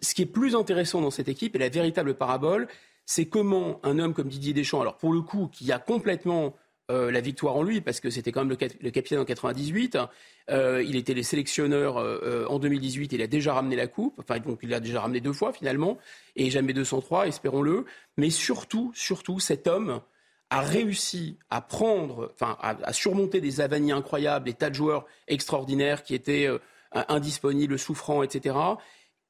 Ce qui est plus intéressant dans cette équipe et la véritable parabole, c'est comment un homme comme Didier Deschamps, alors pour le coup, qui a complètement euh, la victoire en lui, parce que c'était quand même le, capitaine en 98. Euh, il était les sélectionneurs euh, en 2018, il a déjà ramené la coupe, enfin donc il l'a déjà ramené deux fois finalement, et jamais 203, espérons-le. Mais surtout, surtout, cet homme a réussi à prendre, enfin à, surmonter des avanies incroyables, des tas de joueurs extraordinaires qui étaient indisponibles, souffrants, etc.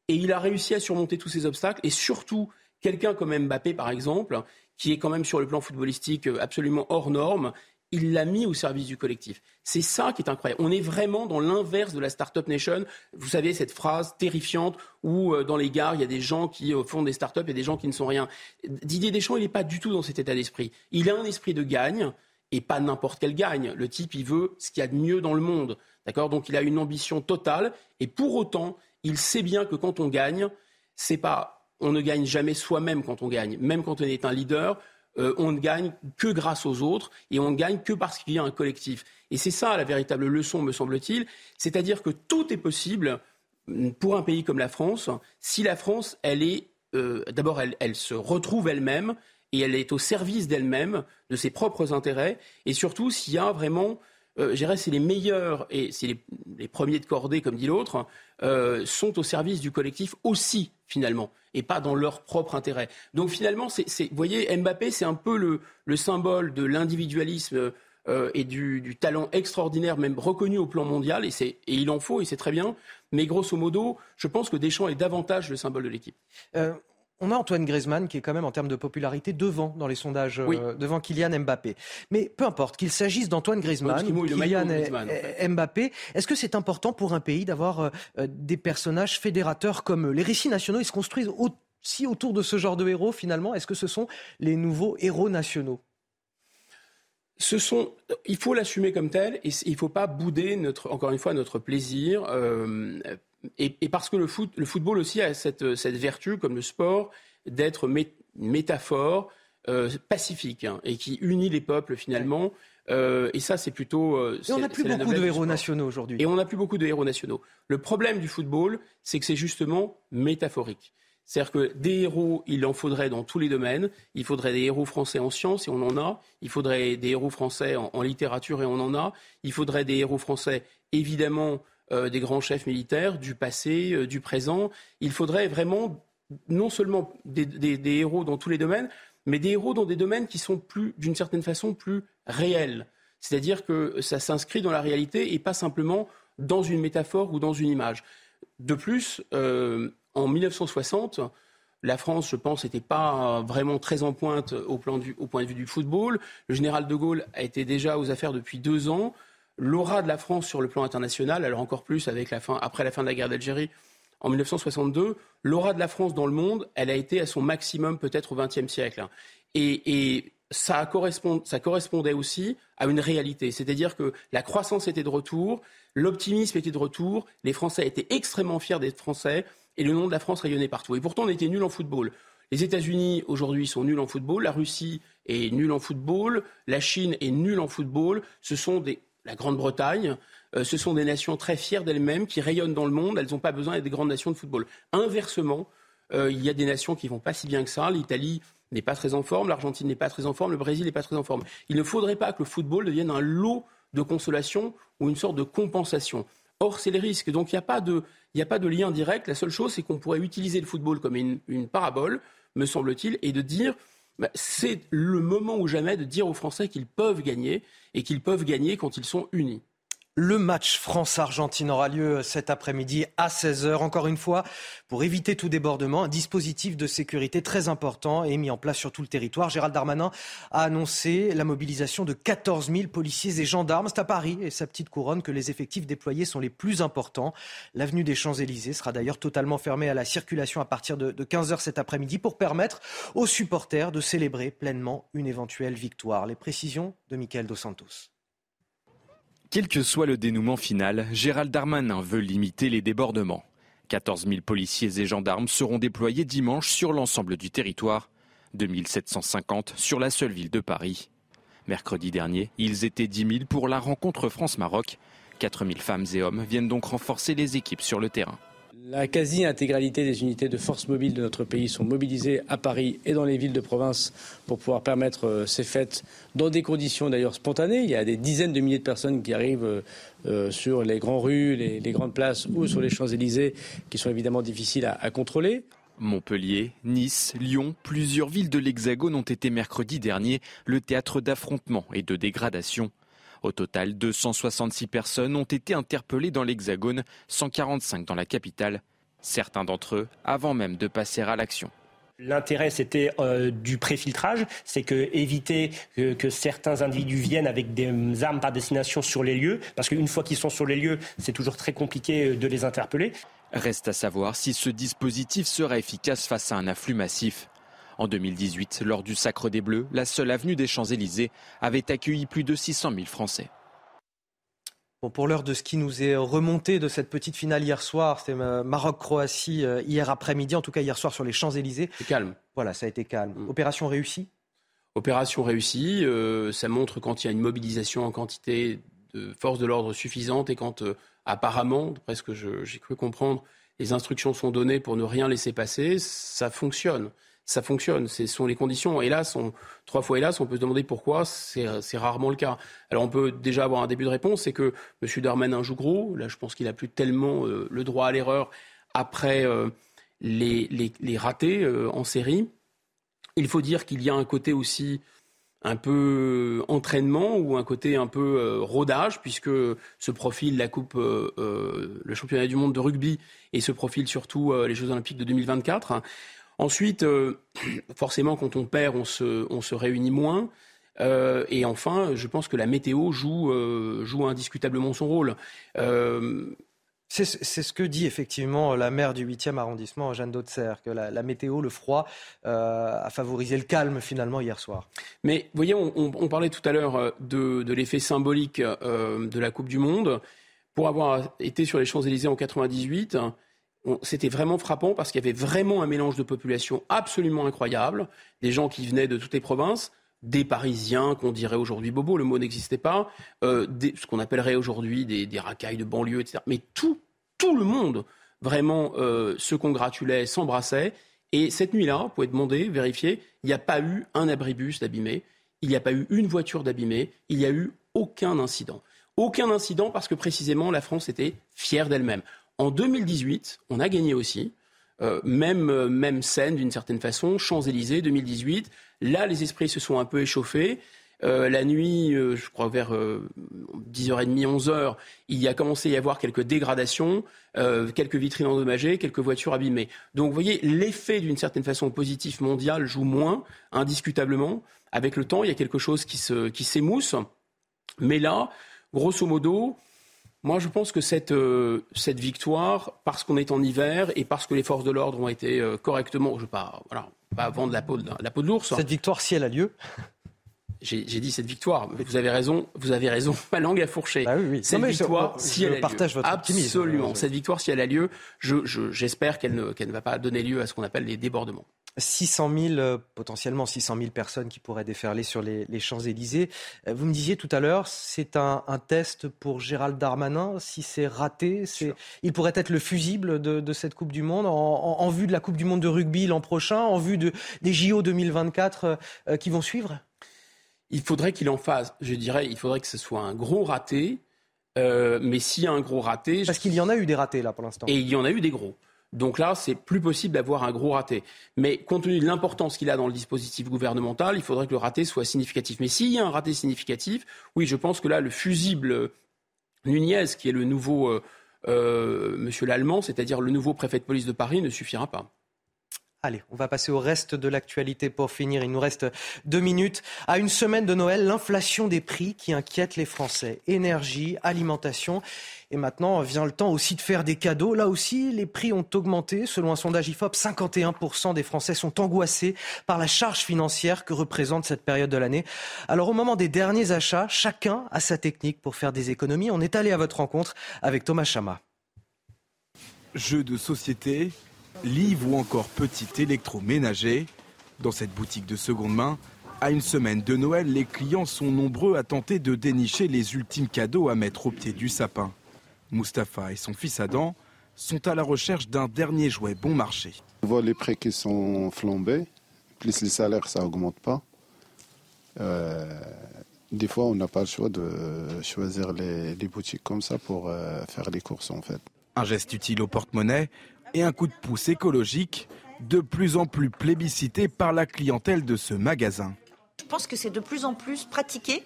Et il a réussi à surmonter tous ces obstacles, et surtout quelqu'un comme Mbappé par exemple, qui est quand même sur le plan footballistique euh, absolument hors norme, il l'a mis au service du collectif. C'est ça qui est incroyable. On est vraiment dans l'inverse de la Startup Nation. Vous savez, cette phrase terrifiante où euh, dans les gares, il y a des gens qui euh, font des startups et des gens qui ne sont rien. Didier Deschamps, il n'est pas du tout dans cet état d'esprit. Il a un esprit de gagne et pas n'importe quel gagne. Le type, il veut ce qu'il y a de mieux dans le monde. D'accord? Donc il a une ambition totale et pour autant, il sait bien que quand on gagne, c'est pas on ne gagne jamais soi-même quand on gagne. Même quand on est un leader, euh, on ne gagne que grâce aux autres et on ne gagne que parce qu'il y a un collectif. Et c'est ça la véritable leçon, me semble-t-il. C'est-à-dire que tout est possible pour un pays comme la France si la France, elle est, euh, d'abord, elle, se retrouve elle-même et elle est au service d'elle-même, de ses propres intérêts, et surtout s'il y a vraiment euh, je dirais, c'est les meilleurs et c'est les, premiers de cordée, comme dit l'autre, euh, sont au service du collectif aussi, finalement, et pas dans leur propre intérêt. Donc finalement, c'est, vous voyez, Mbappé, c'est un peu le, symbole de l'individualisme euh, et du, talent extraordinaire, même reconnu au plan mondial, et, et il en faut, et c'est très bien. Mais grosso modo, je pense que Deschamps est davantage le symbole de l'équipe. On a Antoine Griezmann qui est quand même en termes de popularité devant dans les sondages, euh, devant Kylian Mbappé. Mais peu importe, qu'il s'agisse d'Antoine Griezmann, ou Kylian Mbappé, est-ce que c'est important pour un pays d'avoir euh, euh, des personnages fédérateurs comme eux? Les récits nationaux, ils se construisent aussi autour de ce genre de héros finalement. Est-ce que ce sont les nouveaux héros nationaux? Ce sont, il faut l'assumer comme tel et il ne faut pas bouder notre, encore une fois, notre plaisir et, parce que le, foot, le, football aussi a cette, cette vertu, comme le sport, d'être métaphore euh, pacifique hein, et qui unit les peuples finalement. Euh, et ça, c'est plutôt. Euh, et on n'a plus beaucoup de héros nationaux aujourd'hui. Et on n'a plus beaucoup de héros nationaux. Le problème du football, c'est que c'est justement métaphorique. C'est-à-dire que des héros, il en faudrait dans tous les domaines. Il faudrait des héros français en sciences, et on en a. Il faudrait des héros français en, en littérature, et on en a. Il faudrait des héros français, évidemment, euh, des grands chefs militaires, du passé, euh, du présent. Il faudrait vraiment non seulement des, héros dans tous les domaines, mais des héros dans des domaines qui sont plus, d'une certaine façon, plus réels. C'est-à-dire que ça s'inscrit dans la réalité et pas simplement dans une métaphore ou dans une image. De plus, euh, en 1960, la France, je pense, n'était pas vraiment très en pointe au, plan au point de vue du football. Le général de Gaulle a été déjà aux affaires depuis deux ans l'aura de la France sur le plan international, alors encore plus avec la fin, après la fin de la guerre d'Algérie en 1962, l'aura de la France dans le monde, elle a été à son maximum peut-être au XXe siècle. Et, ça, ça correspondait aussi à une réalité, c'est-à-dire que la croissance était de retour, l'optimisme était de retour, les Français étaient extrêmement fiers d'être Français, et le nom de la France rayonnait partout. Et pourtant, on était nuls en football. Les États-Unis, aujourd'hui, sont nuls en football. La Russie est nulle en football. La Chine est nulle en football. Ce sont des la Grande-Bretagne, euh, ce sont des nations très fières d'elles-mêmes, qui rayonnent dans le monde. Elles n'ont pas besoin d'être des grandes nations de football. Inversement, euh, il y a des nations qui vont pas si bien que ça. L'Italie n'est pas très en forme, l'Argentine n'est pas très en forme, le Brésil n'est pas très en forme. Il ne faudrait pas que le football devienne un lot de consolation ou une sorte de compensation. Or, c'est le risque. Donc, il n'y a, pas de, a pas de lien direct. La seule chose, c'est qu'on pourrait utiliser le football comme une, une parabole, me semble-t-il, et de dire bah, c'est le moment ou jamais de dire aux Français qu'ils peuvent gagner et qu'ils peuvent gagner quand ils sont unis. Le match France-Argentine aura lieu cet après-midi à 16h. Encore une fois, pour éviter tout débordement, un dispositif de sécurité très important est mis en place sur tout le territoire. Gérald Darmanin a annoncé la mobilisation de 14 000 policiers et gendarmes. C'est à Paris et sa petite couronne que les effectifs déployés sont les plus importants. L'avenue des Champs-Élysées sera d'ailleurs totalement fermée à la circulation à partir de 15h cet après-midi pour permettre aux supporters de célébrer pleinement une éventuelle victoire. Les précisions de Michael Dos Santos. Quel que soit le dénouement final, Gérald Darmanin veut limiter les débordements. 14 000 policiers et gendarmes seront déployés dimanche sur l'ensemble du territoire, 2750 sur la seule ville de Paris. Mercredi dernier, ils étaient 10 000 pour la rencontre France-Maroc. 4 000 femmes et hommes viennent donc renforcer les équipes sur le terrain. La quasi-intégralité des unités de force mobile de notre pays sont mobilisées à Paris et dans les villes de province pour pouvoir permettre euh, ces fêtes dans des conditions d'ailleurs spontanées. Il y a des dizaines de milliers de personnes qui arrivent euh, euh, sur les grandes rues, les, grandes places ou sur les Champs-Élysées qui sont évidemment difficiles à, à contrôler. Montpellier, Nice, Lyon, plusieurs villes de l'Hexagone ont été mercredi dernier le théâtre d'affrontements et de dégradations. Au total, 266 personnes ont été interpellées dans l'Hexagone, 145 dans la capitale, certains d'entre eux avant même de passer à l'action. L'intérêt, c'était euh, du préfiltrage, c'est que éviter que, certains individus viennent avec des armes par destination sur les lieux, parce qu'une fois qu'ils sont sur les lieux, c'est toujours très compliqué euh, de les interpeller. Reste à savoir si ce dispositif sera efficace face à un afflux massif. En 2018, lors du Sacre des Bleus, la seule avenue des Champs-Élysées avait accueilli plus de 600 000 Français. Bon, pour l'heure de ce qui nous est remonté de cette petite finale hier soir, c'était euh, Maroc-Croatie euh, hier après-midi, en tout cas hier soir sur les Champs-Élysées. C'est calme. Voilà, ça a été calme. Mm. Opération réussie? Opération réussie, euh, ça montre quand il y a une mobilisation en quantité de forces de l'ordre suffisante et quand apparemment, presque j'ai cru comprendre, les instructions sont données pour ne rien laisser passer, ça fonctionne ça fonctionne. Ce sont les conditions. Hélas, on, trois fois hélas, on peut se demander pourquoi. C'est rarement le cas. Alors on peut déjà avoir un début de réponse, c'est que M. Darmanin joue gros. Là, je pense qu'il n'a plus tellement euh, le droit à l'erreur après euh, les, les, ratés euh, en série. Il faut dire qu'il y a un côté aussi un peu entraînement ou un côté un peu rodage, puisque ce profil, la Coupe, le championnat du monde de rugby, et ce profil surtout les Jeux olympiques de 2024. Ensuite, euh, forcément, quand on perd, on se, réunit moins. Euh, et enfin, je pense que la météo joue, euh, indiscutablement son rôle. C'est ce que dit effectivement la maire du 8e arrondissement, Jeanne Dautzer, que la, météo, le froid, a favorisé le calme finalement hier soir. Mais vous voyez, on, parlait tout à l'heure de, de l'effet symbolique de la Coupe du Monde. Pour avoir été sur les Champs-Élysées en 98, c'était vraiment frappant parce qu'il y avait vraiment un mélange de population absolument incroyable, des gens qui venaient de toutes les provinces, des Parisiens qu'on dirait aujourd'hui bobo, le mot n'existait pas, euh, ce qu'on appellerait aujourd'hui des, racailles de banlieue, etc. Mais tout, tout le monde vraiment euh, se congratulait, s'embrassait. Et cette nuit-là, vous pouvez demander, vérifier, il n'y a pas eu un abribus d'abîmé, il n'y a pas eu une voiture d'abîmée, il n'y a eu aucun incident. Aucun incident parce que précisément la France était fière d'elle-même. En 2018, on a gagné aussi. Euh, même, euh, même scène d'une certaine façon, Champs-Élysées 2018. Là, les esprits se sont un peu échauffés. Euh, la nuit, je crois vers 10h30, 11h, il y a commencé à y avoir quelques dégradations, quelques vitrines endommagées, quelques voitures abîmées. Donc vous voyez, l'effet d'une certaine façon positif mondial joue moins, indiscutablement. Avec le temps, il y a quelque chose qui s'émousse. Qui Mais là, grosso modo, moi, je pense que cette, euh, cette victoire, parce qu'on est en hiver et parce que les forces de l'ordre ont été euh, correctement, je ne pas, voilà, pas vendre la peau de, la peau de l'ours. Cette victoire, si elle a lieu j'ai dit cette victoire, mais vous avez raison, vous avez raison, ma langue a fourché. Bah oui, Cette victoire, si elle partage votre Absolument. Cette victoire, si elle a lieu, j'espère qu'elle ne, ne va pas donner lieu à ce qu'on appelle les débordements. 600 000, euh, potentiellement 600 000 personnes qui pourraient déferler sur les, Champs-Élysées. Euh, vous me disiez tout à l'heure, c'est un, test pour Gérald Darmanin. Si c'est raté, il pourrait être le fusible de, cette Coupe du Monde en, vue de la Coupe du Monde de rugby l'an prochain, en vue de, des JO 2024 euh, qui vont suivre? Il faudrait qu'il en fasse, je dirais, il faudrait que ce soit un gros raté. mais s'il y a un gros raté... Parce qu'il y en a eu des ratés là pour l'instant. Et il y en a eu des gros. Donc là, c'est plus possible d'avoir un gros raté. Mais compte tenu de l'importance qu'il a dans le dispositif gouvernemental, il faudrait que le raté soit significatif. Mais s'il y a un raté significatif, oui, je pense que là, le fusible Nunez, qui est le nouveau monsieur l'Allemand, c'est-à-dire le nouveau préfet de police de Paris, ne suffira pas. Allez, on va passer au reste de l'actualité pour finir. Il nous reste deux minutes. À une semaine de Noël, l'inflation des prix qui inquiète les Français. Énergie, alimentation. Et maintenant vient le temps aussi de faire des cadeaux. Là aussi, les prix ont augmenté. Selon un sondage IFOP, 51% des Français sont angoissés par la charge financière que représente cette période de l'année. Alors au moment des derniers achats, chacun a sa technique pour faire des économies. On est allé à votre rencontre avec Thomas Chama. Jeux de société, livres ou encore petit électroménager. Dans cette boutique de seconde main, à une semaine de Noël, les clients sont nombreux à tenter de dénicher les ultimes cadeaux à mettre au pied du sapin. Mustapha et son fils Adam sont à la recherche d'un dernier jouet bon marché. On voit les prix qui sont flambés, plus les salaires, ça augmente pas. Euh, des fois, on n'a pas le choix de choisir les, boutiques comme ça pour euh, faire les courses en fait. Un geste utile au porte-monnaie et un coup de pouce écologique de plus en plus plébiscité par la clientèle de ce magasin. Je pense que c'est de plus en plus pratiqué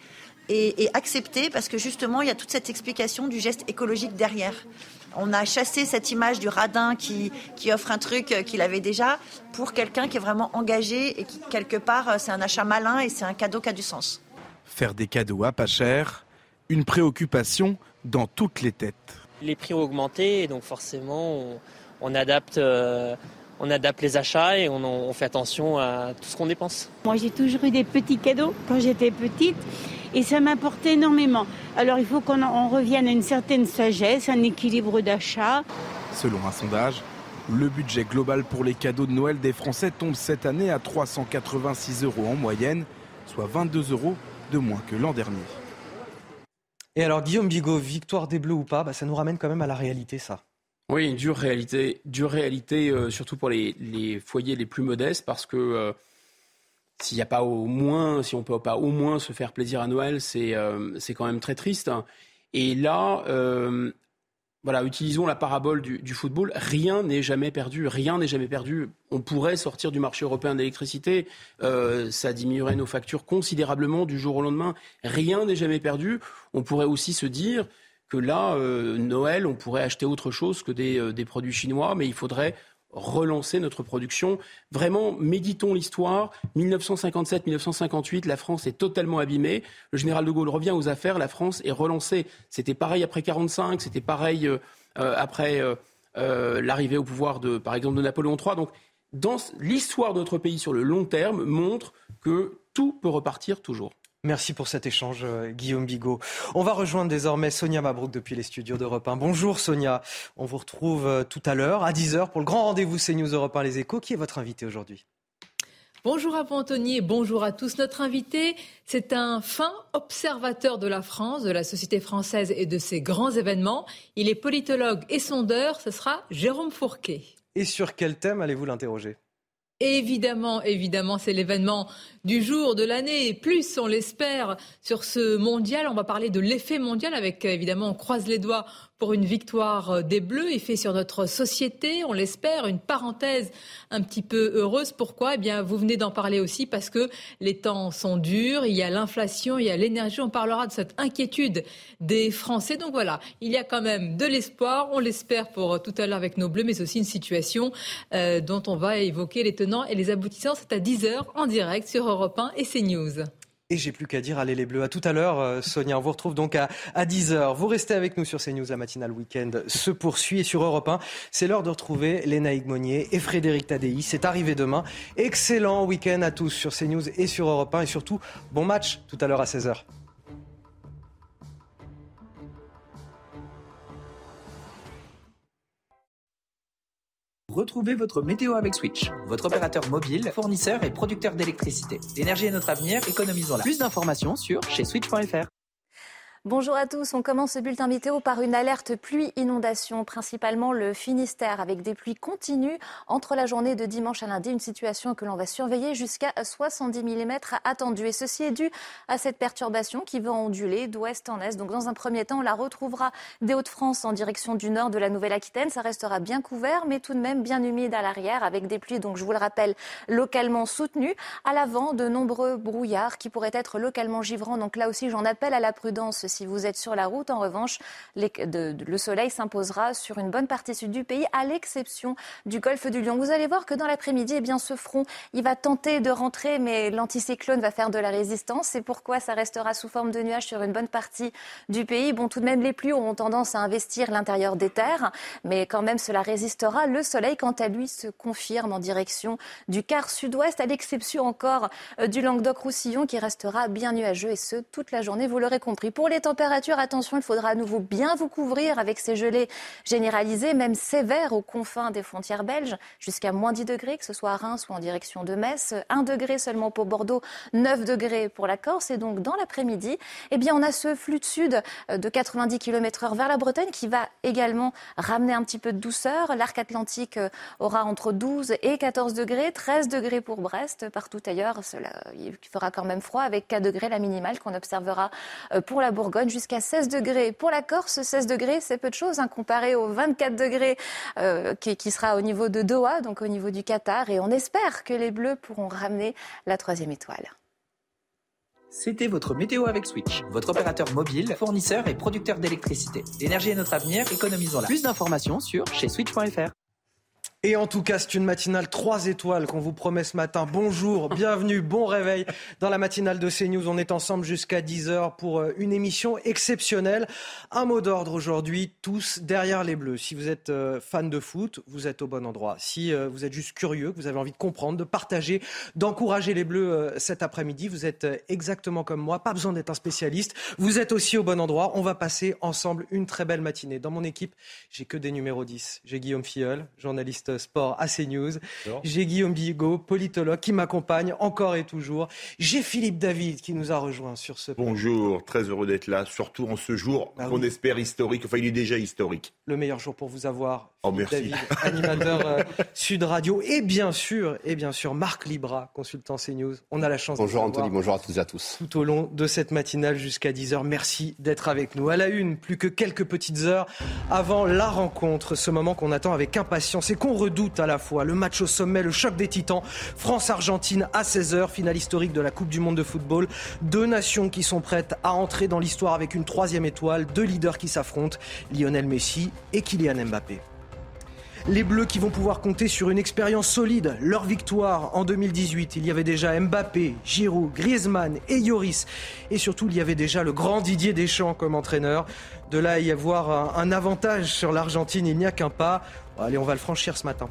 et, accepté parce que justement il y a toute cette explication du geste écologique derrière. On a chassé cette image du radin qui, qui offre un truc qu'il avait déjà pour quelqu'un qui est vraiment engagé et qui quelque part c'est un achat malin et c'est un cadeau qui a du sens. Faire des cadeaux à pas cher, une préoccupation dans toutes les têtes. Les prix ont augmenté et donc forcément on adapte, euh, on adapte les achats et on, fait attention à tout ce qu'on dépense. Moi, j'ai toujours eu des petits cadeaux quand j'étais petite et ça m'apporte énormément. Alors, il faut qu'on revienne à une certaine sagesse, un équilibre d'achat. Selon un sondage, le budget global pour les cadeaux de Noël des Français tombe cette année à 386 euros en moyenne, soit 22 euros de moins que l'an dernier. Et alors Guillaume Bigot, victoire des Bleus ou pas, bah, ça nous ramène quand même à la réalité ça. Oui, une dure réalité, dure réalité euh, surtout pour les, foyers les plus modestes, parce que euh, s'il n'y a pas au moins, si on peut pas au moins se faire plaisir à Noël, c'est euh, quand même très triste. Et là, voilà, utilisons la parabole du football. Rien n'est jamais perdu. Rien n'est jamais perdu. On pourrait sortir du marché européen d'électricité. ça diminuerait nos factures considérablement du jour au lendemain. Rien n'est jamais perdu. On pourrait aussi se dire que là, euh, Noël, on pourrait acheter autre chose que euh, des, produits chinois, mais il faudrait relancer notre production. Vraiment, méditons l'histoire. 1957-1958, la France est totalement abîmée. Le général de Gaulle revient aux affaires, la France est relancée. C'était pareil après 45, c'était pareil euh, après l'arrivée au pouvoir de, par exemple, de Napoléon III. Donc, l'histoire de notre pays sur le long terme montre que tout peut repartir toujours. Merci pour cet échange, euh, Guillaume Bigot. On va rejoindre désormais Sonia Mabrouk depuis les studios d'Europe 1. Bonjour Sonia, on vous retrouve euh, tout à l'heure à 10h pour le grand rendez-vous CNews Europe 1 Les Échos. Qui est votre invité aujourd'hui? Bonjour à vous Anthony et bonjour à tous. Notre invité, c'est un fin observateur de la France, de la société française et de ses grands événements. Il est politologue et sondeur, ce sera Jérôme Fourquet. Et sur quel thème allez-vous l'interroger? Évidemment, évidemment, c'est l'événement du jour, de l'année, plus on l'espère sur ce mondial. On va parler de l'effet mondial avec, évidemment, on croise les doigts pour une victoire euh, des Bleus, effet sur notre société, on l'espère, une parenthèse un petit peu heureuse. Pourquoi? Eh bien, vous venez d'en parler aussi parce que les temps sont durs, il y a l'inflation, il y a l'énergie. On parlera de cette inquiétude des Français. Donc voilà, il y a quand même de l'espoir, on l'espère pour tout à l'heure avec nos Bleus, mais aussi une situation euh, dont on va évoquer les tenants et les aboutissants. C'est à 10h en direct sur Europe 1 et CNews. Et j'ai plus qu'à dire, allez les Bleus. À tout à l'heure, euh, Sonia. On vous retrouve donc à, 10h. Vous restez avec nous sur CNews. La matinale week-end se poursuit. Et sur Europe 1, c'est l'heure de retrouver Léna Higmonier et Frédéric Tadei. C'est arrivé demain. Excellent week-end à tous sur CNews et sur Europe 1. Et surtout, bon match tout à l'heure à 16h. Retrouvez votre météo avec Switch, votre opérateur mobile, fournisseur et producteur d'électricité. L'énergie est notre avenir, économisons-la. Plus d'informations sur chez switch.fr. Bonjour à tous. On commence ce bulletin météo par une alerte pluie-inondation, principalement le Finistère, avec des pluies continues entre la journée de dimanche à lundi. Une situation que l'on va surveiller jusqu'à 70 mm attendus. Et ceci est dû à cette perturbation qui va onduler d'ouest en est. Donc, dans un premier temps, on la retrouvera des Hauts-de-France en direction du nord de la Nouvelle-Aquitaine. Ça restera bien couvert, mais tout de même bien humide à l'arrière, avec des pluies, donc je vous le rappelle, localement soutenues. À l'avant, de nombreux brouillards qui pourraient être localement givrants. Donc là aussi, j'en appelle à la prudence si vous êtes sur la route, en revanche, le soleil s'imposera sur une bonne partie sud du pays, à l'exception du golfe du Lion. Vous allez voir que dans l'après-midi, eh ce front, il va tenter de rentrer, mais l'anticyclone va faire de la résistance. C'est pourquoi ça restera sous forme de nuages sur une bonne partie du pays. Bon, tout de même, les pluies auront tendance à investir l'intérieur des terres, mais quand même, cela résistera. Le soleil, quant à lui, se confirme en direction du quart sud-ouest, à l'exception encore euh, du Languedoc-Roussillon qui restera bien nuageux et ce, toute la journée, vous l'aurez compris. Pour les températures, attention, il faudra à nouveau bien vous couvrir avec ces gelées généralisées, même sévères aux confins des frontières belges, jusqu'à moins 10 degrés, que ce soit à Reims ou en direction de Metz. 1 degré seulement pour Bordeaux, 9 degrés pour la Corse. Et donc, dans l'après-midi, eh bien, on a ce flux de sud euh, de 90 km heure vers la Bretagne qui va également ramener un petit peu de douceur. L'arc atlantique euh, aura entre 12 et 14 degrés, 13 degrés pour Brest. Partout ailleurs, il fera quand même froid avec 4 degrés la minimale qu'on observera euh, pour la Bourgogne jusqu'à 16 degrés. Pour la Corse, 16 degrés, c'est peu de choses hein, comparé aux 24 degrés qui, qui sera au niveau de Doha, donc au niveau du Qatar. Et on espère que les Bleus pourront ramener la troisième étoile. C'était votre météo avec Switch, votre opérateur mobile, fournisseur et producteur d'électricité. L'énergie est notre avenir, économisons-la. Plus d'informations sur chez switch.fr. Et en tout cas, c'est une matinale 3 étoiles qu'on vous promet ce matin. Bonjour, bienvenue, bon réveil dans la matinale de CNews. On est ensemble jusqu'à 10h pour euh, une émission exceptionnelle. Un mot d'ordre aujourd'hui, tous derrière les Bleus. Si vous êtes euh, fan de foot, vous êtes au bon endroit. Si euh, vous êtes juste curieux, que vous avez envie de comprendre, de partager, d'encourager les Bleus cet après-midi, vous êtes exactement comme moi. Pas besoin d'être un spécialiste. Vous êtes aussi au bon endroit. On va passer ensemble une très belle matinée. Dans mon équipe, j'ai que des numéros 10. J'ai Guillaume Filleul, journaliste sport à CNews. J'ai Guillaume Bigot, politologue, qui m'accompagne encore et toujours. J'ai Philippe David qui nous a rejoint sur ce. Bonjour, très heureux d'être là, surtout en ce jour bah qu'on espère historique. Enfin, il est déjà historique. Le meilleur jour pour vous avoir. Oh, merci. David, animateur euh, Sud Radio. Et bien sûr, et bien sûr, Marc Libra, consultant CNews. On a la chance Bonjour Anthony, bonjour à tous et à tous. Tout au long de cette matinale jusqu'à 10h. Merci d'être avec nous. À la une, plus que quelques petites heures avant la rencontre, ce moment qu'on attend avec impatience et qu'on redoute à la fois. Le match au sommet, le choc des titans. France-Argentine à 16h, finale historique de la Coupe du Monde de football. Deux nations qui sont prêtes à entrer dans l'histoire avec une troisième étoile. Deux leaders qui s'affrontent, Lionel Messi et Kylian Mbappé. Les Bleus qui vont pouvoir compter sur une expérience solide. Leur victoire en 2018, il y avait déjà Mbappé, Giroud, Griezmann et Yoris. Et surtout, il y avait déjà le grand Didier Deschamps comme entraîneur. De là à y avoir un, avantage sur l'Argentine, il n'y a qu'un pas. Allez, on va le franchir ce matin.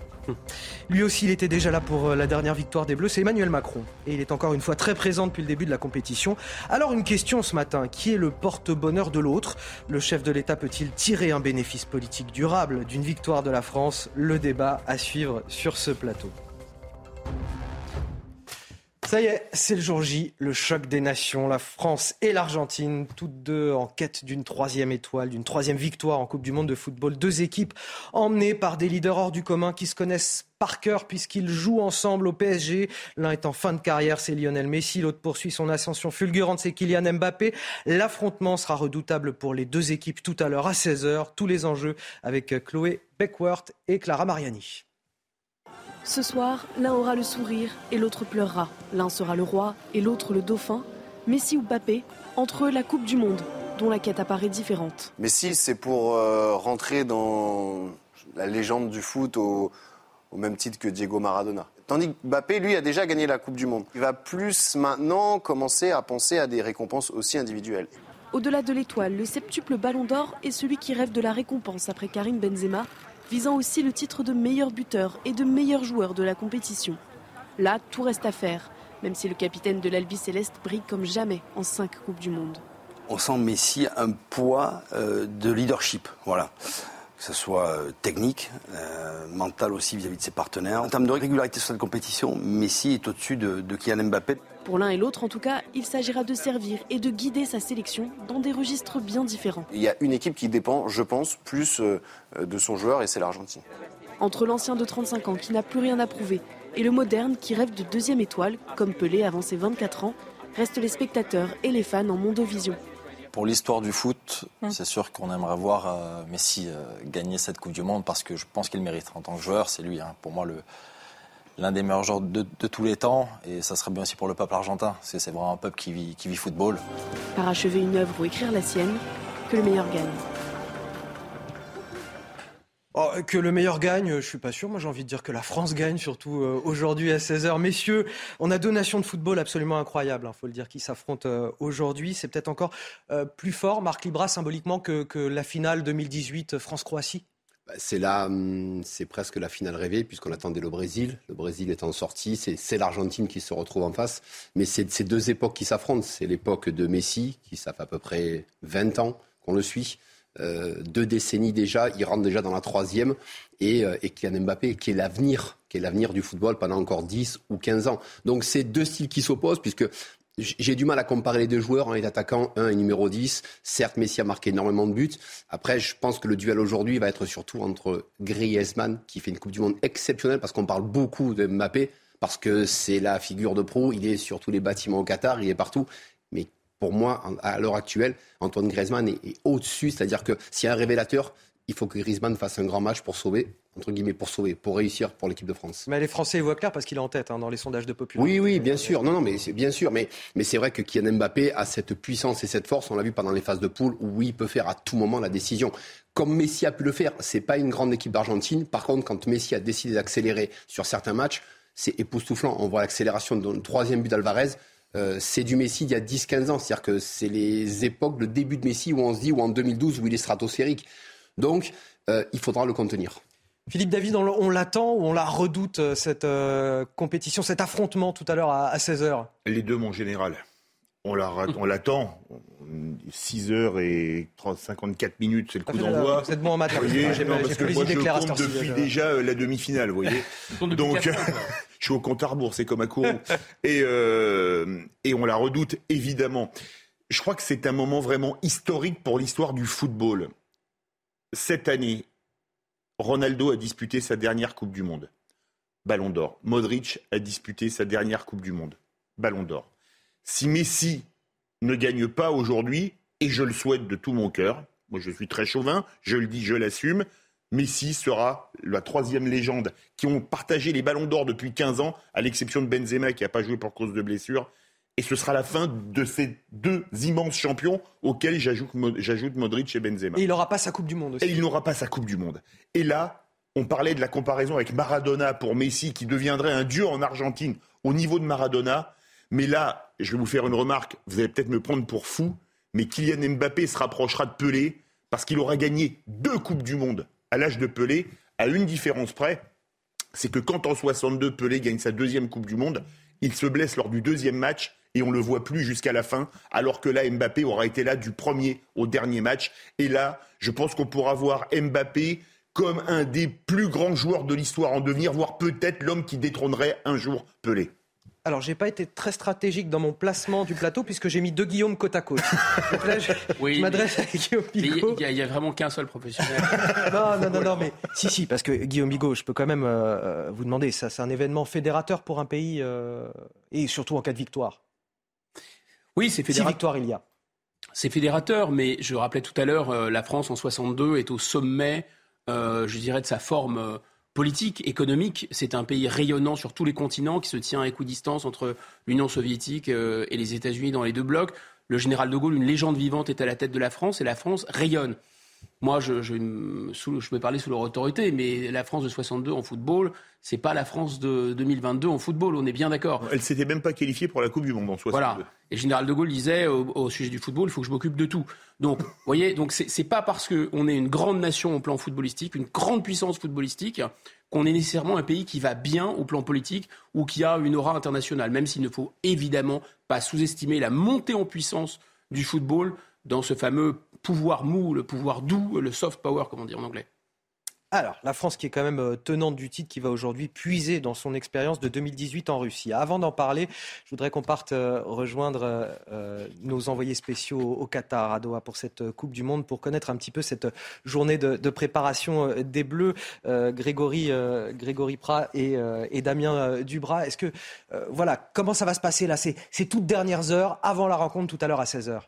Lui aussi, il était déjà là pour euh, la dernière victoire des Bleus, c'est Emmanuel Macron. Et il est encore une fois très présent depuis le début de la compétition. Alors une question ce matin, qui est le porte-bonheur de l'autre? Le chef de l'État peut-il tirer un bénéfice politique durable d'une victoire de la France? Le débat à suivre sur ce plateau. Ça y est, c'est le jour J, le choc des nations. La France et l'Argentine, toutes deux en quête d'une troisième étoile, d'une troisième victoire en Coupe du Monde de football. Deux équipes emmenées par des leaders hors du commun qui se connaissent par cœur puisqu'ils jouent ensemble au PSG. L'un est en fin de carrière, c'est Lionel Messi. L'autre poursuit son ascension fulgurante, c'est Kylian Mbappé. L'affrontement sera redoutable pour les deux équipes tout à l'heure à 16h. Tous les enjeux avec Chloé Beckworth et Clara Mariani. Ce soir, l'un aura le sourire et l'autre pleurera. L'un sera le roi et l'autre le dauphin. Messi ou Papé, entre eux la Coupe du Monde, dont la quête apparaît différente. Messi, c'est pour euh, rentrer dans la légende du foot au, au, même titre que Diego Maradona. Tandis que Mbappé, lui, a déjà gagné la Coupe du Monde. Il va plus maintenant commencer à penser à des récompenses aussi individuelles. Au-delà de l'étoile, le septuple Ballon d'Or est celui qui rêve de la récompense après Karim Benzema visant aussi le titre de meilleur buteur et de meilleur joueur de la compétition. Là, tout reste à faire, même si le capitaine de l'Albi Céleste brille comme jamais en cinq Coupes du Monde. On sent Messi un poids euh, de leadership, voilà. Que ce soit euh, technique, euh, mental aussi vis-à-vis de ses partenaires. En termes de régularité sur cette compétition, Messi est au-dessus de, de Kylian Mbappé. Pour l'un et l'autre, en tout cas, il s'agira de servir et de guider sa sélection dans des registres bien différents. Il y a une équipe qui dépend, je pense, plus euh, de son joueur et c'est l'Argentine. Entre l'ancien de 35 ans qui n'a plus rien à prouver et le moderne qui rêve de deuxième étoile, comme Pelé avant ses 24 ans, restent les spectateurs et les fans en mondovision. Pour l'histoire du foot, hum. c'est sûr qu'on aimerait voir euh, Messi euh, gagner cette Coupe du Monde parce que je pense qu'il mérite. En tant que joueur, c'est lui, hein, pour moi, le, l'un des meilleurs joueurs de, tous les temps. Et ça serait bien aussi pour le peuple argentin. C'est vraiment un peuple qui vit, qui vit football. Parachever une œuvre ou écrire la sienne, que le meilleur gagne. Oh, que le meilleur gagne, je suis pas sûr. Moi, j'ai envie de dire que la France gagne, surtout euh, aujourd'hui à 16h. Messieurs, on a deux nations de football absolument incroyables, il hein, faut le dire, qui s'affrontent euh, aujourd'hui. C'est peut-être encore euh, plus fort, Marc Libra, symboliquement, que, que la finale 2018 France-Croatie? C'est là, hum, c'est presque la finale rêvée puisqu'on attendait le Brésil. Le Brésil est en sortie, c'est l'Argentine qui se retrouve en face. Mais c'est ces deux époques qui s'affrontent. C'est l'époque de Messi, qui ça fait à peu près 20 ans qu'on le suit. Euh, deux décennies déjà, il rentre déjà dans la troisième, et, euh, Mbappé, qui est l'avenir, qui est l'avenir du football pendant encore 10 ou 15 ans. Donc c'est deux styles qui s'opposent, puisque j'ai du mal à comparer les deux joueurs, un est attaquant, un est numéro 10. Certes, Messi a marqué énormément de buts. Après, je pense que le duel aujourd'hui va être surtout entre Griezmann, qui fait une Coupe du Monde exceptionnelle, parce qu'on parle beaucoup de Mbappé, parce que c'est la figure de pro, il est sur tous les bâtiments au Qatar, il est partout. Mais pour moi, à l'heure actuelle, Antoine Griezmann est, au-dessus. C'est-à-dire que s'il y a un révélateur, il faut que Griezmann fasse un grand match pour sauver, entre guillemets, pour sauver, pour réussir pour l'équipe de France. Mais les Français voient clair parce qu'il est en tête hein, dans les sondages de popularité. Oui, oui, bien sûr. Non, non, mais c'est bien sûr. Mais, mais c'est vrai que Kylian Mbappé a cette puissance et cette force. On l'a vu pendant les phases de poule où il peut faire à tout moment la décision. Comme Messi a pu le faire, c'est pas une grande équipe d'Argentine. Par contre, quand Messi a décidé d'accélérer sur certains matchs, c'est époustouflant. On voit l'accélération dans le troisième but d'Alvarez. Euh, c'est du Messi il y a 10-15 ans. C'est-à-dire que c'est les époques, le début de Messi où on se dit, ou en 2012 où il est stratosphérique. Donc, euh, il faudra le contenir. Philippe David, on l'attend ou on la redoute, euh, cette compétition, cet affrontement tout à l'heure à, 16h Les deux, mon général. On l'attend. 6 h et 54 minutes, c'est le coup d'envoi. Vous êtes bon en maths. parce que moi, je compte depuis déjà la demi-finale, vous voyez. Donc, je suis au compte à rebours, c'est comme à Kourou. et, euh, et on la redoute, évidemment. Je crois que c'est un moment vraiment historique pour l'histoire du football. Cette année, Ronaldo a disputé sa dernière Coupe du Monde. Ballon d'or. Modric a disputé sa dernière Coupe du Monde. Ballon d'or. Si Messi ne gagne pas aujourd'hui, et je le souhaite de tout mon cœur, moi je suis très chauvin, je le dis, je l'assume, Messi sera la troisième légende qui ont partagé les ballons d'or depuis 15 ans, à l'exception de Benzema qui n'a pas joué pour cause de blessure. Et ce sera la fin de ces deux immenses champions auxquels j'ajoute Modric et Benzema. Et il n'aura pas sa Coupe du Monde aussi. Et il n'aura pas sa Coupe du Monde. Et là, on parlait de la comparaison avec Maradona pour Messi qui deviendrait un dieu en Argentine au niveau de Maradona. Mais là, je vais vous faire une remarque, vous allez peut-être me prendre pour fou, mais Kylian Mbappé se rapprochera de Pelé parce qu'il aura gagné deux Coupes du Monde à l'âge de Pelé, à une différence près, c'est que quand en 62 Pelé gagne sa deuxième Coupe du Monde, il se blesse lors du deuxième match et on ne le voit plus jusqu'à la fin, alors que là, Mbappé aura été là du premier au dernier match. Et là, je pense qu'on pourra voir Mbappé comme un des plus grands joueurs de l'histoire en devenir, voire peut-être l'homme qui détrônerait un jour Pelé. Alors, j'ai pas été très stratégique dans mon placement du plateau puisque j'ai mis deux Guillaume côte à côte. Donc là, je, m'adresse à Guillaume Bigot. Il n'y a, vraiment qu'un seul professionnel. non, non, non, non, mais si, si, parce que Guillaume Bigot, je peux quand même euh, vous demander, ça, c'est un événement fédérateur pour un pays euh, et surtout en cas de victoire. Oui, c'est fédérateur. Si victoire il y a. C'est fédérateur, mais je rappelais tout à l'heure, euh, la France en 62 est au sommet, je dirais, de sa forme politique, économique. C'est un pays rayonnant sur tous les continents qui se tient à équidistance entre l'Union soviétique euh, et les États-Unis dans les deux blocs. Le général de Gaulle, une légende vivante, est à la tête de la France et la France rayonne. Moi, je, je, je, peux parler sous leur autorité, mais la France de 62 en football, c'est pas la France de 2022 en football, on est bien d'accord. Elle s'était même pas qualifiée pour la Coupe du Monde en 62. Voilà. Et général de Gaulle disait au, sujet du football, il faut que je m'occupe de tout. Donc, vous voyez, donc c'est pas parce qu'on est une grande nation au plan footballistique, une grande puissance footballistique, qu'on est nécessairement un pays qui va bien au plan politique ou qui a une aura internationale, même s'il ne faut évidemment pas sous-estimer la montée en puissance du football dans ce fameux pouvoir mou, le pouvoir doux, le soft power, comme on dit en anglais. Alors, la France qui est quand même euh, tenante du titre, qui va aujourd'hui puiser dans son expérience de 2018 en Russie. Avant d'en parler, je voudrais qu'on parte euh, rejoindre euh, nos envoyés spéciaux au Qatar, à Doha, pour cette Coupe du Monde, pour connaître un petit peu cette journée de, préparation des Bleus. Grégory, Grégory Prat et, Damien Dubras. Est-ce que, voilà, comment ça va se passer là? Ces, ces toutes dernières heures avant la rencontre tout à l'heure à 16h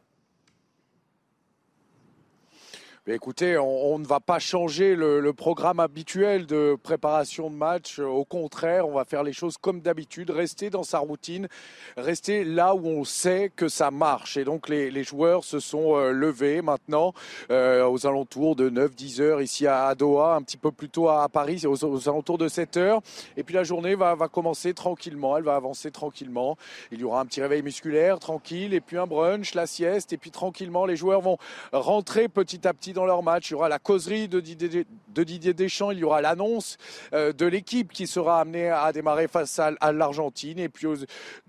écoutez, on, ne va pas changer le, programme habituel de préparation de match. Au contraire, on va faire les choses comme d'habitude, rester dans sa routine, rester là où on sait que ça marche. Et donc les, joueurs se sont euh, levés maintenant euh, aux alentours de 9-10 heures ici à, Doha, un petit peu plus tôt à, Paris, aux, alentours de 7 heures. Et puis la journée va, va commencer tranquillement, elle va avancer tranquillement. Il y aura un petit réveil musculaire tranquille, et puis un brunch, la sieste, et puis tranquillement les joueurs vont rentrer petit à petit dans leur match. Il y aura la causerie de Didier, de Didier Deschamps, il y aura l'annonce euh, de l'équipe qui sera amenée à démarrer face à, l'Argentine. Et puis aux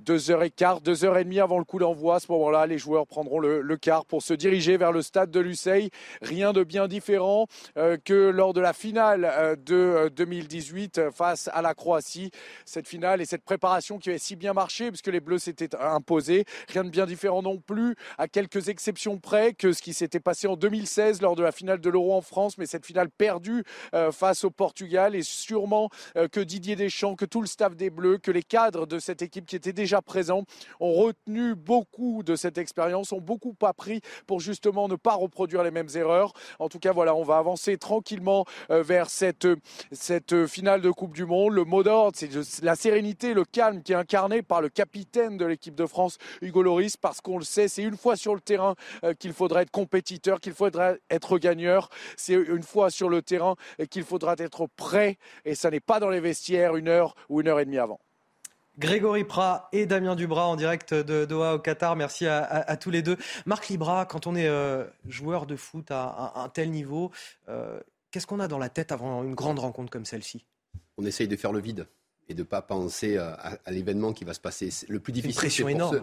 2h15, 2h30 avant le coup d'envoi, à ce moment-là, les joueurs prendront le, le, quart pour se diriger vers le stade de Luceil. Rien de bien différent euh, que lors de la finale euh, de 2018 face à la Croatie. Cette finale et cette préparation qui avait si bien marché puisque les Bleus s'étaient imposés. Rien de bien différent non plus, à quelques exceptions près, que ce qui s'était passé en 2016 lors de la finale de l'Euro en France, mais cette finale perdue euh, face au Portugal. Et sûrement euh, que Didier Deschamps, que tout le staff des Bleus, que les cadres de cette équipe qui étaient déjà présents ont retenu beaucoup de cette expérience, ont beaucoup appris pour justement ne pas reproduire les mêmes erreurs. En tout cas, voilà, on va avancer tranquillement euh, vers cette, cette finale de Coupe du Monde. Le mot d'ordre, c'est la sérénité, le calme qui est incarné par le capitaine de l'équipe de France, Hugo Loris, parce qu'on le sait, c'est une fois sur le terrain qu'il faudra être compétiteur, qu'il faudra être gagneur. C'est une fois sur le terrain qu'il faudra être prêt et ça n'est pas dans les vestiaires une heure ou une heure et demie avant. Grégory Prat et Damien Dubras en direct de Doha au Qatar. Merci à, tous les deux. Marc Libra, quand on est euh, joueur de foot à, un tel niveau, euh, qu'est-ce qu'on a dans la tête avant une grande rencontre comme celle-ci? On essaye de faire le vide et de ne pas penser à, l'événement qui va se passer. Le plus difficile, c'est pression énorme.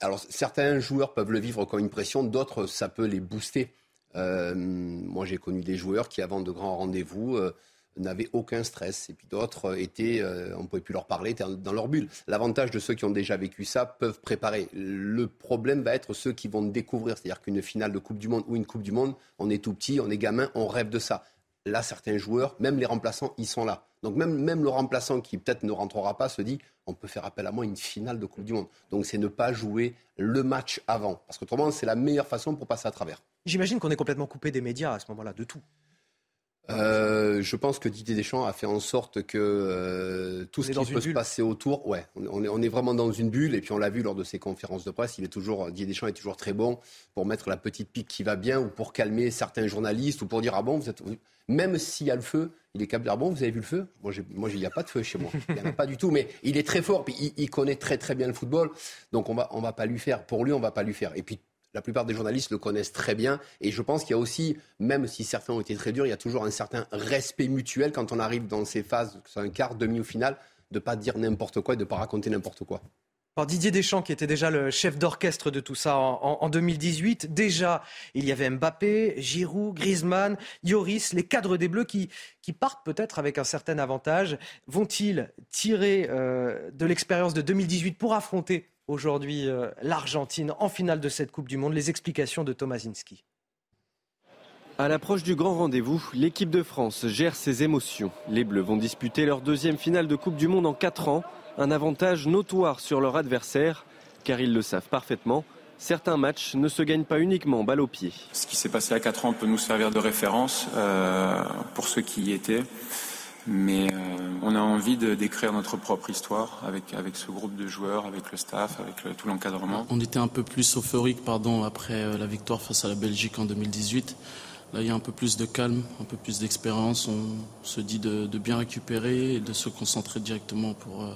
Alors certains joueurs peuvent le vivre comme une pression, d'autres ça peut les booster. Euh, moi, j'ai connu des joueurs qui, avant de grands rendez-vous, euh, n'avaient aucun stress. Et puis d'autres étaient, euh, on ne pouvait plus leur parler, étaient dans leur bulle. L'avantage de ceux qui ont déjà vécu ça peuvent préparer. Le problème va être ceux qui vont découvrir. C'est-à-dire qu'une finale de Coupe du Monde ou une Coupe du Monde, on est tout petit, on est gamin, on rêve de ça. Là, certains joueurs, même les remplaçants, ils sont là. Donc même, même le remplaçant qui peut-être ne rentrera pas se dit, on peut faire appel à moi une finale de Coupe du Monde. Donc c'est ne pas jouer le match avant. Parce qu'autrement, c'est la meilleure façon pour passer à travers. J'imagine qu'on est complètement coupé des médias à ce moment-là, de tout. Euh, je pense que Didier Deschamps a fait en sorte que euh, tout ce qui peut se passer autour, ouais, on est, on est, vraiment dans une bulle. Et puis on l'a vu lors de ses conférences de presse, il est toujours, Didier Deschamps est toujours très bon pour mettre la petite pique qui va bien ou pour calmer certains journalistes ou pour dire ah bon, vous êtes, même s'il y a le feu, il est capable de dire bon, vous avez vu le feu? Moi, moi, il n'y a pas de feu chez moi. Il n'y en a pas du tout. Mais il est très fort. Puis il, il, connaît très très bien le football. Donc on va on va pas lui faire. Pour lui, on va pas lui faire. Et puis la plupart des journalistes le connaissent très bien. Et je pense qu'il y a aussi, même si certains ont été très durs, il y a toujours un certain respect mutuel quand on arrive dans ces phases, que ce soit un quart, demi ou finale, de ne pas dire n'importe quoi et de ne pas raconter n'importe quoi. Alors Didier Deschamps, qui était déjà le chef d'orchestre de tout ça en, 2018, déjà il y avait Mbappé, Giroud, Griezmann, Yoris, les cadres des Bleus qui, qui partent peut-être avec un certain avantage. Vont-ils tirer euh, de l'expérience de 2018 pour affronter aujourd'hui euh, l'Argentine en finale de cette Coupe du Monde. Les explications de Tomasinski. À l'approche du grand rendez-vous, l'équipe de France gère ses émotions. Les Bleus vont disputer leur deuxième finale de Coupe du Monde en 4 ans, un avantage notoire sur leur adversaire, car ils le savent parfaitement. Certains matchs ne se gagnent pas uniquement balle au pied. Ce qui s'est passé à 4 ans peut nous servir de référence euh, pour ceux qui y étaient. Mais euh, on a envie de d'écrire notre propre histoire avec, avec ce groupe de joueurs, avec le staff, avec tout l'encadrement. On était un peu plus euphorique pardon, après euh, la victoire face à la Belgique en 2018. Là, il y a un peu plus de calme, un peu plus d'expérience. On se dit de, bien récupérer et de se concentrer directement pour, euh,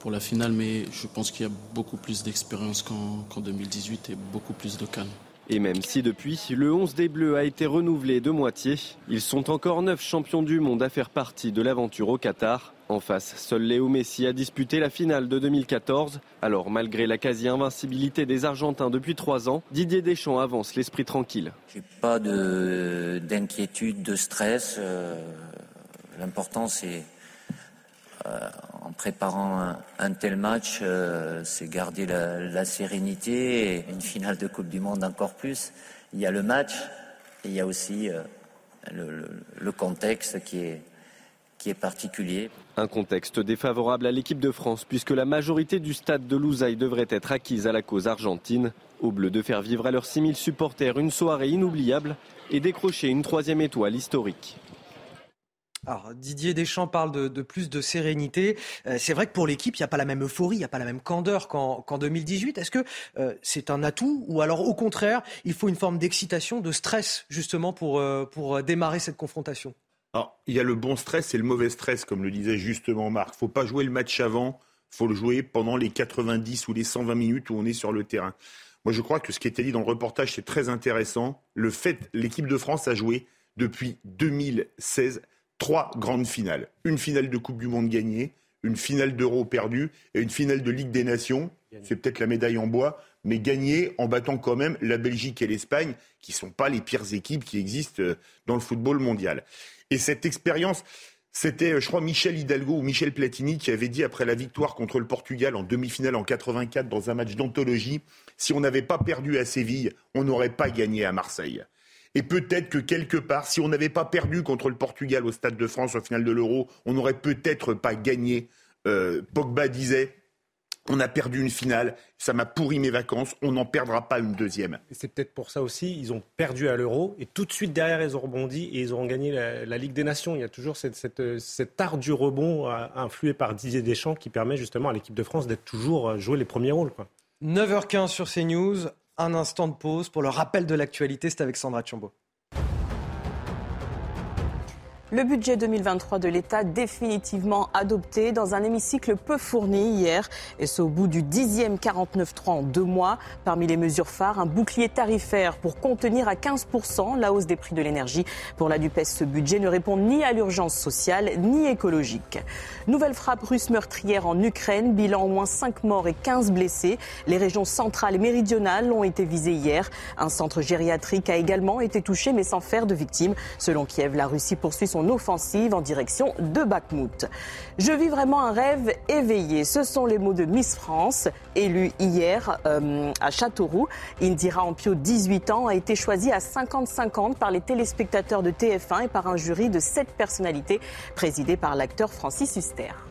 pour la finale. Mais je pense qu'il y a beaucoup plus d'expérience qu'en 2018 et beaucoup plus de calme. Et même si depuis, le 11 des Bleus a été renouvelé de moitié, ils sont encore neuf champions du monde à faire partie de l'aventure au Qatar. En face, seul Léo Messi a disputé la finale de 2014. Alors, malgré la quasi-invincibilité des Argentins depuis trois ans, Didier Deschamps avance l'esprit tranquille. J'ai pas d'inquiétude, de, stress. Euh, l'important, c'est euh, en préparant un, tel match, euh, c'est garder la, sérénité une finale de Coupe du Monde encore plus. Il y a le match et il y a aussi euh, le, contexte qui est, particulier. Un contexte défavorable à l'équipe de France puisque la majorité du stade de Louzaï devrait être acquise à la cause argentine. Au bleu de faire vivre à leurs 6000 supporters une soirée inoubliable et décrocher une troisième étoile historique. Alors, Didier Deschamps parle de, plus de sérénité. Euh, c'est vrai que pour l'équipe, il n'y a pas la même euphorie, il n'y a pas la même candeur qu'en 2018. Est-ce que euh, c'est un atout ou alors au contraire, il faut une forme d'excitation, de stress justement pour, euh, pour démarrer cette confrontation? Alors, il y a le bon stress et le mauvais stress, comme le disait justement Marc. Faut pas jouer le match avant, il faut le jouer pendant les 90 ou les 120 minutes où on est sur le terrain. Moi, je crois que ce qui était dit dans le reportage, c'est très intéressant. Le fait, l'équipe de France a joué depuis 2016 trois grandes finales. Une finale de Coupe du Monde gagnée, une finale d'Euro perdue et une finale de Ligue des Nations. C'est peut-être la médaille en bois, mais gagnée en battant quand même la Belgique et l'Espagne, qui ne sont pas les pires équipes qui existent euh, dans le football mondial. Et cette expérience, c'était, euh, je crois, Michel Hidalgo ou Michel Platini qui avait dit après la victoire contre le Portugal en demi-finale en 84 dans un match d'anthologie, si on n'avait pas perdu à Séville, on n'aurait pas gagné à Marseille. Et peut-être que quelque part, si on n'avait pas perdu contre le Portugal au Stade de France au final de l'Euro, on n'aurait peut-être pas gagné. Euh, Pogba disait on a perdu une finale, ça m'a pourri mes vacances, on n'en perdra pas une deuxième. C'est peut-être pour ça aussi, ils ont perdu à l'euro et tout de suite derrière, ils ont rebondi et ils auront gagné la, Ligue des Nations. Il y a toujours cette, cet art du rebond euh, influé par Didier Deschamps qui permet justement à l'équipe de France d'être toujours euh, jouer les premiers rôles. 9h15 sur CNews, un instant de pause pour le rappel de l'actualité, c'est avec Sandra Chambaud. Le budget 2023 de l'État définitivement adopté dans un hémicycle peu fourni hier. Et c'est au bout du dixième 49.3 en deux mois. Parmi les mesures phares, un bouclier tarifaire pour contenir à 15% la hausse des prix de l'énergie. Pour la DUPES, ce budget ne répond ni à l'urgence sociale ni écologique. Nouvelle frappe russe meurtrière en Ukraine. Bilan au moins 5 morts et 15 blessés. Les régions centrales et méridionales ont été visées hier. Un centre gériatrique a également été touché mais sans faire de victimes. Selon Kiev, la Russie poursuit son offensive en direction de Bakhmut. Je vis vraiment un rêve éveillé. Ce sont les mots de Miss France, élue hier euh, à Châteauroux. Indira Ampio, 18 ans, a été choisie à 50-50 par les téléspectateurs de TF1 et par un jury de sept personnalités présidé par l'acteur Francis Huster.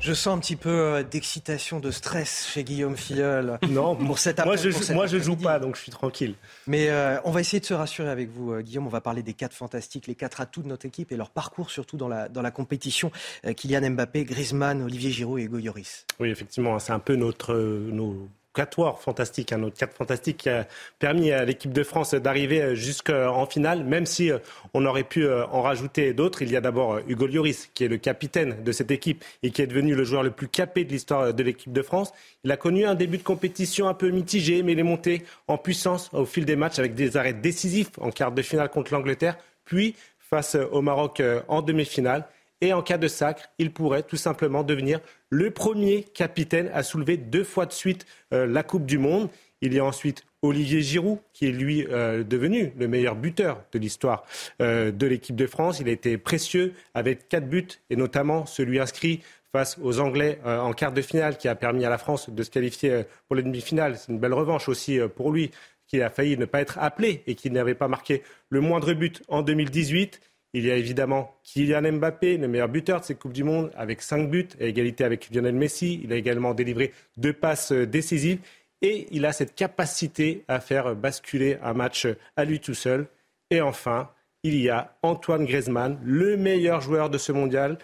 Je sens un petit peu euh, d'excitation, de stress chez Guillaume Filleul. Non, pour cette moi je, moi je joue pas, donc je suis tranquille. Mais euh, on va essayer de se rassurer avec vous, euh, Guillaume. On va parler des quatre fantastiques, les quatre atouts de notre équipe et leur parcours surtout dans la, dans la compétition. Kylian Mbappé, Griezmann, Olivier Giroud et Hugo Lloris. Oui, effectivement, c'est un peu notre, nos quatuor fantastique, un autre quatre fantastique qui a permis à l'équipe de France d'arriver jusqu'en finale, même si euh, on aurait pu euh, en rajouter d'autres. Il y a d'abord euh, Hugo Lloris, qui est le capitaine de cette équipe et qui est devenu le joueur le plus capé de l'histoire de l'équipe de France. Il a connu un début de compétition un peu mitigé, mais il est monté en puissance au fil des matchs avec des arrêts décisifs en quart de finale contre l'Angleterre, puis face au Maroc en demi-finale. Et en cas de sacre, il pourrait tout simplement devenir le premier capitaine à soulever deux fois de suite euh, la Coupe du Monde. Il y a ensuite Olivier Giroud, qui est lui euh, devenu le meilleur buteur de l'histoire euh, de l'équipe de France. Il a été précieux avec quatre buts, et notamment celui inscrit face aux Anglais en quart de finale, qui a permis à la France de se qualifier pour les demi-finales. C'est une belle revanche aussi pour lui, qui a failli ne pas être appelé et qui n'avait pas marqué le moindre but en 2018. Il y a évidemment Kylian Mbappé, le meilleur buteur de cette Coupe du Monde, avec cinq buts, à égalité avec Lionel Messi. Il a également délivré deux passes euh, décisives. Et il a cette capacité à faire basculer un match à lui tout seul. Et enfin, il y a Antoine Griezmann, le meilleur joueur de ce mondial,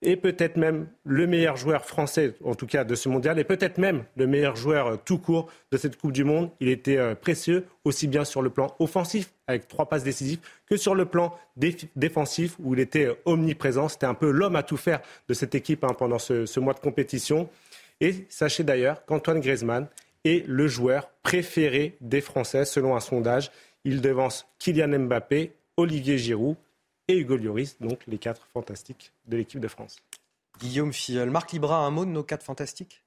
et peut-être même le meilleur joueur français, en tout cas de ce mondial, et peut-être même le meilleur joueur euh, tout court de cette Coupe du Monde. Il était euh, précieux, aussi bien sur le plan offensif, avec trois passes décisives, que sur le plan défensif, où il était euh, omniprésent. C'était un peu l'homme à tout faire de cette équipe hein, pendant ce, ce mois de compétition. Et sachez d'ailleurs qu'Antoine Griezmann est le joueur préféré des Français, selon un sondage. Il devance Kylian Mbappé, Olivier Giroud et Hugo Lloris, donc les quatre fantastiques de l'équipe de France. Guillaume Filleul. Marc Libra, un mot de nos quatre fantastiques?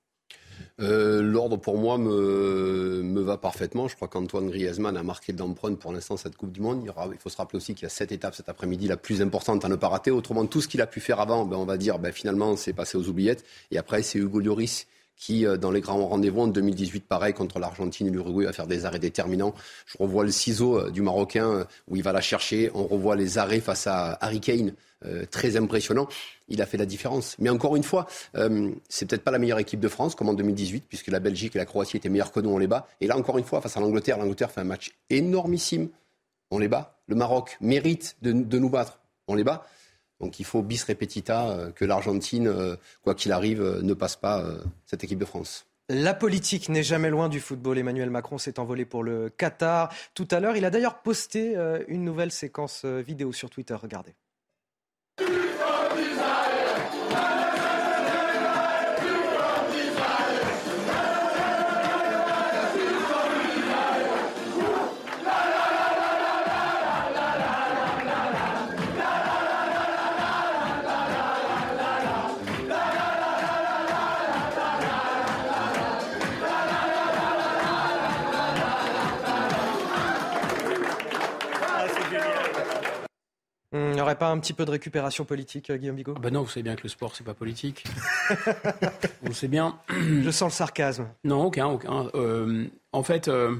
Euh, L'ordre pour moi me, me, va parfaitement. Je crois qu'Antoine Griezmann a marqué d'empreinte pour l'instant cette Coupe du Monde. Il, il, faut se rappeler aussi qu'il y a sept étapes cet après-midi, la plus importante à ne pas rater. Autrement, tout ce qu'il a pu faire avant, ben, on va dire ben, finalement c'est passé aux oubliettes. Et après, c'est Hugo Lloris qui, euh, dans les grands rendez-vous en 2018, pareil, contre l'Argentine et l'Uruguay, va faire des arrêts déterminants. Je revois le ciseau euh, du Marocain euh, où il va la chercher. On revoit les arrêts face à Harry Kane, très impressionnant. Il a fait la différence. Mais encore une fois, c'est peut-être pas la meilleure équipe de France, comme en 2018, puisque la Belgique et la Croatie étaient meilleurs que nous, on les bat. Et là, encore une fois, face à l'Angleterre, l'Angleterre fait un match énormissime. On les bat. Le Maroc mérite de, de nous battre. On les bat. Donc il faut bis repetita euh, que l'Argentine, euh, quoi qu'il arrive, euh, ne passe pas cette équipe de France. La politique n'est jamais loin du football. Emmanuel Macron s'est envolé pour le Qatar tout à l'heure. Il a d'ailleurs posté une nouvelle séquence vidéo sur Twitter. Regardez. N'y aurait pas un petit peu de récupération politique, euh, Guillaume Bigot ah Ben non, vous savez bien que le sport, c'est pas politique. on le sait bien. Je sens le sarcasme. Non, aucun, aucun. Euh, en fait, euh,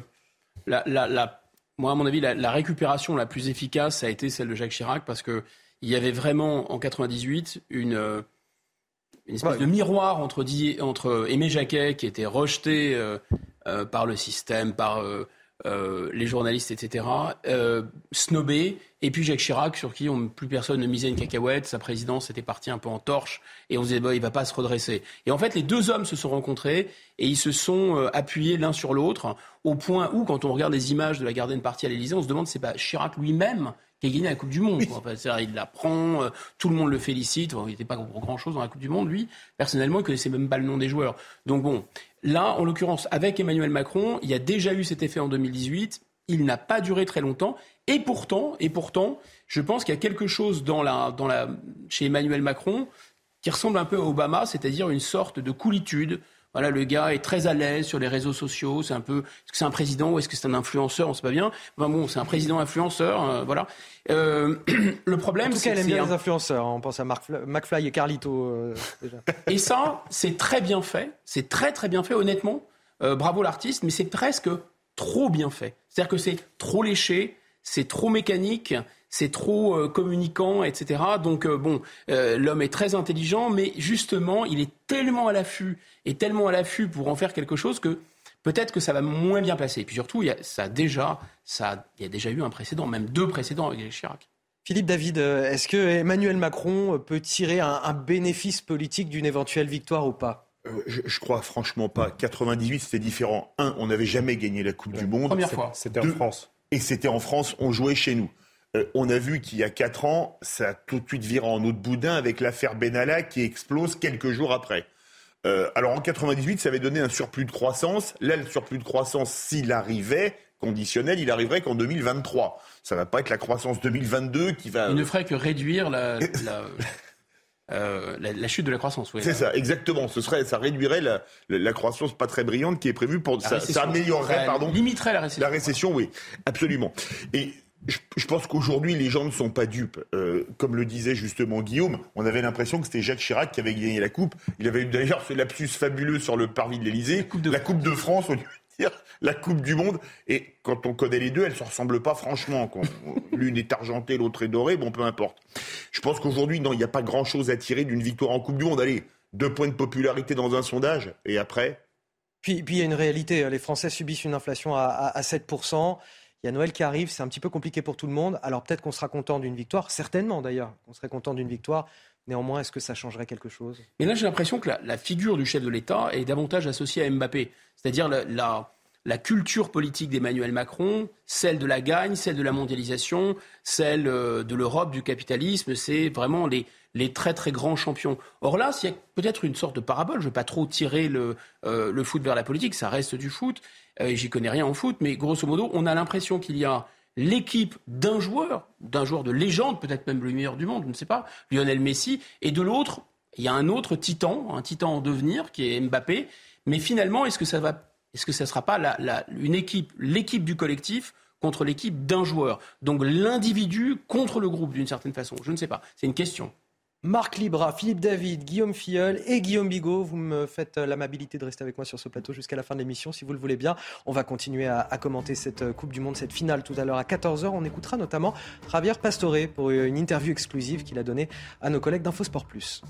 la, moi, à mon avis, la, récupération la plus efficace, ça a été celle de Jacques Chirac, parce qu'il y avait vraiment, en 98, une, une espèce de miroir entre, entre Aimé Jacquet, qui était rejeté par le système, par euh, les journalistes, etc., snobé, et puis Jacques Chirac, sur qui on, plus personne ne misait une cacahuète, sa présidence était partie un peu en torche, et on se disait, bah, il va pas se redresser. Et en fait, les deux hommes se sont rencontrés, et ils se sont euh, appuyés l'un sur l'autre, au point où, quand on regarde les images de la gardienne partie à l'Élysée, on se demande c'est pas Chirac lui-même qui a gagné la Coupe du Monde. il la prend, tout le monde le félicite. il n'était pas pour grand-chose dans la Coupe du Monde, lui. Personnellement, il connaissait même pas le nom des joueurs. Donc bon, Là, en l'occurrence, avec Emmanuel Macron, il y a déjà eu cet effet en 2018. Il n'a pas duré très longtemps. Et pourtant, et pourtant, je pense qu'il y a quelque chose dans la, dans la, chez Emmanuel Macron qui ressemble un peu à Obama, c'est-à-dire une sorte de coolitude, voilà, le gars est très à l'aise sur les réseaux sociaux. C'est un peu, est-ce que c'est un président ou est-ce que c'est un influenceur On ne sait pas bien. Enfin bon, c'est un président influenceur, euh, voilà. Euh, le problème, c'est qu'elle bien les influenceurs. Hein. On pense à Mark McFly et Carlito. Euh, et ça, c'est très bien fait. C'est très très bien fait, honnêtement. bravo l'artiste, mais c'est presque trop bien fait. C'est-à-dire que c'est trop léché, c'est trop mécanique c'est trop euh, communicant, etc. Donc euh, bon, euh, l'homme est très intelligent, mais justement, il est tellement à l'affût et tellement à l'affût pour en faire quelque chose que peut-être que ça va moins bien passer. Et puis surtout, il y a, ça déjà, ça, il y a déjà eu un précédent, même deux précédents avec Chirac. Philippe David, est-ce que Emmanuel Macron peut tirer un, bénéfice politique d'une éventuelle victoire ou pas? Je, je, crois franchement pas. 98, c'était différent. Un, on n'avait jamais gagné la Coupe du Monde. Première fois. C'était en France. Et c'était en France, on jouait chez nous. Euh, on a vu qu'il y a quatre ans, ça a tout de suite viré en eau de boudin avec l'affaire Benalla qui explose quelques jours après. Euh, alors en 98, ça avait donné un surplus de croissance. Là, le surplus de croissance, s'il arrivait, conditionnel, il arriverait qu'en 2023. Ça va pas être la croissance 2022 qui va. Il ne ferait que réduire la, euh, chute de la croissance. C'est ça, exactement. Ce serait, ça réduirait la, croissance pas très brillante qui est prévue pour. Ça, ça, améliorerait, pardon. Limiterait la récession. La récession, oui, absolument. Et je, pense qu'aujourd'hui, les gens ne sont pas dupes. Euh, comme le disait justement Guillaume, on avait l'impression que c'était Jacques Chirac qui avait gagné la Coupe. Il avait eu d'ailleurs ce lapsus fabuleux sur le parvis de l'Elysée. La, Coupe de France, dire la Coupe du Monde. Et quand on connaît les deux, elles ne se ressemblent pas franchement. L'une est argentée, l'autre est dorée, bon, peu importe. Je pense qu'aujourd'hui, non, il n'y a pas grand-chose à tirer d'une victoire en Coupe du Monde. Allez, deux points de popularité dans un sondage, et après? Puis, puis il y a une réalité, les Français subissent une inflation à, à 7%. Il y a Noël qui arrive, c'est un petit peu compliqué pour tout le monde. Alors peut-être qu'on sera content d'une victoire, certainement d'ailleurs, qu'on serait content d'une victoire. Néanmoins, est-ce que ça changerait quelque chose? Mais là, j'ai l'impression que la, figure du chef de l'État est davantage associée à Mbappé. C'est-à-dire la, culture politique d'Emmanuel Macron, celle de la gagne, celle de la mondialisation, celle euh, de l'Europe, du capitalisme, c'est vraiment les, très très grands champions. Or là, s'il y a peut-être une sorte de parabole, je ne veux pas trop tirer le, euh, le foot vers la politique, ça reste du foot, euh, j'y connais rien en foot, mais grosso modo, on a l'impression qu'il y a l'équipe d'un joueur, d'un joueur de légende, peut-être même le meilleur du monde, je ne sais pas, Lionel Messi, et de l'autre, il y a un autre titan, un titan en devenir, qui est Mbappé. Mais finalement, est-ce que ça va, est-ce que ça sera pas une équipe, l'équipe du collectif contre l'équipe d'un joueur? Donc l'individu contre le groupe d'une certaine façon. Je ne sais pas. C'est une question. Marc Libra, Philippe David, Guillaume Filleul et Guillaume Bigot. Vous me faites euh, l'amabilité de rester avec moi sur ce plateau jusqu'à la fin de l'émission, si vous le voulez bien. On va continuer à, commenter cette euh, Coupe du Monde, cette finale tout à l'heure à 14h. On écoutera notamment Javier Pastore pour une interview exclusive qu'il a donnée à nos collègues d'InfoSport Plus.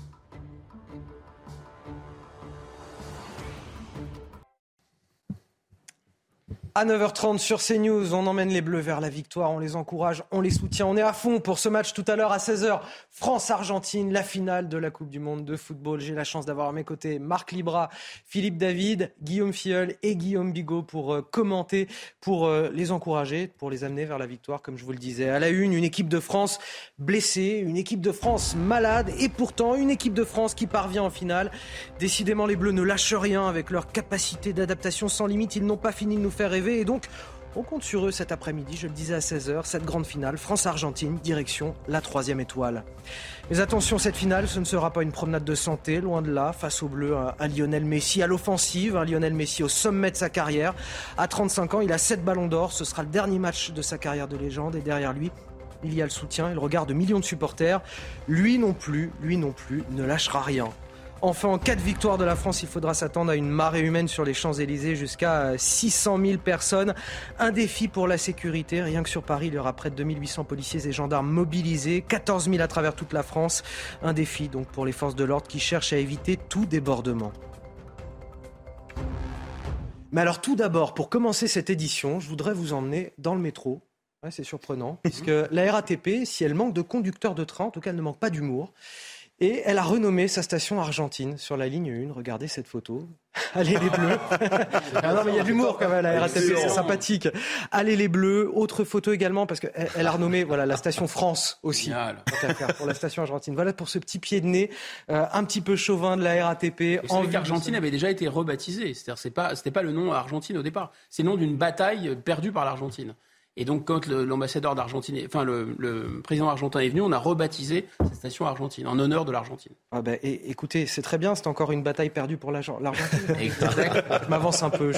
À 9h30 sur CNews, on emmène les Bleus vers la victoire, on les encourage, on les soutient, on est à fond pour ce match tout à l'heure à 16h. France-Argentine, la finale de la Coupe du Monde de football. J'ai la chance d'avoir à mes côtés Marc Libra, Philippe David, Guillaume Filleul et Guillaume Bigot pour euh, commenter, pour euh, les encourager, pour les amener vers la victoire, comme je vous le disais. À la une, une équipe de France blessée, une équipe de France malade et pourtant une équipe de France qui parvient en finale. Décidément, les Bleus ne lâchent rien avec leur capacité d'adaptation sans limite. Ils n'ont pas fini de nous faire rêver et donc, on compte sur eux cet après-midi, je le disais à 16h, cette grande finale, France-Argentine, direction la troisième étoile. Mais attention, cette finale, ce ne sera pas une promenade de santé, loin de là, face au bleu, un, Lionel Messi à l'offensive, un Lionel Messi au sommet de sa carrière. À 35 ans, il a 7 ballons d'or, ce sera le dernier match de sa carrière de légende, et derrière lui, il y a le soutien et le regard de millions de supporters. Lui non plus, lui non plus, ne lâchera rien. Enfin, en cas de victoire de la France, il faudra s'attendre à une marée humaine sur les Champs-Élysées, jusqu'à 600 000 personnes. Un défi pour la sécurité. Rien que sur Paris, il y aura près de 2800 policiers et gendarmes mobilisés, 14 000 à travers toute la France. Un défi donc pour les forces de l'ordre qui cherchent à éviter tout débordement. Mais alors tout d'abord, pour commencer cette édition, je voudrais vous emmener dans le métro. c'est surprenant, puisque la RATP, si elle manque de conducteurs de train, en tout cas elle ne manque pas d'humour. Et elle a renommé sa station argentine sur la ligne 1. Regardez cette photo. Allez les bleus. ah non mais il y a de l'humour quand même à la RATP, c'est sympathique. Allez les bleus. Autre photo également parce qu'elle elle a renommé voilà la station France aussi. pour la station argentine. Voilà pour ce petit pied de nez euh, un petit peu chauvin de la RATP. En qu'Argentine avait déjà été rebaptisée. C'est-à-dire c'est pas c'était pas le nom Argentine au départ. C'est le nom d'une bataille perdue par l'Argentine. Et donc, quand l'ambassadeur d'Argentine, enfin le, président argentin est venu, on a rebaptisé cette station argentine en honneur de l'Argentine. Ah ben, écoutez, c'est très bien, c'est encore une bataille perdue pour l'Argentine. je m'avance un peu.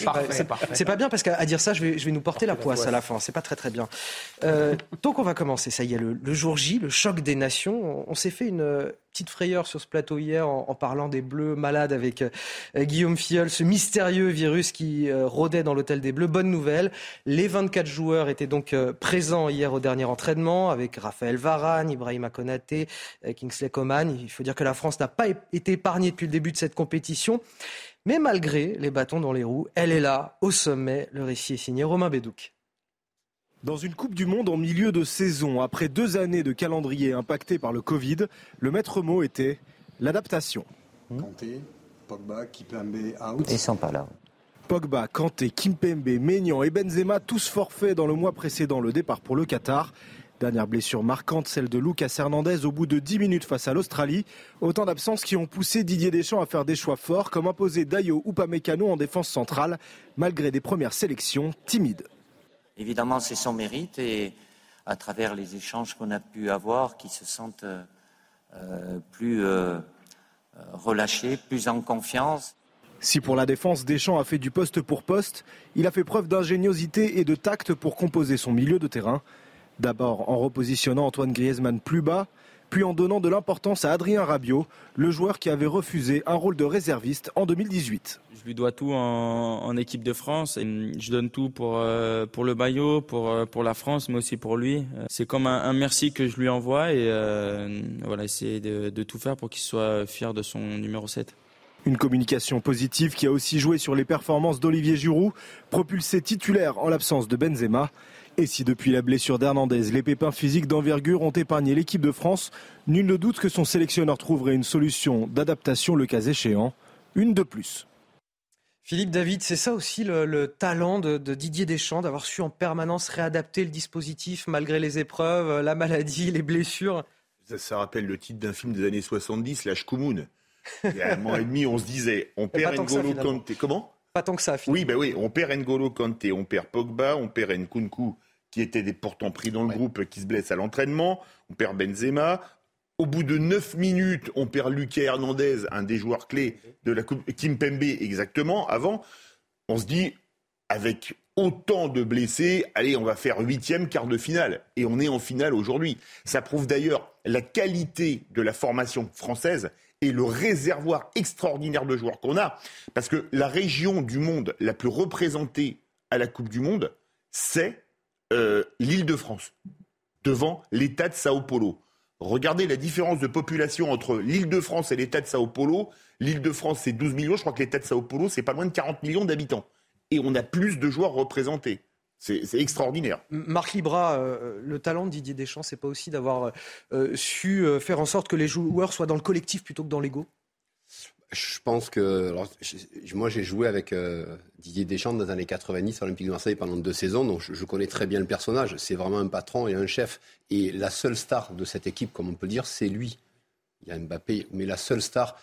C'est pas bien parce qu'à dire ça, je vais, je vais nous porter la poisse à la fin. C'est pas très très bien. Euh, donc, on va commencer. Ça y est, le, le jour J, le choc des nations. On s'est fait une petite frayeur sur ce plateau hier en, parlant des Bleus malades avec euh, Guillaume Filleul, ce mystérieux virus qui euh, rôdait dans l'hôtel des Bleus. Bonne nouvelle, les 24 joueurs étaient donc euh, présents hier au dernier entraînement avec Raphaël Varane, Ibrahima Konaté, Kingsley Coman. Il faut dire que la France n'a pas été épargnée depuis le début de cette compétition. Mais malgré les bâtons dans les roues, elle est là, au sommet. Le récit est signé Romain Bédouc. Dans une Coupe du Monde en milieu de saison, après deux années de calendrier impacté par le Covid, le maître mot était l'adaptation. Kanté, Pogba, Kimpembe, out. Ils sont pas là. Pogba, Kanté, Kimpembe, Maignan et Benzema, tous forfaits dans le mois précédent le départ pour le Qatar. Dernière blessure marquante, celle de Lucas Hernandez au bout de 10 minutes face à l'Australie. Autant d'absences qui ont poussé Didier Deschamps à faire des choix forts, comme imposer Dayo ou Pamecano en défense centrale, malgré des premières sélections timides. Évidemment, c'est son mérite et à travers les échanges qu'on a pu avoir, qui se sentent euh, plus euh, relâchés, plus en confiance. Si pour la défense, Deschamps a fait du poste pour poste, il a fait preuve d'ingéniosité et de tact pour composer son milieu de terrain. D'abord en repositionnant Antoine Griezmann plus bas, puis en donnant de l'importance à Adrien Rabiot, le joueur qui avait refusé un rôle de réserviste en 2018. Je lui dois tout en, équipe de France. Et je donne tout pour, euh, pour le maillot, pour, euh, pour la France, mais aussi pour lui. C'est comme un, merci que je lui envoie et euh, voilà, essayer de, de tout faire pour qu'il soit fier de son numéro 7. Une communication positive qui a aussi joué sur les performances d'Olivier Giroud, propulsé titulaire en l'absence de Benzema. Et si depuis la blessure d'Hernandez, les pépins physiques d'envergure ont épargné l'équipe de France, nul ne doute que son sélectionneur trouverait une solution d'adaptation le cas échéant, une de plus. Philippe David, c'est ça aussi le, talent de, Didier Deschamps, d'avoir su en permanence réadapter le dispositif malgré les épreuves, la maladie, les blessures? Ça, rappelle le titre d'un film des années 70, L'âge Koumoun. Il y a un mois et demi, on se disait, on perd N'Golo Kanté. Comment? Pas tant que ça, finalement. Oui, ben oui, on perd N'Golo Kanté, on perd Pogba, on perd Nkunku qui était pourtant pris dans le groupe, qui se blesse à l'entraînement. On perd Benzema. Au bout de 9 minutes, on perd Lucas Hernandez, un des joueurs clés de la Coupe, Kim Pembe exactement. Avant, on se dit, avec autant de blessés, allez, on va faire huitième, quart de finale. Et on est en finale aujourd'hui. Ça prouve d'ailleurs la qualité de la formation française et le réservoir extraordinaire de joueurs qu'on a. Parce que la région du monde la plus représentée à la Coupe du Monde, c'est euh, l'île de France, devant l'État de Sao Paulo. Regardez la différence de population entre l'île de France et l'État de Sao Paulo. L'île de France, c'est 12 millions. Je crois que l'État de Sao Paulo, c'est pas loin de 40 millions d'habitants. Et on a plus de joueurs représentés. C'est extraordinaire. Marc Libra, euh, le talent de Didier Deschamps, c'est pas aussi d'avoir euh, su faire en sorte que les joueurs soient dans le collectif plutôt que dans l'ego? Je pense que. moi, j'ai joué avec euh, Didier Deschamps dans les années 90 à l'Olympique de Marseille pendant deux saisons, donc je, connais très bien le personnage. C'est vraiment un patron et un chef. Et la seule star de cette équipe, comme on peut dire, c'est lui. Il y a Mbappé, mais la seule star,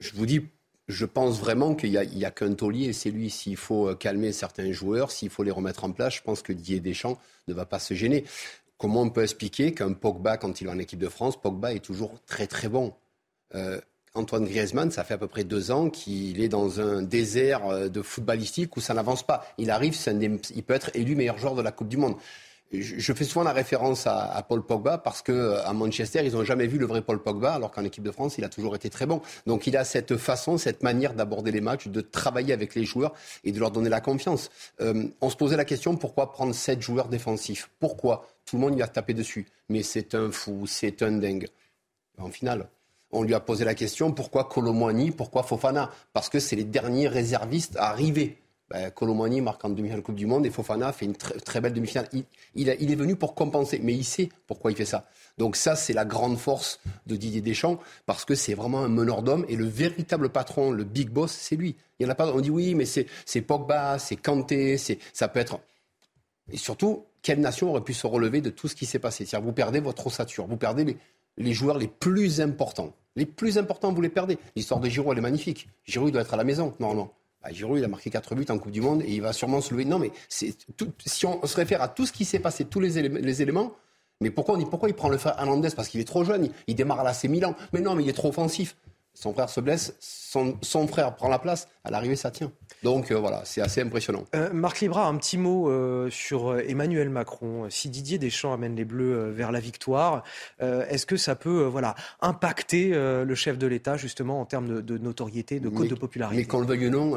je vous dis, je pense vraiment qu'il n'y a, qu'un taulier et c'est lui. S'il faut euh, calmer certains joueurs, s'il faut les remettre en place, je pense que Didier Deschamps ne va pas se gêner. Comment on peut expliquer qu'un Pogba, quand il est en équipe de France, Pogba est toujours très très bon? Euh, Antoine Griezmann, ça fait à peu près deux ans qu'il est dans un désert euh, de footballistique où ça n'avance pas. Il arrive, il peut être élu meilleur joueur de la Coupe du Monde. Je fais souvent la référence à, Paul Pogba parce que euh, à Manchester, ils n'ont jamais vu le vrai Paul Pogba, alors qu'en équipe de France, il a toujours été très bon. Donc il a cette façon, cette manière d'aborder les matchs, de travailler avec les joueurs et de leur donner la confiance. Euh, on se posait la question pourquoi prendre sept joueurs défensifs? Pourquoi? Tout le monde y a tapé dessus. Mais c'est un fou, c'est un dingue. En finale, on lui a posé la question pourquoi Colomwani, pourquoi Fofana? Parce que c'est les derniers réservistes à arriver. Ben, marque en demi-finale Coupe du Monde et Fofana fait une très, belle demi-finale. Il, est venu pour compenser, mais il sait pourquoi il fait ça. Donc ça, c'est la grande force de Didier Deschamps, parce que c'est vraiment un meneur d'hommes et le véritable patron, le big boss, c'est lui. Il y en a pas. On dit oui, mais c'est Pogba, c'est Kanté, ça peut être. Et surtout, quelle nation aurait pu se relever de tout ce qui s'est passé? C'est-à-dire, vous perdez votre ossature, vous perdez les, les joueurs les plus importants. Les plus importants, vous les perdez. L'histoire de Giroud, elle est magnifique. Giroud, doit être à la maison, normalement. Bah, Giroud, il a marqué 4 buts en Coupe du Monde et il va sûrement se lever. Non, mais si on se réfère à tout ce qui s'est passé, tous les, éléments, mais pourquoi on pourquoi il prend le Hernandez? Parce qu'il est trop jeune, il, il démarre à l'AC Milan. Mais non, mais il est trop offensif. Son frère se blesse, son, frère prend la place, à l'arrivée ça tient. Donc euh, voilà, c'est assez impressionnant. Euh, Marc Libra, un petit mot euh, sur Emmanuel Macron. Si Didier Deschamps amène les Bleus vers la victoire, est-ce que ça peut voilà, impacter le chef de l'État justement en termes de, notoriété, de code de popularité? Mais qu'on le veuille ou non,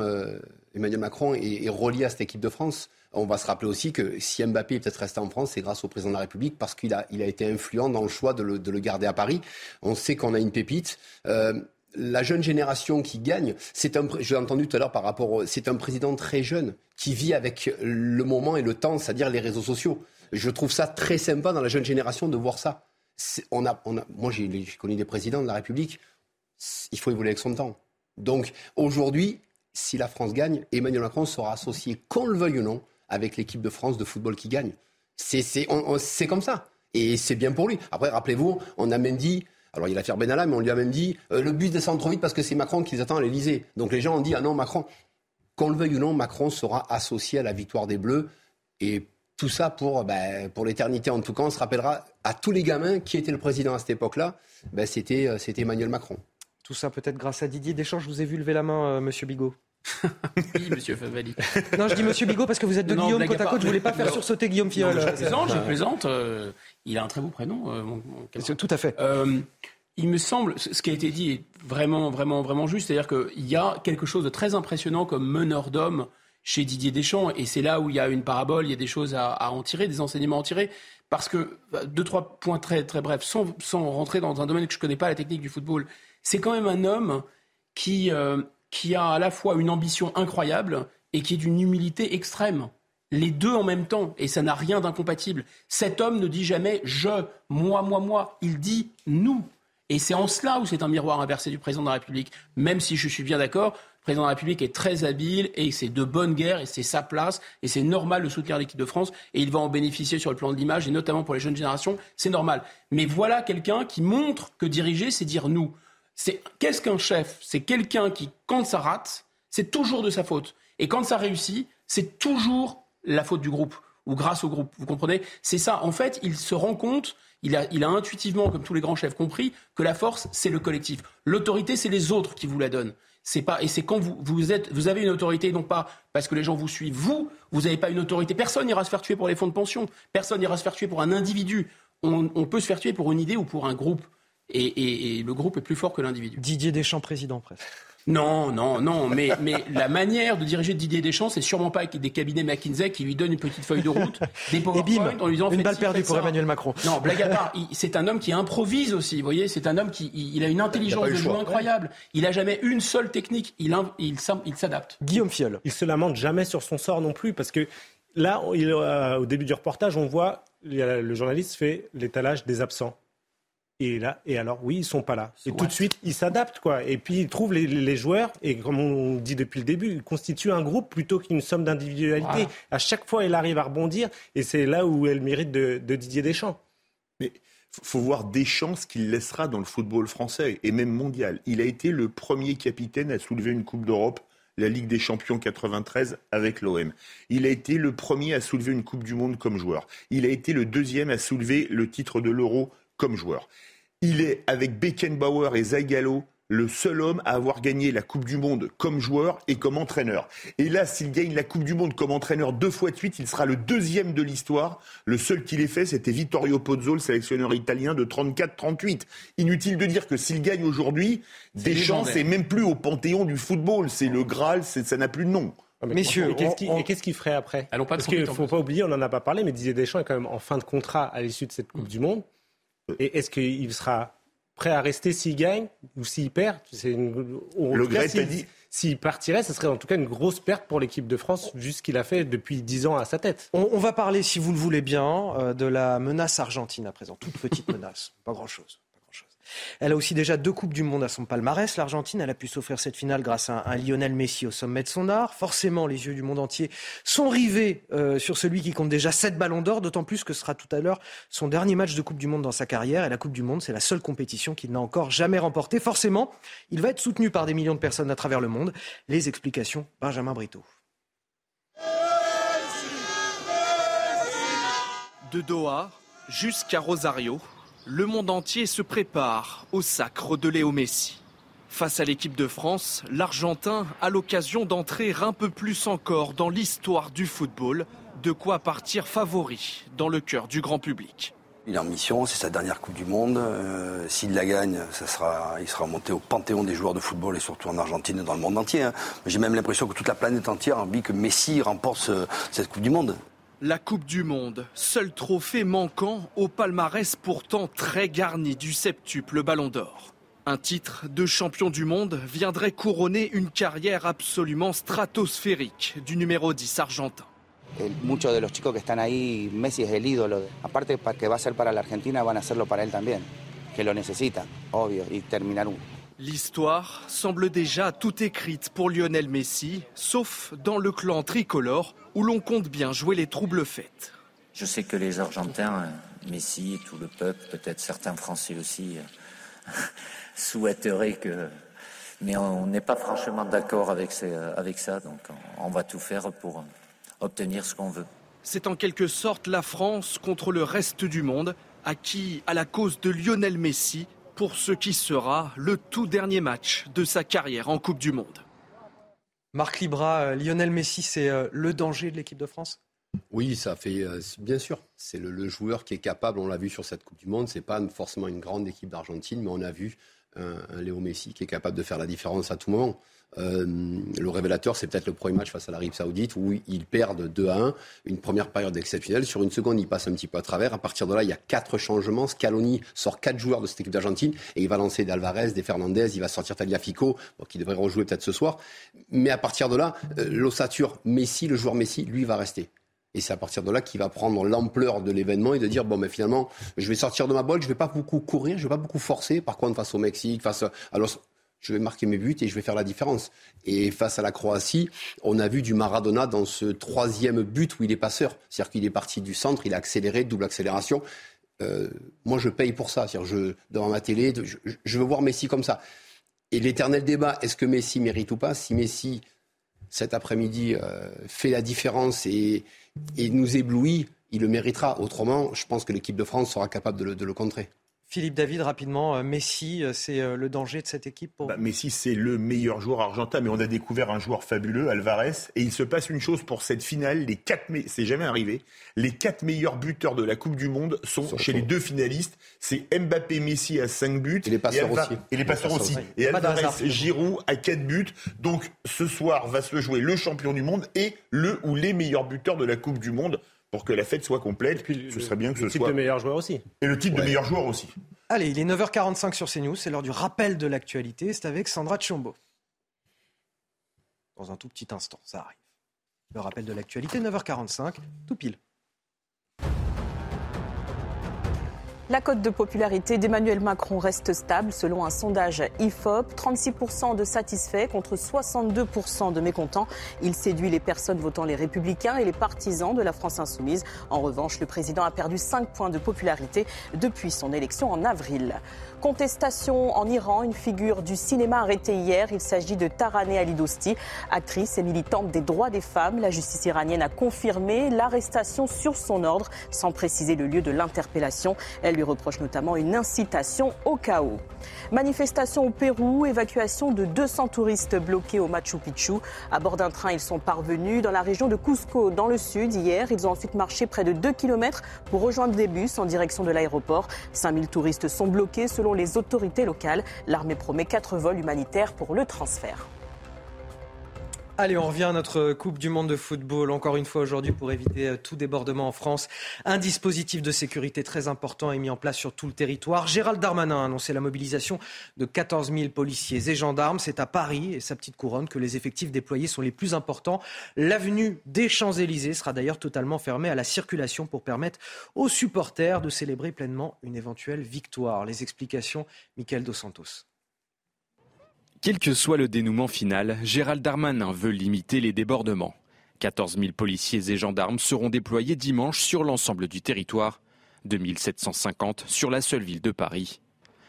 Emmanuel Macron est, relié à cette équipe de France. On va se rappeler aussi que si Mbappé est peut-être resté en France, c'est grâce au président de la République parce qu'il a, il a été influent dans le choix de le, de le garder à Paris. On sait qu'on a une pépite la jeune génération qui gagne, c'est un, je l'ai entendu tout à l'heure par rapport, c'est un président très jeune qui vit avec le moment et le temps, c'est-à-dire les réseaux sociaux. Je trouve ça très sympa dans la jeune génération de voir ça. On a, on a, moi, j'ai connu des présidents de la République. Il faut évoluer avec son temps. Donc aujourd'hui, si la France gagne, Emmanuel Macron sera associé, qu'on le veuille ou non, avec l'équipe de France de football qui gagne. C'est comme ça. Et c'est bien pour lui. Après, rappelez-vous, on a même dit alors il a fait Benalla, mais on lui a même dit euh, le bus descend trop vite parce que c'est Macron qui les attend à l'Elysée. Donc les gens ont dit ah non Macron, qu'on le veuille ou non, Macron sera associé à la victoire des Bleus et tout ça pour, ben, pour l'éternité en tout cas. On se rappellera à tous les gamins qui étaient le président à cette époque-là, ben, c'était, euh, c'était Emmanuel Macron. Tout ça peut-être grâce à Didier Deschamps. Je vous ai vu lever la main, euh, Monsieur Bigot. oui, monsieur Favali. non, je dis monsieur Bigot parce que vous êtes de Guillaume côte à côte. Je voulais pas faire sursauter Guillaume Fiol. je plaisante, je plaisante. il a un très beau prénom, mon, Tout à fait il me semble, ce qui a été dit est vraiment, vraiment, vraiment juste. C'est-à-dire qu'il y a quelque chose de très impressionnant comme meneur d'homme chez Didier Deschamps. Et c'est là où il y a une parabole, il y a des choses à, en tirer, des enseignements à en tirer. Parce que, bah, deux, trois points très, très brefs, sans, rentrer dans un domaine que je ne connais pas, la technique du football, c'est quand même un homme qui, euh, qui a à la fois une ambition incroyable et qui est d'une humilité extrême les deux en même temps, et ça n'a rien d'incompatible. Cet homme ne dit jamais je, moi, moi, moi, il dit nous. Et c'est en cela où c'est un miroir inversé du président de la République, même si je suis bien d'accord, le président de la République est très habile et c'est de bonne guerre et c'est sa place et c'est normal de soutenir l'équipe de France et il va en bénéficier sur le plan de l'image et notamment pour les jeunes générations, c'est normal. Mais voilà quelqu'un qui montre que diriger, c'est dire nous. C'est qu'est-ce qu'un chef? C'est quelqu'un qui, quand ça rate, c'est toujours de sa faute. Et quand ça réussit, c'est toujours la faute du groupe ou grâce au groupe. Vous comprenez? C'est ça. En fait, il se rend compte il a, il a intuitivement, comme tous les grands chefs compris, que la force, c'est le collectif. L'autorité, c'est les autres qui vous la donnent. C'est pas et c'est quand vous, vous êtes vous avez une autorité non pas parce que les gens vous suivent vous vous n'avez pas une autorité personne n'ira se faire tuer pour les fonds de pension personne n'ira se faire tuer pour un individu on, peut se faire tuer pour une idée ou pour un groupe et, et le groupe est plus fort que l'individu. Didier Deschamps président presque. Non, non, non, mais, mais la manière de diriger Didier Deschamps, c'est sûrement pas avec des cabinets McKinsey qui lui donnent une petite feuille de route, des PowerPoint en lui disant une balle perdue pour Emmanuel Macron. Non, blague à part, c'est un homme qui improvise aussi. Vous voyez, c'est un homme qui il, a une intelligence de jeu incroyable. Il a jamais une seule technique. Il il, il s'adapte. Guillaume Fiol. Il se lamente jamais sur son sort non plus parce que là, il, euh, au début du reportage, on voit le journaliste fait l'étalage des absents. Et là, et alors, oui, ils sont pas là. Et tout de suite, ils s'adaptent, quoi. Et puis, ils trouvent les, joueurs, et comme on dit depuis le début, ils constituent un groupe plutôt qu'une somme d'individualité. À chaque fois, elle arrive à rebondir, et c'est là où elle mérite de, Didier Deschamps. Mais faut voir Deschamps ce qu'il laissera dans le football français et même mondial. Il a été le premier capitaine à soulever une Coupe d'Europe, la Ligue des Champions 93 avec l'OM. Il a été le premier à soulever une Coupe du Monde comme joueur. Il a été le deuxième à soulever le titre de l'Euro comme joueur. Il est, avec Beckenbauer et Zagallo, le seul homme à avoir gagné la Coupe du Monde comme joueur et comme entraîneur. Et là, s'il gagne la Coupe du Monde comme entraîneur deux fois de suite, il sera le deuxième de l'histoire. Le seul qui l'ait fait, c'était Vittorio Pozzo, le sélectionneur italien de 34-38. Inutile de dire que s'il gagne aujourd'hui, Deschamps, c'est même plus au panthéon du football. C'est le Graal, ça n'a plus de nom. Ah, Messieurs, et qu'est-ce qu'il ferait après? Parce qu'il ne faut pas oublier, on n'en a pas parlé, mais Didier Deschamps est quand même en fin de contrat à l'issue de cette Coupe du Monde. Et est-ce qu'il sera prêt à rester s'il gagne ou s'il perd? Une... Le Grec a dit s'il partirait, ce serait en tout cas une grosse perte pour l'équipe de France, vu ce qu'il a fait depuis dix ans à sa tête. On, va parler, si vous le voulez bien, euh, de la menace argentine à présent. Toute petite menace, pas grand-chose. Elle a aussi déjà deux Coupes du Monde à son palmarès. L'Argentine, elle a pu s'offrir cette finale grâce à un Lionel Messi au sommet de son art. Forcément, les yeux du monde entier sont rivés euh, sur celui qui compte déjà sept ballons d'or, d'autant plus que ce sera tout à l'heure son dernier match de Coupe du Monde dans sa carrière. Et la Coupe du Monde, c'est la seule compétition qu'il n'a encore jamais remportée. Forcément, il va être soutenu par des millions de personnes à travers le monde. Les explications, Benjamin Brito. De Doha jusqu'à Rosario, le monde entier se prépare au sacre de Léo Messi. Face à l'équipe de France, l'Argentin a l'occasion d'entrer un peu plus encore dans l'histoire du football, de quoi partir favori dans le cœur du grand public. Il est en mission, c'est sa dernière Coupe du Monde. Euh, s'il la gagne, il sera monté au panthéon des joueurs de football et surtout en Argentine et dans le monde entier. Hein. J'ai même l'impression que toute la planète entière a envie que Messi remporte cette Coupe du Monde. La Coupe du Monde, seul trophée manquant au palmarès pourtant très garni du septuple Ballon d'Or. Un titre de champion du monde viendrait couronner une carrière absolument stratosphérique du numéro 10 argentin. Muchos de los chicos que están ahí, Messi es el ídolo. Aparte que va a ser para la Argentina, van a hacerlo para él también, que lo necesita, obvio, y terminar L'histoire semble déjà tout écrite pour Lionel Messi, sauf dans le clan tricolore où l'on compte bien jouer les troubles fêtes. Je sais que les Argentins, Messi, tout le peuple, peut-être certains Français aussi, souhaiteraient que... Mais on n'est pas franchement d'accord avec, avec ça, donc on va tout faire pour obtenir ce qu'on veut. C'est en quelque sorte la France contre le reste du monde, à qui, à la cause de Lionel Messi, pour ce qui sera le tout dernier match de sa carrière en Coupe du Monde. Marc Libra, euh, Lionel Messi, c'est euh, le danger de l'équipe de France? Oui, ça fait euh, bien sûr. C'est le, joueur qui est capable. On l'a vu sur cette Coupe du Monde. C'est pas forcément une grande équipe d'Argentine, mais on a vu un, Léo Messi qui est capable de faire la différence à tout moment. Euh, le révélateur, c'est peut-être le premier match face à l'Arabie Saoudite où ils perdent 2 à 1. Une première période exceptionnelle. Sur une seconde, il passe un petit peu à travers. À partir de là, il y a quatre changements. Scaloni sort quatre joueurs de cette équipe d'Argentine et il va lancer d'Alvarez, des Fernandez, il va sortir Taliafico, qui devrait rejouer peut-être ce soir. Mais à partir de là, euh, l'ossature Messi, le joueur Messi, lui, va rester. Et c'est à partir de là qu'il va prendre l'ampleur de l'événement et de dire bon, mais finalement, je vais sortir de ma boîte, je vais pas beaucoup courir, je vais pas beaucoup forcer. Par contre, face au Mexique, face à... je vais marquer mes buts et je vais faire la différence. Et face à la Croatie, on a vu du Maradona dans ce troisième but où il est passeur. C'est-à-dire qu'il est parti du centre, il a accéléré, double accélération. Euh, moi, je paye pour ça. C'est-à-dire, je, devant ma télé, je, veux voir Messi comme ça. Et l'éternel débat, est-ce que Messi mérite ou pas? Si Messi, cet après-midi, euh, fait la différence et, nous éblouit, il le méritera. Autrement, je pense que l'équipe de France sera capable de le contrer. Philippe David, rapidement, euh, Messi, euh, c'est euh, le danger de cette équipe pour... Bah, Messi, c'est le meilleur joueur argentin, mais on a découvert un joueur fabuleux, Alvarez, et il se passe une chose pour cette finale, les quatre, c'est jamais arrivé, les quatre meilleurs buteurs de la Coupe du Monde sont chez les deux finalistes, c'est Mbappé, Messi à 5 buts, et les passeurs aussi. Et les passeurs aussi. Et Alvarez, Giroud à 4 buts, donc ce soir va se jouer le champion du monde et le ou les meilleurs buteurs de la Coupe du Monde pour que la fête soit complète. Puis, ce serait bien que ce soit. Le titre de meilleur joueur aussi. Et le titre de meilleur joueur aussi. Allez, il est 9h45 sur CNews, c'est l'heure du rappel de l'actualité. C'est avec Sandra Tchombo. Dans un tout petit instant, ça arrive. Le rappel de l'actualité, 9h45, tout pile. La cote de popularité d'Emmanuel Macron reste stable selon un sondage IFOP. 36% de satisfaits contre 62% de mécontents. Il séduit les personnes votant les républicains et les partisans de la France insoumise. En revanche, le président a perdu 5 points de popularité depuis son élection en avril. Contestation en Iran, une figure du cinéma arrêtée hier. Il s'agit de Taraneh Alidosti, actrice et militante des droits des femmes. La justice iranienne a confirmé l'arrestation sur son ordre, sans préciser le lieu de l'interpellation. Elle lui reproche notamment une incitation au chaos. Manifestation au Pérou, évacuation de 200 touristes bloqués au Machu Picchu. À bord d'un train, ils sont parvenus dans la région de Cusco, dans le sud, hier. Ils ont ensuite marché près de 2 km pour rejoindre des bus en direction de l'aéroport. 5000 touristes sont bloqués selon les autorités locales. L'armée promet 4 vols humanitaires pour le transfert. Allez, on revient à notre Coupe du Monde de football. Encore une fois aujourd'hui, pour éviter euh, tout débordement en France, un dispositif de sécurité très important est mis en place sur tout le territoire. Gérald Darmanin a annoncé la mobilisation de 14 000 policiers et gendarmes. C'est à Paris et sa petite couronne que les effectifs déployés sont les plus importants. L'avenue des Champs-Élysées sera d'ailleurs totalement fermée à la circulation pour permettre aux supporters de célébrer pleinement une éventuelle victoire. Les explications, Michael Dos Santos. Quel que soit le dénouement final, Gérald Darmanin veut limiter les débordements. 14 000 policiers et gendarmes seront déployés dimanche sur l'ensemble du territoire, 2750 sur la seule ville de Paris.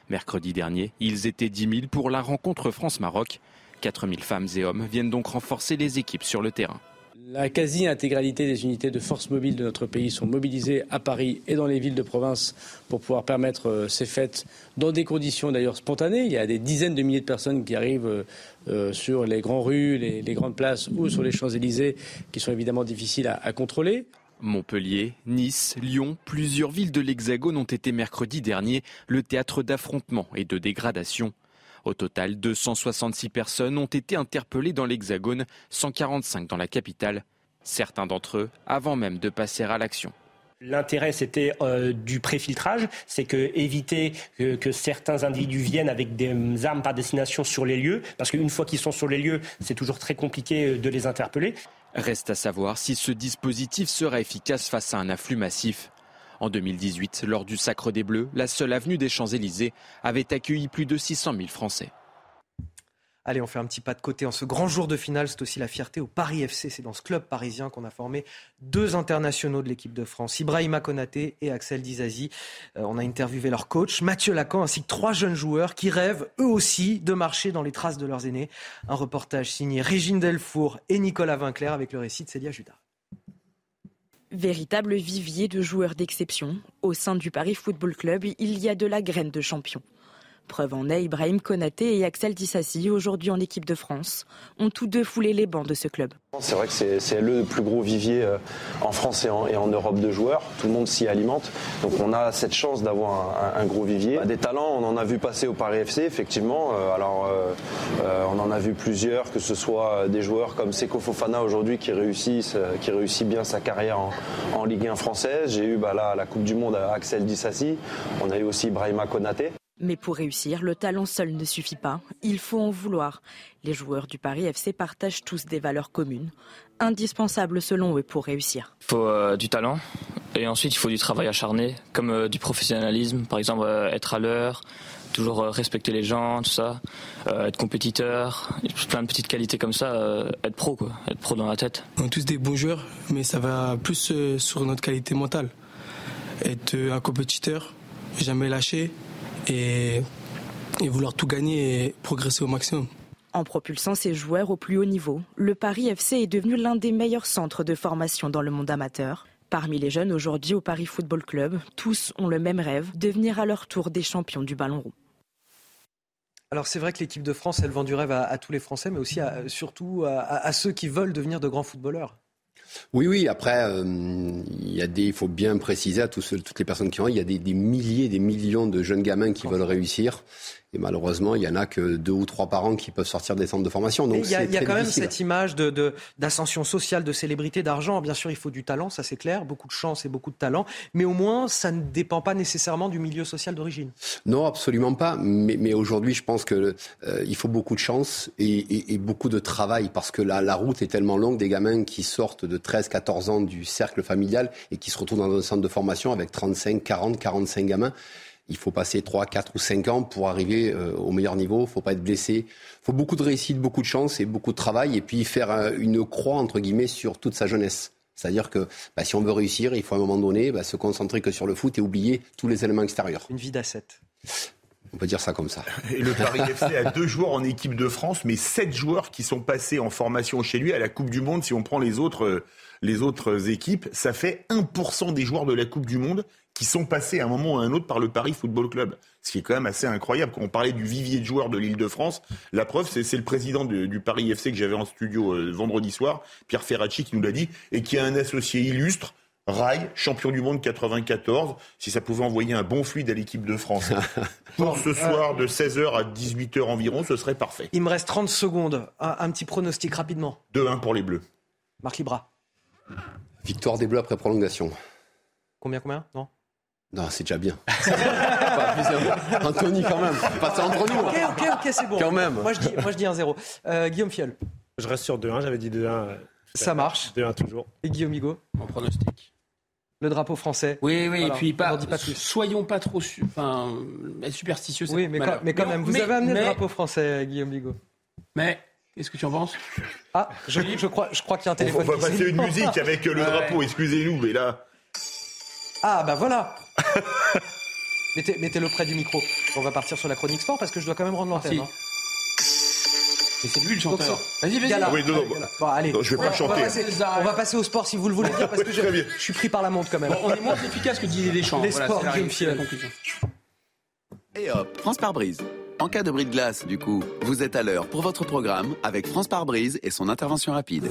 Mercredi dernier, ils étaient 10 000 pour la rencontre France-Maroc. 4 000 femmes et hommes viennent donc renforcer les équipes sur le terrain. La quasi-intégralité des unités de force mobile de notre pays sont mobilisées à Paris et dans les villes de province pour pouvoir permettre euh, ces fêtes dans des conditions d'ailleurs spontanées. Il y a des dizaines de milliers de personnes qui arrivent euh, euh, sur les grandes rues, les, grandes places ou sur les Champs-Élysées qui sont évidemment difficiles à contrôler. Montpellier, Nice, Lyon, plusieurs villes de l'Hexagone ont été mercredi dernier le théâtre d'affrontements et de dégradations. Au total, 266 personnes ont été interpellées dans l'Hexagone, 145 dans la capitale, certains d'entre eux avant même de passer à l'action. L'intérêt, c'était euh, du préfiltrage, c'est que éviter que, certains individus viennent avec des armes par destination sur les lieux, parce qu'une fois qu'ils sont sur les lieux, c'est toujours très compliqué euh, de les interpeller. Reste à savoir si ce dispositif sera efficace face à un afflux massif. En 2018, lors du Sacre des Bleus, la seule avenue des Champs-Élysées avait accueilli plus de 600 000 Français. Allez, on fait un petit pas de côté. En ce grand jour de finale, c'est aussi la fierté au Paris FC. C'est dans ce club parisien qu'on a formé deux internationaux de l'équipe de France, Ibrahima Konaté et Axel Dizazi. Euh, on a interviewé leur coach, Mathieu Lacan, ainsi que trois jeunes joueurs qui rêvent, eux aussi, de marcher dans les traces de leurs aînés. Un reportage signé Régine Delfour et Nicolas Vinclair avec le récit de Célia Judas. Véritable vivier de joueurs d'exception, au sein du Paris Football Club, il y a de la graine de champion. Preuve en Ibrahim Konaté et Axel Dissassi, aujourd'hui en équipe de France, ont tous deux foulé les bancs de ce club. C'est vrai que c'est le plus gros vivier euh, en France et en, Europe de joueurs. Tout le monde s'y alimente. Donc on a cette chance d'avoir un, gros vivier. Des talents, on en a vu passer au Paris FC, effectivement. Euh, alors euh, on en a vu plusieurs, que ce soit des joueurs comme Seko Fofana aujourd'hui qui qui réussit bien sa carrière en, Ligue 1 française. J'ai eu bah, là, la Coupe du Monde à Axel Dissassi. On a eu aussi Brahima Konaté. Mais pour réussir, le talent seul ne suffit pas, il faut en vouloir. Les joueurs du Paris FC partagent tous des valeurs communes, indispensables selon eux pour réussir. Il faut euh, du talent et ensuite il faut du travail acharné, comme euh, du professionnalisme, par exemple euh, être à l'heure, toujours respecter les gens, tout ça, être compétiteur, plein de petites qualités comme ça, être pro quoi, être pro dans la tête. On est tous des bons joueurs, mais ça va plus sur notre qualité mentale. Être un compétiteur, jamais lâcher, et, vouloir tout gagner et progresser au maximum. En propulsant ses joueurs au plus haut niveau, le Paris FC est devenu l'un des meilleurs centres de formation dans le monde amateur. Parmi les jeunes aujourd'hui au Paris Football Club, tous ont le même rêve, devenir à leur tour des champions du ballon rond. Alors c'est vrai que l'équipe de France, elle vend du rêve à, tous les Français, mais aussi surtout à, ceux qui veulent devenir de grands footballeurs. Oui, oui. Après, euh, il y a des, il faut bien préciser à tous, toutes les personnes qui ont, il y a des, des milliers, des millions de jeunes gamins qui veulent réussir. Et malheureusement, il y en a que deux ou trois par an qui peuvent sortir des centres de formation. Donc il y a, y a quand même cette image de, d'ascension sociale, de célébrité, d'argent. Bien sûr, il faut du talent, ça c'est clair, beaucoup de chance et beaucoup de talent. Mais au moins, ça ne dépend pas nécessairement du milieu social d'origine. Non, absolument pas. Mais, mais aujourd'hui, je pense que euh, il faut beaucoup de chance et, et, beaucoup de travail parce que la, la route est tellement longue des gamins qui sortent de 13, 14 ans du cercle familial et qui se retrouvent dans un centre de formation avec 35, 40, 45 gamins il faut passer 3, 4 ou 5 ans pour arriver euh, au meilleur niveau. Il ne faut pas être blessé. Il faut beaucoup de réussite, beaucoup de chance et beaucoup de travail. Et puis faire euh, une croix, entre guillemets, sur toute sa jeunesse. C'est-à-dire que bah, si on veut réussir, il faut à un moment donné bah, se concentrer que sur le foot et oublier tous les éléments extérieurs. Une vie d'asset. On peut dire ça comme ça. Et le Paris FC a deux joueurs en équipe de France, mais sept joueurs qui sont passés en formation chez lui à la Coupe du Monde. Si on prend les autres, euh, les autres équipes, ça fait 1% des joueurs de la Coupe du Monde qui sont passés à un moment ou à un autre par le Paris Football Club. Ce qui est quand même assez incroyable. Quand on parlait du vivier de joueurs de l'île de France, la preuve, c'est le président du Paris FC que j'avais en studio euh, vendredi soir, Pierre Ferracci, qui nous l'a dit, et qui a un associé illustre, Rail, champion du monde 94. Si ça pouvait envoyer un bon fluide à l'équipe de France pour ce soir de 16h à 18h environ, ce serait parfait. Il me reste 30 secondes. Un, petit pronostic rapidement. 2-1 pour les Bleus. Marc Libra. Victoire des Bleus après prolongation. Combien, combien? Non? Non, c'est déjà bien. Anthony, quand même. Pas ça entre nous. Ok, ok, ok, c'est bon. Quand même. Moi, je dis, moi, je dis 1-0. Euh, Guillaume Fiol. Je reste sur 2-1, j'avais dit 2-1. Ça marche. 2-1 toujours. Et Guillaume Higo En pronostic. Le drapeau français. Oui, oui, et puis pas, pas plus. soyons pas trop enfin, superstitieux. Oui, mais quand, mais quand, même, vous avez amené le drapeau français, Guillaume Bigot. Mais Qu'est-ce que tu en penses? Ah, je, je crois, je crois qu'il y a un téléphone. On va passer une musique avec le drapeau, excusez-nous, mais là. Ah, bah voilà mettez, le près du micro. On va partir sur la chronique sport parce que je dois quand même rendre l'antenne. Hein. Mais c'est lui le chanteur. Vas-y, vas-y. Oui, non, non, bon, allez. je vais pas chanter. On va, passer, au sport si vous le voulez bien parce que je, je, suis pris par la montre quand même. on est moins efficace que Didier Deschamps. Les voilà, sports, Et hop, France par brise. En cas de bris de glace, du coup, vous êtes à l'heure pour votre programme avec France par brise et son intervention rapide.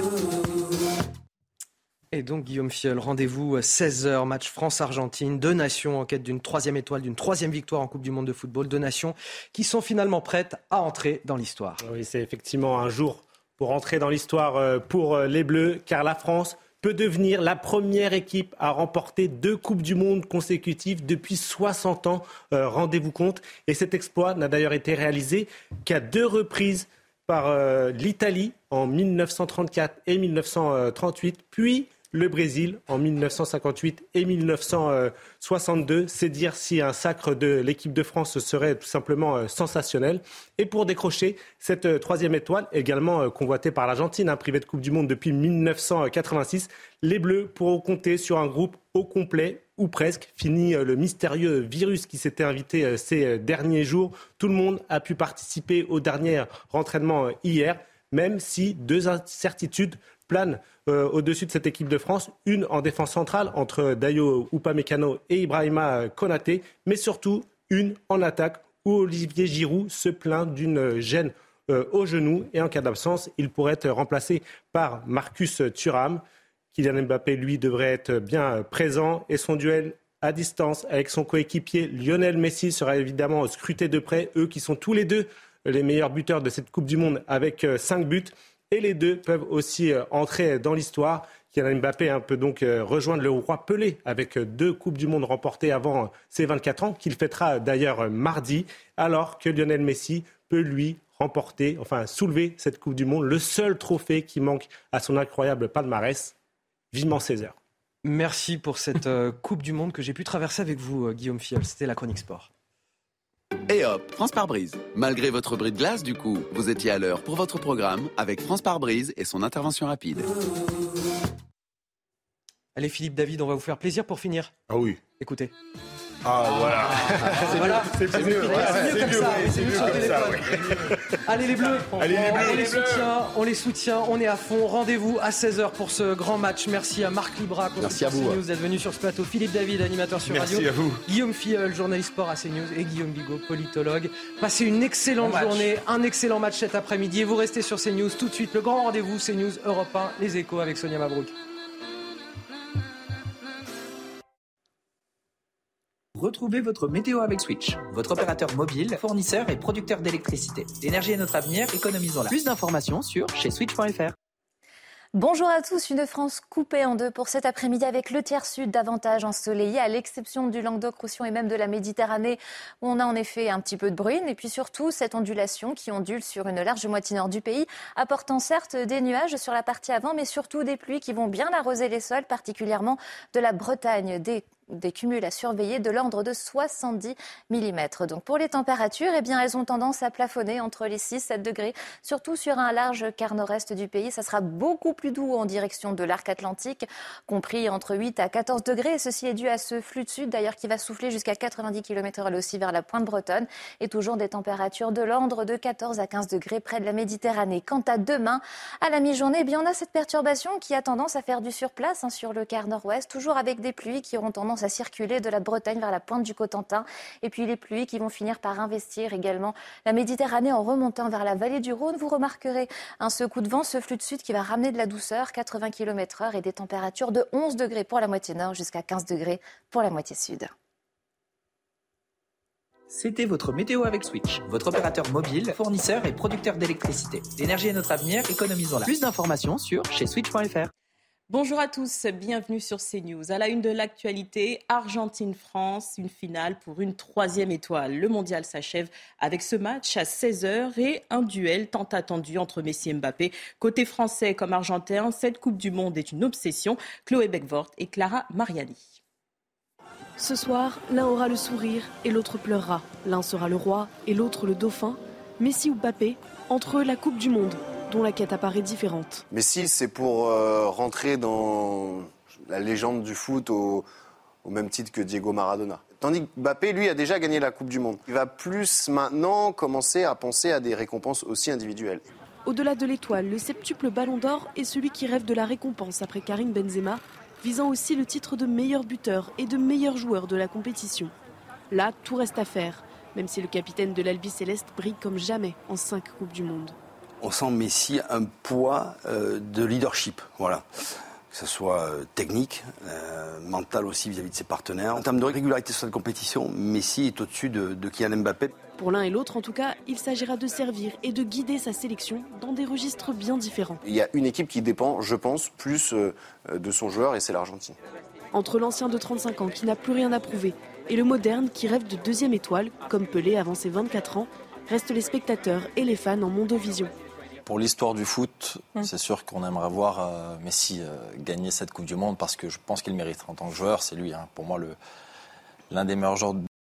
Et donc Guillaume Fiol, rendez-vous 16h, match France-Argentine, deux nations en quête d'une troisième étoile, d'une troisième victoire en Coupe du Monde de football, deux nations qui sont finalement prêtes à entrer dans l'histoire. Oui, c'est effectivement un jour pour entrer dans l'histoire euh, pour euh, les Bleus, car la France peut devenir la première équipe à remporter deux Coupes du Monde consécutives depuis 60 ans, euh, rendez-vous compte. Et cet exploit n'a d'ailleurs été réalisé qu'à deux reprises par l'Italie en 1934 et 1938, puis le Brésil en 1958 et 1962. C'est dire si un sacre de l'équipe de France serait tout simplement euh, sensationnel. Et pour décrocher cette euh, troisième étoile, également euh, convoitée par l'Argentine, un privé de Coupe du Monde depuis 1986, les Bleus pourront compter sur un groupe au complet ou presque. Fini le mystérieux virus qui s'était invité ces derniers jours. Tout le monde a pu participer au dernier entraînement hier, même si deux incertitudes planent euh, au-dessus de cette équipe de France, une en défense centrale entre Dayo Upamecano et Ibrahima Konaté, mais surtout une en attaque où Olivier Giroud se plaint d'une gêne euh, au genou. Et en cas d'absence, il pourrait être remplacé par Marcus Thuram. Kylian Mbappé, lui, devrait être bien présent. Et son duel à distance avec son coéquipier Lionel Messi sera évidemment scruté de près, eux qui sont tous les deux les meilleurs buteurs de cette Coupe du Monde avec euh, cinq buts. Et les deux peuvent aussi euh, entrer dans l'histoire. Kylian Mbappé un peut donc euh, rejoindre le roi Pelé avec euh, deux Coupes du Monde remportées avant ses 24 ans, qu'il fêtera d'ailleurs mardi, alors que Lionel Messi peut lui remporter, enfin soulever cette Coupe du Monde, le seul trophée qui manque à son incroyable palmarès. Vivement César. Merci pour cette Coupe du Monde que j'ai pu traverser avec vous, Guillaume Fiol. C'était la chronique sport. Et hop, France par brise. Malgré votre bris de glace, du coup, vous étiez à l'heure pour votre programme avec France par brise et son intervention rapide. Allez Philippe David, on va vous faire plaisir pour finir. Ah oui. Écoutez. Ah, voilà. C'est mieux, comme ça. C'est mieux ça. Allez les Bleus, Allez, les bleus. on les soutient, on les soutient, on est à fond. Rendez-vous à 16h pour ce grand match. Merci à Marc Libra, Merci à vous. CNews d'être venu sur ce plateau. Philippe David, animateur sur Merci radio. à vous. Guillaume Filleul, journaliste sport à CNews et Guillaume Bigot, politologue. Passez une excellente journée, un excellent match cet après-midi et vous restez sur CNews tout de suite. Le grand rendez-vous CNews Europe 1, les échos avec Sonia Mabrouk. Retrouvez votre météo avec Switch, votre opérateur mobile, fournisseur et producteur d'électricité. L'énergie est notre avenir, économisons-la. Plus d'informations sur chez switch.fr. Bonjour à tous, une France coupée en deux pour cet après-midi avec le tiers sud davantage ensoleillé, à l'exception du Languedoc-Roussillon et même de la Méditerranée où on a en effet un petit peu de bruine. Et puis surtout cette ondulation qui ondule sur une large moitié nord du pays, apportant certes des nuages sur la partie avant, mais surtout des pluies qui vont bien arroser les sols, particulièrement de la Bretagne, des des cumuls à surveiller de l'ordre de 70 mm. Donc pour les températures, eh bien, elles ont tendance à plafonner entre les 6 et 7 degrés, surtout sur un large quart nord-est du pays. Ça sera beaucoup plus doux en direction de l'arc atlantique, compris entre 8 à 14 degrés. Ceci est dû à ce flux de sud, d'ailleurs, qui va souffler jusqu'à 90 km/h aussi vers la pointe bretonne. Et toujours des températures de l'ordre de 14 à 15 degrés près de la Méditerranée. Quant à demain, à la mi-journée, eh on a cette perturbation qui a tendance à faire du surplace hein, sur le quart nord-ouest, toujours avec des pluies qui auront tendance à circuler de la Bretagne vers la pointe du Cotentin. Et puis les pluies qui vont finir par investir également la Méditerranée en remontant vers la vallée du Rhône. Vous remarquerez un secou de vent, ce flux de sud qui va ramener de la douceur, 80 km heure et des températures de 11 degrés pour la moitié nord jusqu'à 15 degrés pour la moitié sud. C'était votre météo avec Switch, votre opérateur mobile, fournisseur et producteur d'électricité. L'énergie est notre avenir, économisons-la. Plus d'informations sur chez switch.fr. Bonjour à tous, bienvenue sur CNews. À la une de l'actualité, Argentine-France, une finale pour une troisième étoile. Le mondial s'achève avec ce match à 16h et un duel tant attendu entre Messi et Mbappé. Côté français comme argentin, cette Coupe du Monde est une obsession. Chloé Beckvort et Clara Mariani. Ce soir, l'un aura le sourire et l'autre pleurera. L'un sera le roi et l'autre le dauphin. Messi ou Mbappé, entre eux la Coupe du Monde dont la quête apparaît différente. Messi, c'est pour euh, rentrer dans la légende du foot au, au, même titre que Diego Maradona. Tandis que Mbappé, lui, a déjà gagné la Coupe du Monde. Il va plus maintenant commencer à penser à des récompenses aussi individuelles. Au-delà de l'étoile, le septuple Ballon d'Or est celui qui rêve de la récompense après Karim Benzema, visant aussi le titre de meilleur buteur et de meilleur joueur de la compétition. Là, tout reste à faire, même si le capitaine de l'Albi Céleste brille comme jamais en cinq Coupes du Monde on sent Messi un poids euh, de leadership. Voilà. Que ce soit euh, technique, euh, mental aussi vis-à-vis de ses partenaires. En termes de régularité sur cette compétition, Messi est au-dessus de, de Kylian Mbappé. Pour l'un et l'autre, en tout cas, il s'agira de servir et de guider sa sélection dans des registres bien différents. Il y a une équipe qui dépend, je pense, plus de son joueur et c'est l'Argentine. Entre l'ancien de 35 ans qui n'a plus rien à prouver et le moderne qui rêve de deuxième étoile, comme Pelé avant ses 24 ans, restent les spectateurs et les fans en mondovision. Pour l'histoire du foot, c'est sûr qu'on aimerait voir euh, Messi euh, gagner cette Coupe du Monde parce que je pense qu'il mérite. En tant que joueur, c'est lui, hein, pour moi, l'un des meilleurs joueurs